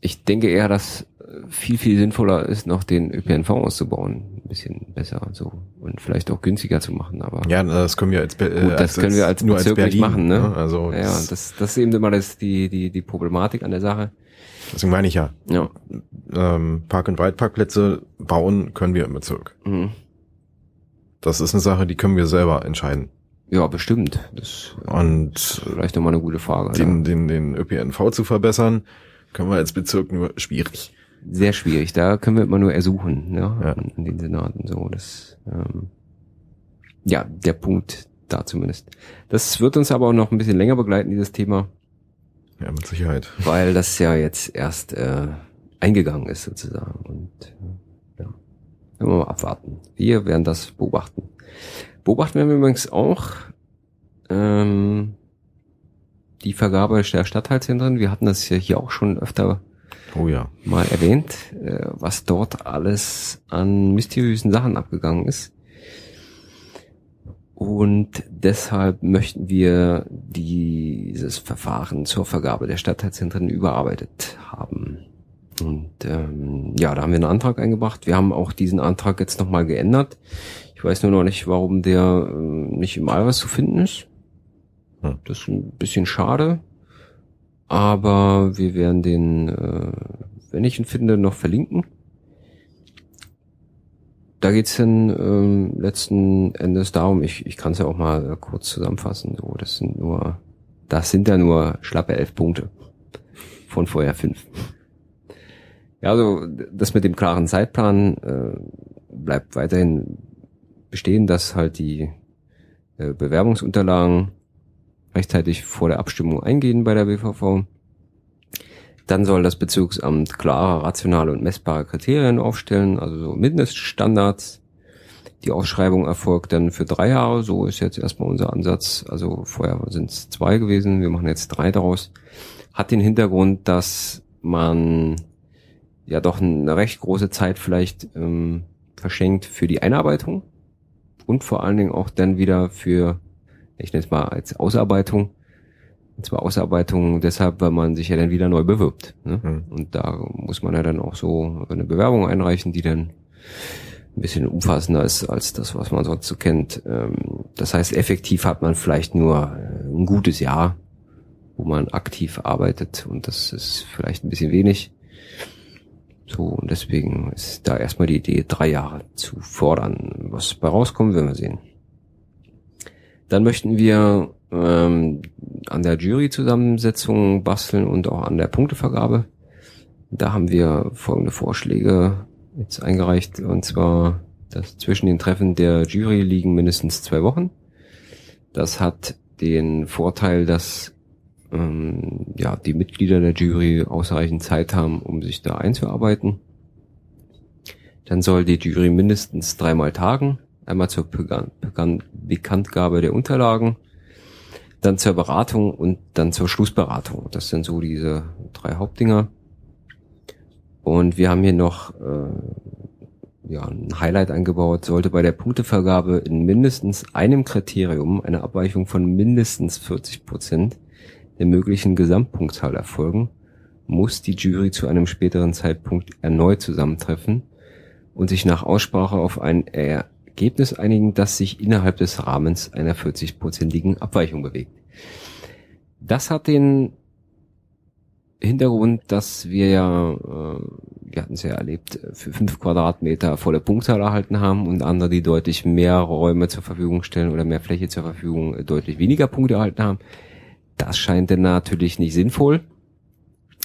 [SPEAKER 1] Ich denke eher, dass viel, viel sinnvoller ist, noch den ÖPNV auszubauen. Ein bisschen besser und so. Und vielleicht auch günstiger zu machen, aber.
[SPEAKER 2] Ja, das können wir als,
[SPEAKER 1] Be Gut, das als, können wir als nur Bezirk als Berlin, machen, ne?
[SPEAKER 2] ne? Also.
[SPEAKER 1] Ja, das, das ist eben immer das, die, die, die Problematik an der Sache.
[SPEAKER 2] Deswegen meine ich ja.
[SPEAKER 1] Ja.
[SPEAKER 2] Ähm, Park-and-Ride-Parkplätze bauen können wir im Bezirk. Mhm. Das ist eine Sache, die können wir selber entscheiden.
[SPEAKER 1] Ja, bestimmt. Das
[SPEAKER 2] und
[SPEAKER 1] vielleicht nochmal eine gute Frage.
[SPEAKER 2] Den, ja. den, den ÖPNV zu verbessern, können wir als Bezirk nur schwierig.
[SPEAKER 1] Sehr schwierig. Da können wir immer nur ersuchen, ja, ja. In, den Senaten so. Das, ähm, ja, der Punkt da zumindest. Das wird uns aber auch noch ein bisschen länger begleiten, dieses Thema.
[SPEAKER 2] Ja, mit Sicherheit.
[SPEAKER 1] Weil das ja jetzt erst äh, eingegangen ist sozusagen. Und ja, werden wir mal abwarten. Wir werden das beobachten. Beobachten werden wir übrigens auch ähm, die Vergabe der Stadtteilzentren. Wir hatten das ja hier auch schon öfter
[SPEAKER 2] oh ja.
[SPEAKER 1] mal erwähnt, äh, was dort alles an mysteriösen Sachen abgegangen ist. Und deshalb möchten wir dieses Verfahren zur Vergabe der Stadtteilzentren überarbeitet haben. Und ähm, ja, da haben wir einen Antrag eingebracht. Wir haben auch diesen Antrag jetzt nochmal geändert. Ich weiß nur noch nicht, warum der äh, nicht im Allwas zu finden ist. Hm. Das ist ein bisschen schade. Aber wir werden den, äh, wenn ich ihn finde, noch verlinken da geht's dann ähm, letzten Endes darum, ich, ich kann es ja auch mal kurz zusammenfassen, so, das sind nur, das sind ja nur schlappe elf Punkte von vorher fünf. Ja, also das mit dem klaren Zeitplan äh, bleibt weiterhin bestehen, dass halt die äh, Bewerbungsunterlagen rechtzeitig vor der Abstimmung eingehen bei der BVV. Dann soll das Bezirksamt klare, rationale und messbare Kriterien aufstellen, also so Mindeststandards. Die Ausschreibung erfolgt dann für drei Jahre, so ist jetzt erstmal unser Ansatz. Also vorher sind es zwei gewesen, wir machen jetzt drei daraus. Hat den Hintergrund, dass man ja doch eine recht große Zeit vielleicht ähm, verschenkt für die Einarbeitung und vor allen Dingen auch dann wieder für, ich nenne es mal als Ausarbeitung, und zwar Ausarbeitung deshalb, weil man sich ja dann wieder neu bewirbt. Ne? Mhm. Und da muss man ja dann auch so eine Bewerbung einreichen, die dann ein bisschen umfassender ist als das, was man sonst so kennt. Ähm, das heißt, effektiv hat man vielleicht nur äh, ein gutes Jahr, wo man aktiv arbeitet und das ist vielleicht ein bisschen wenig. So, und deswegen ist da erstmal die Idee, drei Jahre zu fordern. Was bei rauskommt, werden wir sehen. Dann möchten wir ähm, an der Juryzusammensetzung basteln und auch an der Punktevergabe. Da haben wir folgende Vorschläge jetzt eingereicht, und zwar, dass zwischen den Treffen der Jury liegen mindestens zwei Wochen. Das hat den Vorteil, dass ähm, ja, die Mitglieder der Jury ausreichend Zeit haben, um sich da einzuarbeiten. Dann soll die Jury mindestens dreimal tagen. Einmal zur Bekanntgabe der Unterlagen dann zur Beratung und dann zur Schlussberatung. Das sind so diese drei Hauptdinger. Und wir haben hier noch äh, ja, ein Highlight eingebaut, sollte bei der Punktevergabe in mindestens einem Kriterium eine Abweichung von mindestens 40 Prozent der möglichen Gesamtpunktzahl erfolgen, muss die Jury zu einem späteren Zeitpunkt erneut zusammentreffen und sich nach Aussprache auf ein Ergebnis einigen, das sich innerhalb des Rahmens einer 40-prozentigen Abweichung bewegt. Das hat den Hintergrund, dass wir ja, äh, wir hatten es ja erlebt, für fünf Quadratmeter volle Punktzahl erhalten haben und andere, die deutlich mehr Räume zur Verfügung stellen oder mehr Fläche zur Verfügung, äh, deutlich weniger Punkte erhalten haben. Das scheint dann natürlich nicht sinnvoll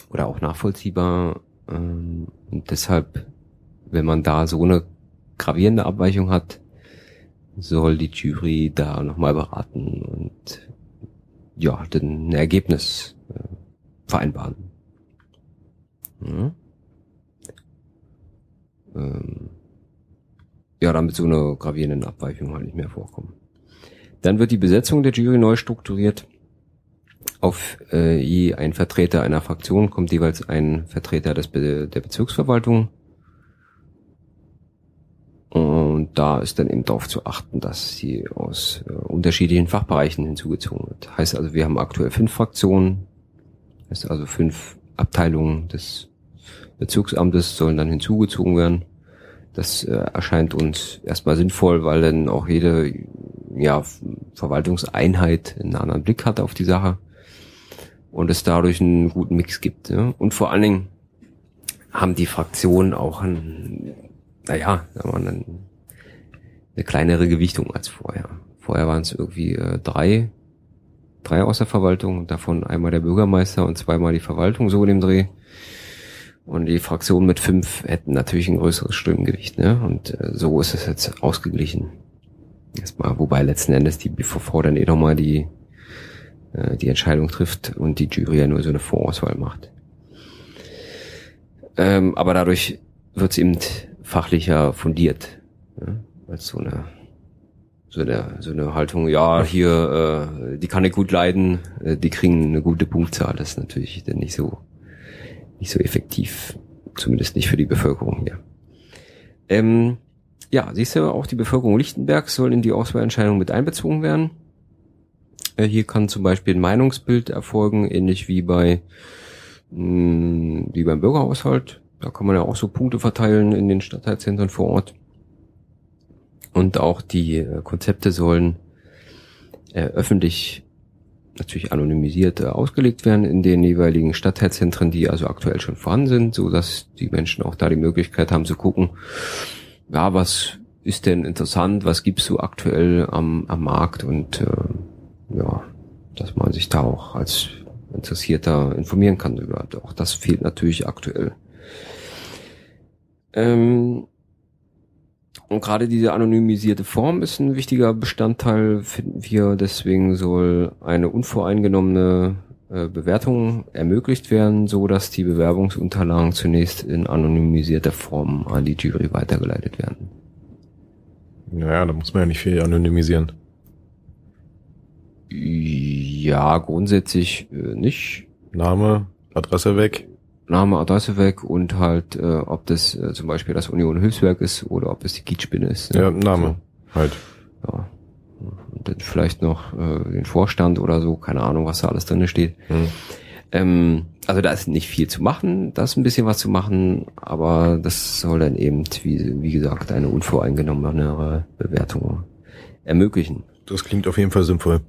[SPEAKER 1] oder auch nachvollziehbar. Ähm, und deshalb, wenn man da so eine gravierende Abweichung hat, soll die Jury da nochmal beraten und ja, dann ein Ergebnis äh, vereinbaren. Ja. Ähm, ja, damit so eine gravierende Abweichung halt nicht mehr vorkommen. Dann wird die Besetzung der Jury neu strukturiert. Auf äh, je ein Vertreter einer Fraktion kommt jeweils ein Vertreter des Be der Bezirksverwaltung und da ist dann eben darauf zu achten, dass sie aus äh, unterschiedlichen Fachbereichen hinzugezogen wird. Heißt also, wir haben aktuell fünf Fraktionen, heißt also fünf Abteilungen des Bezirksamtes sollen dann hinzugezogen werden. Das äh, erscheint uns erstmal sinnvoll, weil dann auch jede ja, Verwaltungseinheit einen anderen Blick hat auf die Sache und es dadurch einen guten Mix gibt. Ja? Und vor allen Dingen haben die Fraktionen auch ein naja, da war dann eine kleinere Gewichtung als vorher. Vorher waren es irgendwie äh, drei, drei aus der Verwaltung, davon einmal der Bürgermeister und zweimal die Verwaltung so in dem Dreh. Und die Fraktionen mit fünf hätten natürlich ein größeres Stimmgewicht, ne? Und äh, so ist es jetzt ausgeglichen. Erstmal, wobei letzten Endes die BVV dann eh nochmal die, äh, die Entscheidung trifft und die Jury ja nur so eine Vorauswahl macht. Ähm, aber dadurch wird es eben fachlicher fundiert. Ja, als so eine so eine, so eine Haltung, ja, hier, äh, die kann ich gut leiden, äh, die kriegen eine gute Punktzahl. Das ist natürlich dann nicht so, nicht so effektiv. Zumindest nicht für die Bevölkerung hier. Ähm, ja, siehst du, auch die Bevölkerung Lichtenbergs soll in die Auswahlentscheidung mit einbezogen werden. Äh, hier kann zum Beispiel ein Meinungsbild erfolgen, ähnlich wie bei, mh, hm, wie beim Bürgerhaushalt. Da kann man ja auch so Punkte verteilen in den Stadtteilzentren vor Ort. Und auch die äh, Konzepte sollen äh, öffentlich natürlich anonymisiert äh, ausgelegt werden in den jeweiligen Stadtteilzentren, die also aktuell schon vorhanden sind, so dass die Menschen auch da die Möglichkeit haben zu gucken, ja, was ist denn interessant, was gibt's so aktuell am, am Markt und äh, ja, dass man sich da auch als Interessierter informieren kann über. Auch das fehlt natürlich aktuell. Ähm, und gerade diese anonymisierte Form ist ein wichtiger Bestandteil, finden wir. Deswegen soll eine unvoreingenommene äh, Bewertung ermöglicht werden, so dass die Bewerbungsunterlagen zunächst in anonymisierter Form an die Jury weitergeleitet werden.
[SPEAKER 2] Naja, da muss man ja nicht viel anonymisieren.
[SPEAKER 1] Ja, grundsätzlich äh, nicht.
[SPEAKER 2] Name, Adresse weg.
[SPEAKER 1] Name, Adresse weg und halt, äh, ob das äh, zum Beispiel das Union Hilfswerk ist oder ob es die Kiezspinne ist.
[SPEAKER 2] Ne? Ja, Name so. halt.
[SPEAKER 1] Ja. Und dann vielleicht noch äh, den Vorstand oder so, keine Ahnung, was da alles drin steht. Hm. Ähm, also da ist nicht viel zu machen, da ist ein bisschen was zu machen, aber das soll dann eben, wie, wie gesagt, eine unvoreingenommenere Bewertung ermöglichen.
[SPEAKER 2] Das klingt auf jeden Fall sinnvoll.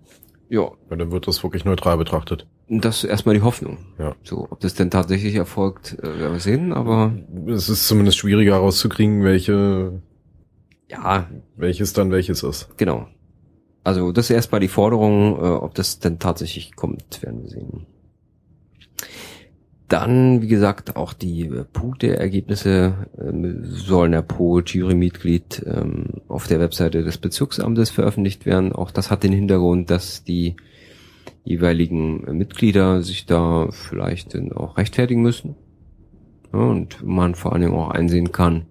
[SPEAKER 1] Ja.
[SPEAKER 2] Weil dann wird das wirklich neutral betrachtet.
[SPEAKER 1] Das ist erstmal die Hoffnung.
[SPEAKER 2] Ja.
[SPEAKER 1] So, ob das denn tatsächlich erfolgt, äh, werden wir sehen, aber.
[SPEAKER 2] Es ist zumindest schwieriger herauszukriegen, welche.
[SPEAKER 1] Ja.
[SPEAKER 2] Welches dann welches ist.
[SPEAKER 1] Genau. Also, das ist erstmal die Forderung, äh, ob das denn tatsächlich kommt, werden wir sehen. Dann, wie gesagt, auch die äh, Punkteergebnisse äh, sollen ja pro Jurymitglied ähm, auf der Webseite des Bezirksamtes veröffentlicht werden. Auch das hat den Hintergrund, dass die jeweiligen Mitglieder sich da vielleicht dann auch rechtfertigen müssen. Ja, und man vor allen Dingen auch einsehen kann,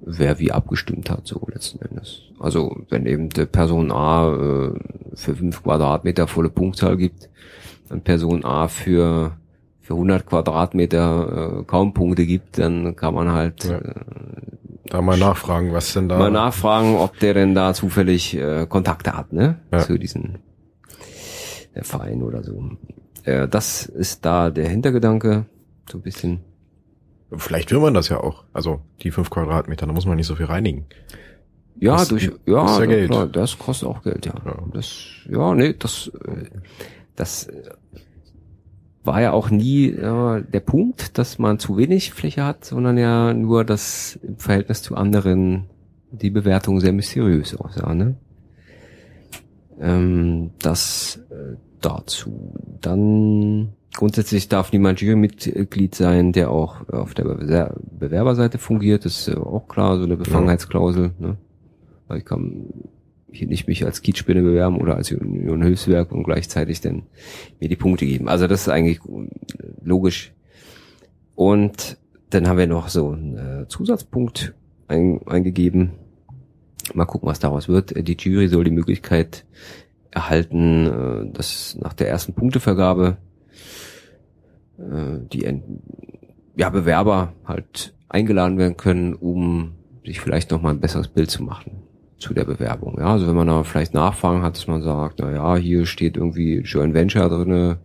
[SPEAKER 1] wer wie abgestimmt hat, so letzten Endes. Also wenn eben Person A äh, für fünf Quadratmeter volle Punktzahl gibt, dann Person A für für 100 Quadratmeter äh, kaum Punkte gibt, dann kann man halt ja. äh,
[SPEAKER 2] da mal nachfragen, was denn da
[SPEAKER 1] mal nachfragen, ob der denn da zufällig äh, Kontakte hat, ne, ja. zu diesen der Verein oder so. Äh, das ist da der Hintergedanke, so ein bisschen.
[SPEAKER 2] Vielleicht will man das ja auch. Also die fünf Quadratmeter, da muss man nicht so viel reinigen.
[SPEAKER 1] Ja, das durch ja, ja Geld. Klar, das kostet auch Geld, ja. ja. Das ja, nee, das äh, das äh, war ja auch nie ja, der Punkt, dass man zu wenig Fläche hat, sondern ja nur, dass im Verhältnis zu anderen die Bewertung sehr mysteriös aussah. Ne? Ähm, das äh, dazu. Dann grundsätzlich darf niemand Jurymitglied sein, der auch auf der Bewerberseite fungiert. Das ist auch klar, so eine Befangenheitsklausel. Ne? Weil ich kann hier nicht mich als Kiezspinne bewerben oder als Union Hilfswerk und gleichzeitig dann mir die Punkte geben. Also das ist eigentlich logisch. Und dann haben wir noch so einen äh, Zusatzpunkt ein, eingegeben. Mal gucken, was daraus wird. Die Jury soll die Möglichkeit erhalten, äh, dass nach der ersten Punktevergabe äh, die ja, Bewerber halt eingeladen werden können, um sich vielleicht noch mal ein besseres Bild zu machen zu der Bewerbung. Ja, also wenn man da vielleicht Nachfragen hat, dass man sagt, na ja, hier steht irgendwie Joint Venture drinne,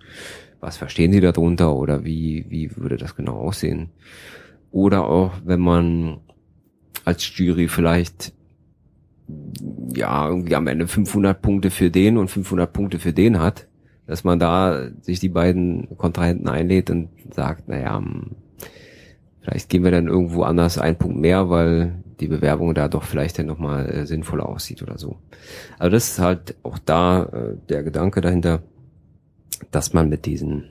[SPEAKER 1] was verstehen Sie darunter oder wie, wie würde das genau aussehen? Oder auch, wenn man als Jury vielleicht ja, irgendwie am Ende 500 Punkte für den und 500 Punkte für den hat, dass man da sich die beiden Kontrahenten einlädt und sagt, naja, hm, vielleicht gehen wir dann irgendwo anders einen Punkt mehr, weil die Bewerbung da doch vielleicht dann nochmal äh, sinnvoller aussieht oder so. Also das ist halt auch da äh, der Gedanke dahinter, dass man mit diesen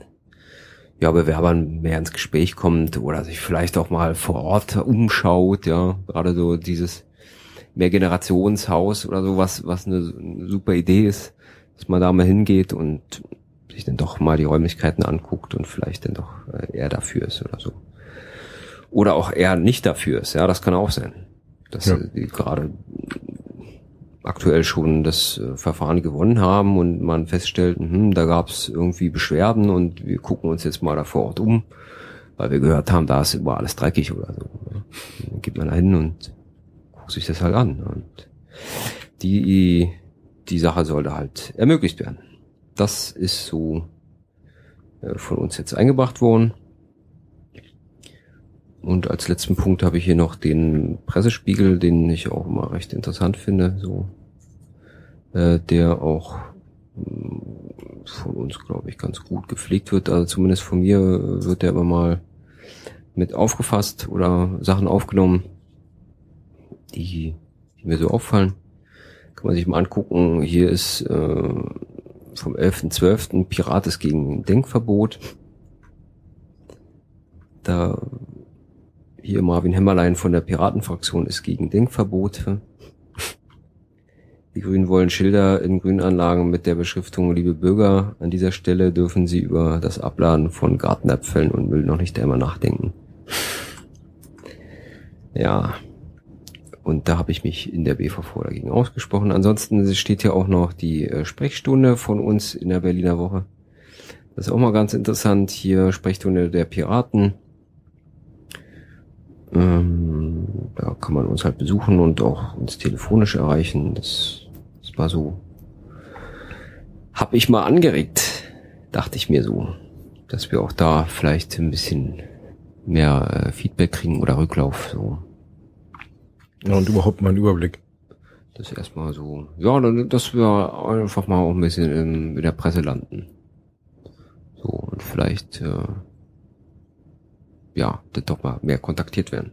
[SPEAKER 1] ja, Bewerbern mehr ins Gespräch kommt oder sich vielleicht auch mal vor Ort umschaut, ja, gerade so dieses Mehrgenerationshaus oder so, was, eine, eine super Idee ist, dass man da mal hingeht und sich dann doch mal die Räumlichkeiten anguckt und vielleicht dann doch äh, eher dafür ist oder so. Oder auch eher nicht dafür ist, ja, das kann auch sein dass ja. sie gerade aktuell schon das äh, Verfahren gewonnen haben und man feststellt, hm, da gab es irgendwie Beschwerden und wir gucken uns jetzt mal da vor Ort um, weil wir gehört haben, da ist immer alles dreckig oder so. Ne? Dann geht man da hin und guckt sich das halt an. Und die, die Sache sollte halt ermöglicht werden. Das ist so äh, von uns jetzt eingebracht worden. Und als letzten Punkt habe ich hier noch den Pressespiegel, den ich auch immer recht interessant finde, so äh, der auch äh, von uns, glaube ich, ganz gut gepflegt wird. Also zumindest von mir wird der immer mal mit aufgefasst oder Sachen aufgenommen, die, die mir so auffallen. Kann man sich mal angucken. Hier ist äh, vom 11.12. Pirat ist gegen Denkverbot. Da hier Marvin Hämmerlein von der Piratenfraktion ist gegen Denkverbote. Die Grünen wollen Schilder in Grünanlagen mit der Beschriftung Liebe Bürger. An dieser Stelle dürfen sie über das Abladen von Gartenabfällen und Müll noch nicht einmal nachdenken. Ja. Und da habe ich mich in der BVV dagegen ausgesprochen. Ansonsten steht hier auch noch die äh, Sprechstunde von uns in der Berliner Woche. Das ist auch mal ganz interessant. Hier Sprechstunde der Piraten. Ähm, da kann man uns halt besuchen und auch uns telefonisch erreichen. Das, das war so. Hab ich mal angeregt, dachte ich mir so, dass wir auch da vielleicht ein bisschen mehr äh, Feedback kriegen oder Rücklauf. So.
[SPEAKER 2] Ja, und überhaupt mal einen Überblick.
[SPEAKER 1] Das erstmal so. Ja, dass wir einfach mal auch ein bisschen in, in der Presse landen. So, und vielleicht äh, ja, doch mal mehr kontaktiert werden.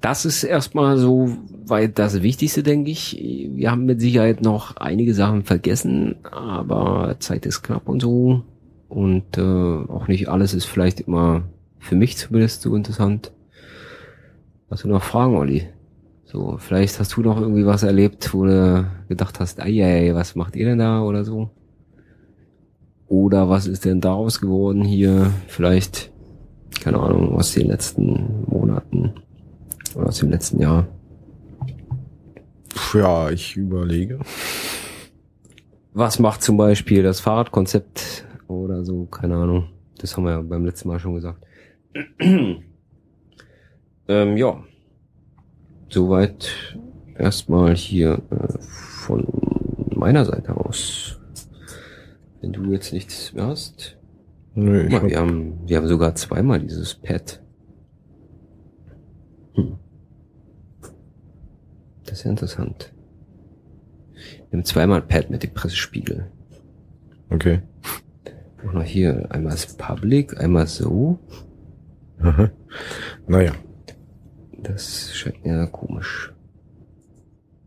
[SPEAKER 1] Das ist erstmal so weit das Wichtigste, denke ich. Wir haben mit Sicherheit noch einige Sachen vergessen, aber Zeit ist knapp und so. Und äh, auch nicht alles ist vielleicht immer für mich zumindest so interessant. Hast du noch Fragen, Olli? So, vielleicht hast du noch irgendwie was erlebt, wo du gedacht hast, ei, was macht ihr denn da oder so? Oder was ist denn daraus geworden hier? Vielleicht keine Ahnung, aus den letzten Monaten oder aus dem letzten Jahr.
[SPEAKER 2] Ja, ich überlege.
[SPEAKER 1] Was macht zum Beispiel das Fahrradkonzept oder so, keine Ahnung. Das haben wir ja beim letzten Mal schon gesagt. Ähm, ja. Soweit erstmal hier äh, von meiner Seite aus. Wenn du jetzt nichts mehr hast. Nö, mal, wir, haben, wir haben sogar zweimal dieses Pad. Hm. Das ist ja interessant. Wir haben zweimal Pad mit dem Pressespiegel.
[SPEAKER 2] Okay.
[SPEAKER 1] Auch noch hier, einmal ist Public, einmal so.
[SPEAKER 2] Aha. Naja.
[SPEAKER 1] Das scheint mir komisch.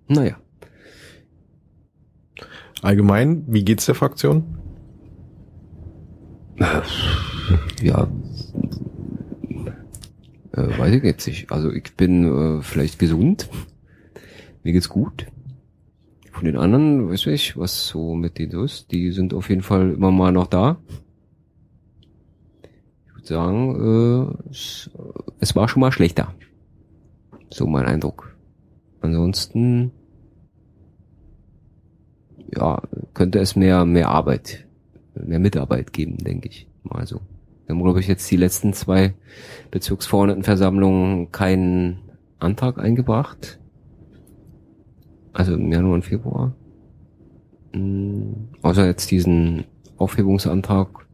[SPEAKER 1] Naja.
[SPEAKER 2] Allgemein, wie geht's der Fraktion?
[SPEAKER 1] Ja, äh, ich jetzt nicht. Also ich bin äh, vielleicht gesund. Mir geht's gut. Von den anderen, weiß ich, was so mit denen so ist. Die sind auf jeden Fall immer mal noch da. Ich würde sagen, äh, es, es war schon mal schlechter. So mein Eindruck. Ansonsten, ja, könnte es mehr, mehr Arbeit, mehr Mitarbeit geben, denke ich. Mal so. Haben, glaube ich, jetzt die letzten zwei Bezirksverordnetenversammlungen keinen Antrag eingebracht. Also im Januar und Februar. Mhm. Außer jetzt diesen Aufhebungsantrag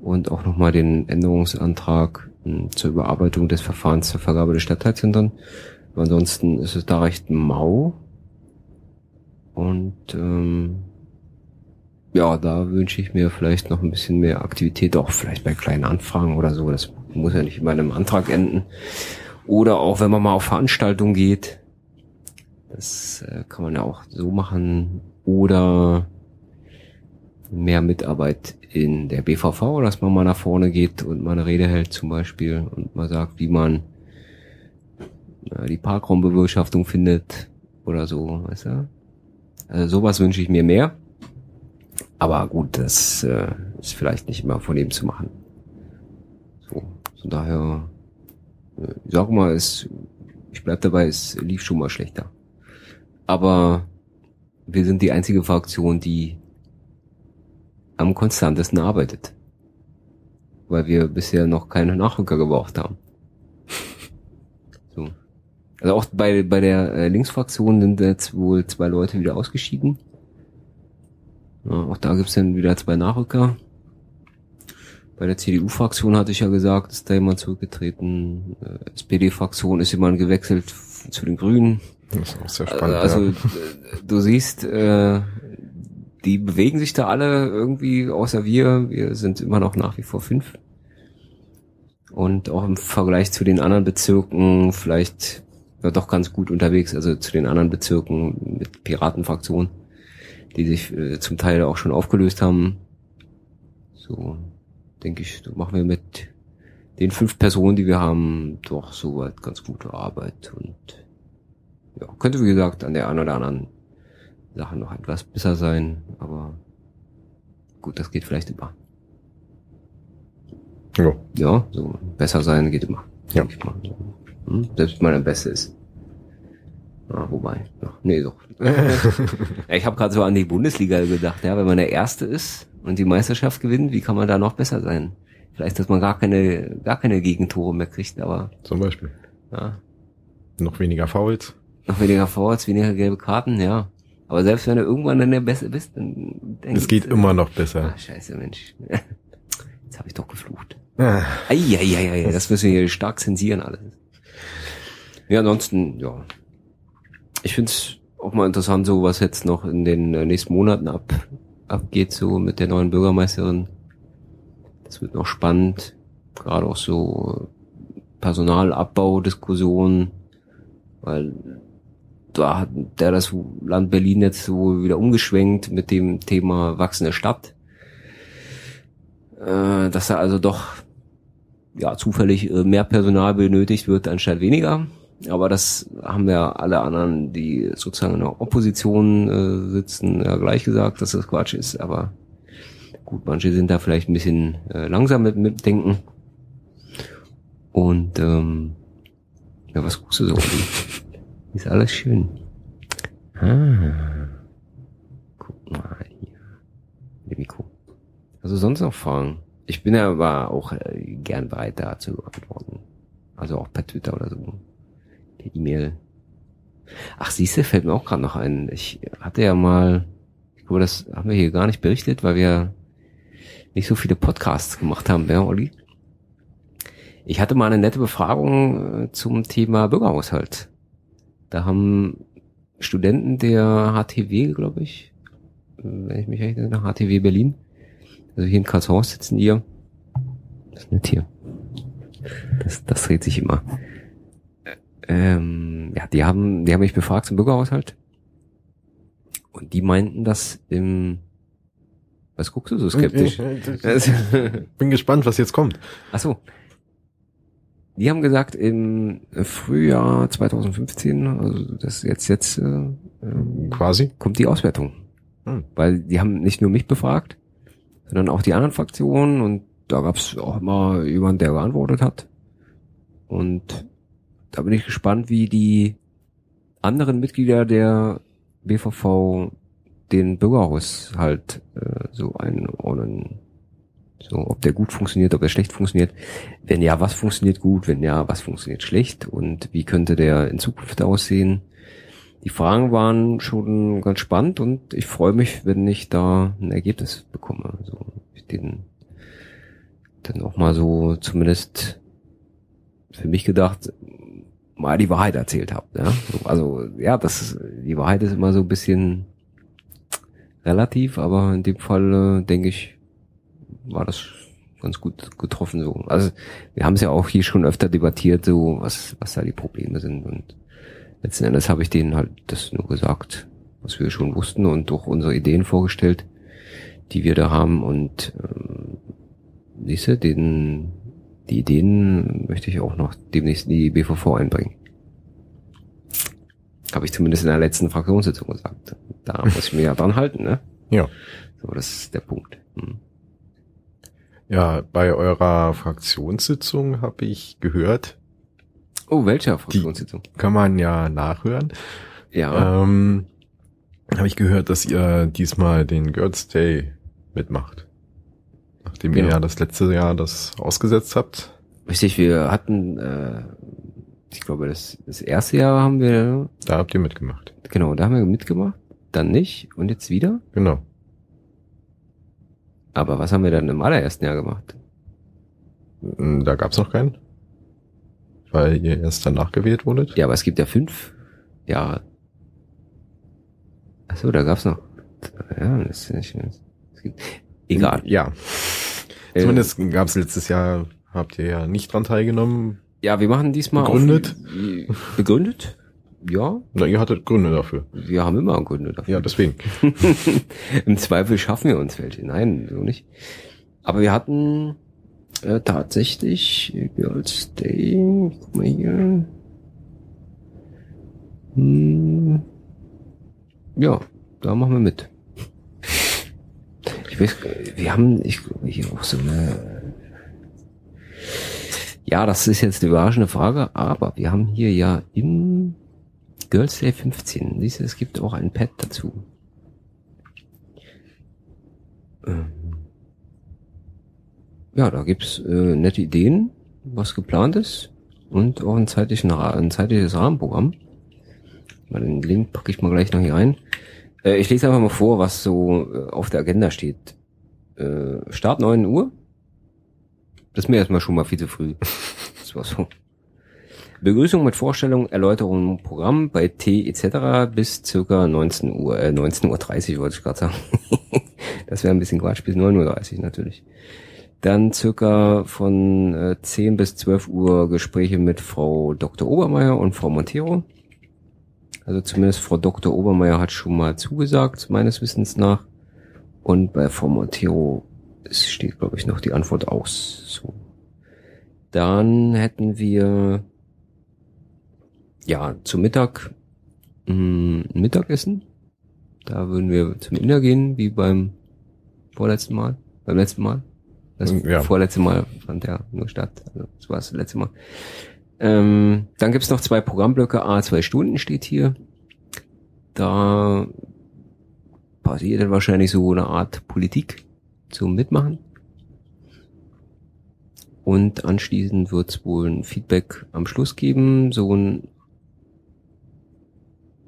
[SPEAKER 1] und auch nochmal den Änderungsantrag zur Überarbeitung des Verfahrens zur Vergabe des Stadtteilzentren. Ansonsten ist es da recht mau. Und ähm, ja, da wünsche ich mir vielleicht noch ein bisschen mehr Aktivität, auch vielleicht bei kleinen Anfragen oder so. Das muss ja nicht immer in einem Antrag enden. Oder auch wenn man mal auf Veranstaltungen geht. Das äh, kann man ja auch so machen. Oder mehr Mitarbeit in der BVV, dass man mal nach vorne geht und mal eine Rede hält zum Beispiel und mal sagt, wie man äh, die Parkraumbewirtschaftung findet oder so, weißt du? Also sowas wünsche ich mir mehr. Aber gut, das äh, ist vielleicht nicht immer von ihm zu machen. So, von daher, äh, ich sag mal, es, ich bleib dabei, es lief schon mal schlechter. Aber wir sind die einzige Fraktion, die am konstantesten arbeitet. Weil wir bisher noch keine Nachrücker gebraucht haben. So. Also auch bei, bei der äh, Linksfraktion sind jetzt wohl zwei Leute wieder ausgeschieden. Ja, auch da gibt's dann wieder zwei Nachrücker. Bei der CDU-Fraktion hatte ich ja gesagt, ist da jemand zurückgetreten. Äh, SPD-Fraktion ist jemand gewechselt zu den Grünen.
[SPEAKER 2] Das ist auch sehr spannend.
[SPEAKER 1] Also
[SPEAKER 2] ja.
[SPEAKER 1] du siehst, äh, die bewegen sich da alle irgendwie, außer wir. Wir sind immer noch nach wie vor fünf. Und auch im Vergleich zu den anderen Bezirken vielleicht ja, doch ganz gut unterwegs, also zu den anderen Bezirken mit Piratenfraktionen die sich äh, zum Teil auch schon aufgelöst haben. So, denke ich, machen wir mit den fünf Personen, die wir haben, doch soweit ganz gute Arbeit und ja, könnte wie gesagt an der einen oder anderen Sache noch etwas besser sein, aber gut, das geht vielleicht immer.
[SPEAKER 2] Ja.
[SPEAKER 1] Ja, so besser sein geht immer.
[SPEAKER 2] Ja.
[SPEAKER 1] Hm? Selbst wenn man am Beste ist. Ah, wobei, ja, nee, doch. ich habe gerade so an die Bundesliga gedacht, ja, wenn man der Erste ist und die Meisterschaft gewinnt, wie kann man da noch besser sein? Vielleicht, dass man gar keine, gar keine Gegentore mehr kriegt, aber
[SPEAKER 2] Zum Beispiel.
[SPEAKER 1] ja,
[SPEAKER 2] Noch weniger Fouls.
[SPEAKER 1] noch weniger Fouls, weniger gelbe Karten, ja. Aber selbst wenn du irgendwann dann der Beste bist, dann denkst
[SPEAKER 2] Es geht
[SPEAKER 1] du,
[SPEAKER 2] immer noch besser.
[SPEAKER 1] Ah, scheiße, Mensch. Jetzt habe ich doch geflucht.
[SPEAKER 2] Ah.
[SPEAKER 1] Eieieiei, das müssen wir hier stark zensieren alles. Ja, ansonsten, ja. Ich find's auch mal interessant, so was jetzt noch in den äh, nächsten Monaten ab, abgeht, so mit der neuen Bürgermeisterin. Das wird noch spannend. Gerade auch so Personalabbau-Diskussionen, weil da hat der das Land Berlin jetzt so wieder umgeschwenkt mit dem Thema wachsende Stadt. Äh, dass da also doch ja zufällig äh, mehr Personal benötigt wird anstatt weniger. Aber das haben ja alle anderen, die sozusagen in der Opposition äh, sitzen, ja gleich gesagt, dass das Quatsch ist. Aber gut, manche sind da vielleicht ein bisschen äh, langsam mit mitdenken. Und ähm, ja, was guckst du so? Ist alles schön. Ah. Guck mal hier. Mikro. Also sonst noch Fragen? Ich bin ja aber auch äh, gern bereit, da zu antworten. Also auch per Twitter oder so. Per E-Mail. Ach, siehste, fällt mir auch gerade noch ein. Ich hatte ja mal, ich glaube, das haben wir hier gar nicht berichtet, weil wir nicht so viele Podcasts gemacht haben, ja, Olli? Ich hatte mal eine nette Befragung äh, zum Thema Bürgerhaushalt. Da haben Studenten der HTW, glaube ich, wenn ich mich recht erinnere, HTW Berlin. Also hier in Karlshorst sitzen die ja. Das ist nicht hier. Das, das dreht sich immer. Ähm, ja, die haben, die haben mich befragt zum Bürgerhaushalt. Und die meinten, dass im was guckst du so skeptisch?
[SPEAKER 2] Bin gespannt, was jetzt kommt.
[SPEAKER 1] Ach so. Die haben gesagt, im Frühjahr 2015, also das jetzt jetzt äh, ähm,
[SPEAKER 2] quasi
[SPEAKER 1] kommt die Auswertung. Hm. Weil die haben nicht nur mich befragt, sondern auch die anderen Fraktionen und da gab es auch immer jemand, der geantwortet hat. Und da bin ich gespannt, wie die anderen Mitglieder der BVV den Bürgerhaushalt äh, so einordnen. So, ob der gut funktioniert, ob er schlecht funktioniert. Wenn ja, was funktioniert gut? Wenn ja, was funktioniert schlecht? Und wie könnte der in Zukunft aussehen? Die Fragen waren schon ganz spannend und ich freue mich, wenn ich da ein Ergebnis bekomme. Also ich den dann auch mal so zumindest für mich gedacht, mal die Wahrheit erzählt habe. Ja? Also ja, das ist, die Wahrheit ist immer so ein bisschen relativ, aber in dem Fall äh, denke ich, war das ganz gut getroffen so. Also wir haben es ja auch hier schon öfter debattiert, so was was da die Probleme sind und letzten Endes habe ich denen halt das nur gesagt, was wir schon wussten und durch unsere Ideen vorgestellt, die wir da haben und ähm, siehste, den die Ideen möchte ich auch noch demnächst in die BVV einbringen. Habe ich zumindest in der letzten Fraktionssitzung gesagt. Da muss ich mir ja dran halten, ne?
[SPEAKER 2] Ja.
[SPEAKER 1] So, das ist der Punkt. Hm.
[SPEAKER 2] Ja, bei eurer Fraktionssitzung habe ich gehört.
[SPEAKER 1] Oh, welcher Fraktionssitzung?
[SPEAKER 2] kann man ja nachhören.
[SPEAKER 1] Ja.
[SPEAKER 2] Ähm, habe ich gehört, dass ihr diesmal den Girls Day mitmacht. Nachdem genau. ihr ja das letzte Jahr das ausgesetzt habt.
[SPEAKER 1] Richtig, wir hatten äh, ich glaube, das, das erste Jahr haben wir.
[SPEAKER 2] Da habt ihr mitgemacht.
[SPEAKER 1] Genau, da haben wir mitgemacht, dann nicht und jetzt wieder.
[SPEAKER 2] Genau.
[SPEAKER 1] Aber was haben wir dann im allerersten Jahr gemacht?
[SPEAKER 2] Hm, da gab's noch keinen. Weil ihr erst danach gewählt wurdet.
[SPEAKER 1] Ja, aber es gibt ja fünf Jahre. Achso, da gab's noch. Ja, das ist nicht. Das gibt, egal.
[SPEAKER 2] Ja. Äh, Zumindest gab's letztes Jahr, habt ihr ja nicht dran teilgenommen,
[SPEAKER 1] ja, wir machen diesmal
[SPEAKER 2] begründet.
[SPEAKER 1] Auf, begründet? Ja.
[SPEAKER 2] Na, ihr hattet Gründe dafür.
[SPEAKER 1] Wir haben immer Gründe dafür.
[SPEAKER 2] Ja, deswegen.
[SPEAKER 1] Im Zweifel schaffen wir uns welche. Nein, so nicht. Aber wir hatten äh, tatsächlich Girls Day. Guck mal hier. Hm, ja, da machen wir mit. Ich weiß, wir haben, ich glaube, hier auch so eine ja, das ist jetzt eine überraschende Frage, aber wir haben hier ja im Girls Day 15, siehst du, es gibt auch ein Pad dazu. Ähm ja, da gibt's äh, nette Ideen, was geplant ist und auch ein, zeitlichen, ein zeitliches Rahmenprogramm. Mal den Link packe ich mal gleich noch hier ein. Äh, ich lese einfach mal vor, was so äh, auf der Agenda steht. Äh, Start 9 Uhr, das ist mir erstmal schon mal viel zu früh. Das war so. Begrüßung mit Vorstellung, Erläuterung, Programm bei T etc. bis circa 19 Uhr, äh, 19.30 Uhr wollte ich gerade sagen. das wäre ein bisschen Quatsch, bis 9.30 Uhr natürlich. Dann circa von äh, 10 bis 12 Uhr Gespräche mit Frau Dr. Obermeier und Frau Montero. Also zumindest Frau Dr. Obermeier hat schon mal zugesagt, meines Wissens nach. Und bei Frau Montero steht, glaube ich, noch die Antwort aus. So. Dann hätten wir ja zum Mittag mh, hm, Mittagessen. Da würden wir zum Inder gehen, wie beim vorletzten Mal. Beim letzten Mal. Das ja. vorletzte Mal fand ja nur statt. Also das war das letzte Mal. Ähm, dann gibt's noch zwei Programmblöcke. A, zwei Stunden steht hier. Da passiert dann wahrscheinlich so eine Art Politik zum Mitmachen. Und anschließend wird es wohl ein Feedback am Schluss geben. So ein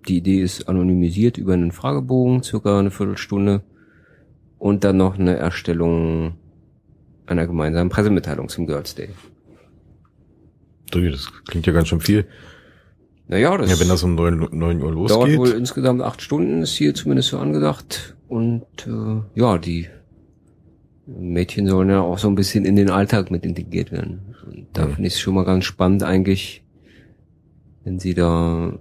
[SPEAKER 1] die Idee ist anonymisiert über einen Fragebogen, circa eine Viertelstunde. Und dann noch eine Erstellung einer gemeinsamen Pressemitteilung zum Girls Day.
[SPEAKER 2] Das klingt ja ganz schön viel.
[SPEAKER 1] Naja, das
[SPEAKER 2] ja, wenn das um neun, neun Uhr losgeht.
[SPEAKER 1] Dauert wohl insgesamt acht Stunden, ist hier zumindest so angedacht. Und äh, ja, die Mädchen sollen ja auch so ein bisschen in den Alltag mit integriert werden. Und da mhm. finde ich es schon mal ganz spannend eigentlich, wenn sie da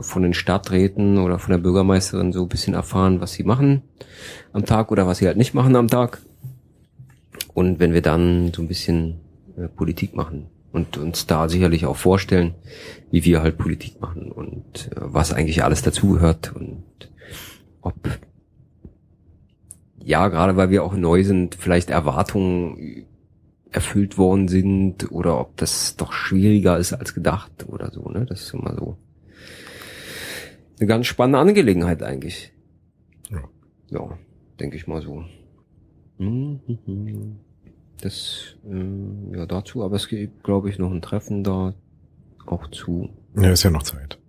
[SPEAKER 1] von den Stadträten oder von der Bürgermeisterin so ein bisschen erfahren, was sie machen am Tag oder was sie halt nicht machen am Tag. Und wenn wir dann so ein bisschen äh, Politik machen und uns da sicherlich auch vorstellen, wie wir halt Politik machen und äh, was eigentlich alles dazugehört und ob ja, gerade weil wir auch neu sind, vielleicht Erwartungen erfüllt worden sind oder ob das doch schwieriger ist als gedacht oder so, ne? Das ist immer so eine ganz spannende Angelegenheit eigentlich. Ja, ja denke ich mal so. Mhm. Das, äh, ja, dazu, aber es gibt, glaube ich, noch ein Treffen da auch zu.
[SPEAKER 2] Ja, ist ja noch Zeit.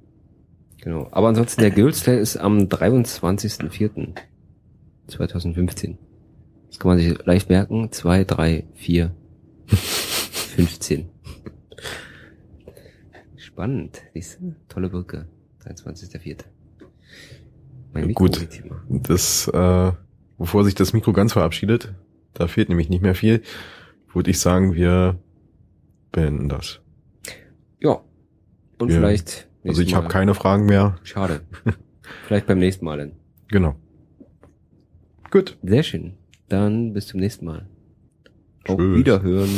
[SPEAKER 1] Genau. Aber ansonsten, der Girls Day ist am 23.04.2015. Das kann man sich leicht merken. 2, 3, 4, 15. Spannend. Siehst du? Tolle Brücke. 23.04.
[SPEAKER 2] Mein Mikro Gut. Das, äh, bevor sich das Mikro ganz verabschiedet, da fehlt nämlich nicht mehr viel, würde ich sagen, wir beenden das.
[SPEAKER 1] Ja. Und wir, vielleicht.
[SPEAKER 2] Also ich habe keine Fragen mehr.
[SPEAKER 1] Schade. vielleicht beim nächsten Mal dann.
[SPEAKER 2] Genau. Gut.
[SPEAKER 1] Sehr schön. Dann bis zum nächsten Mal. Auf Wiederhören.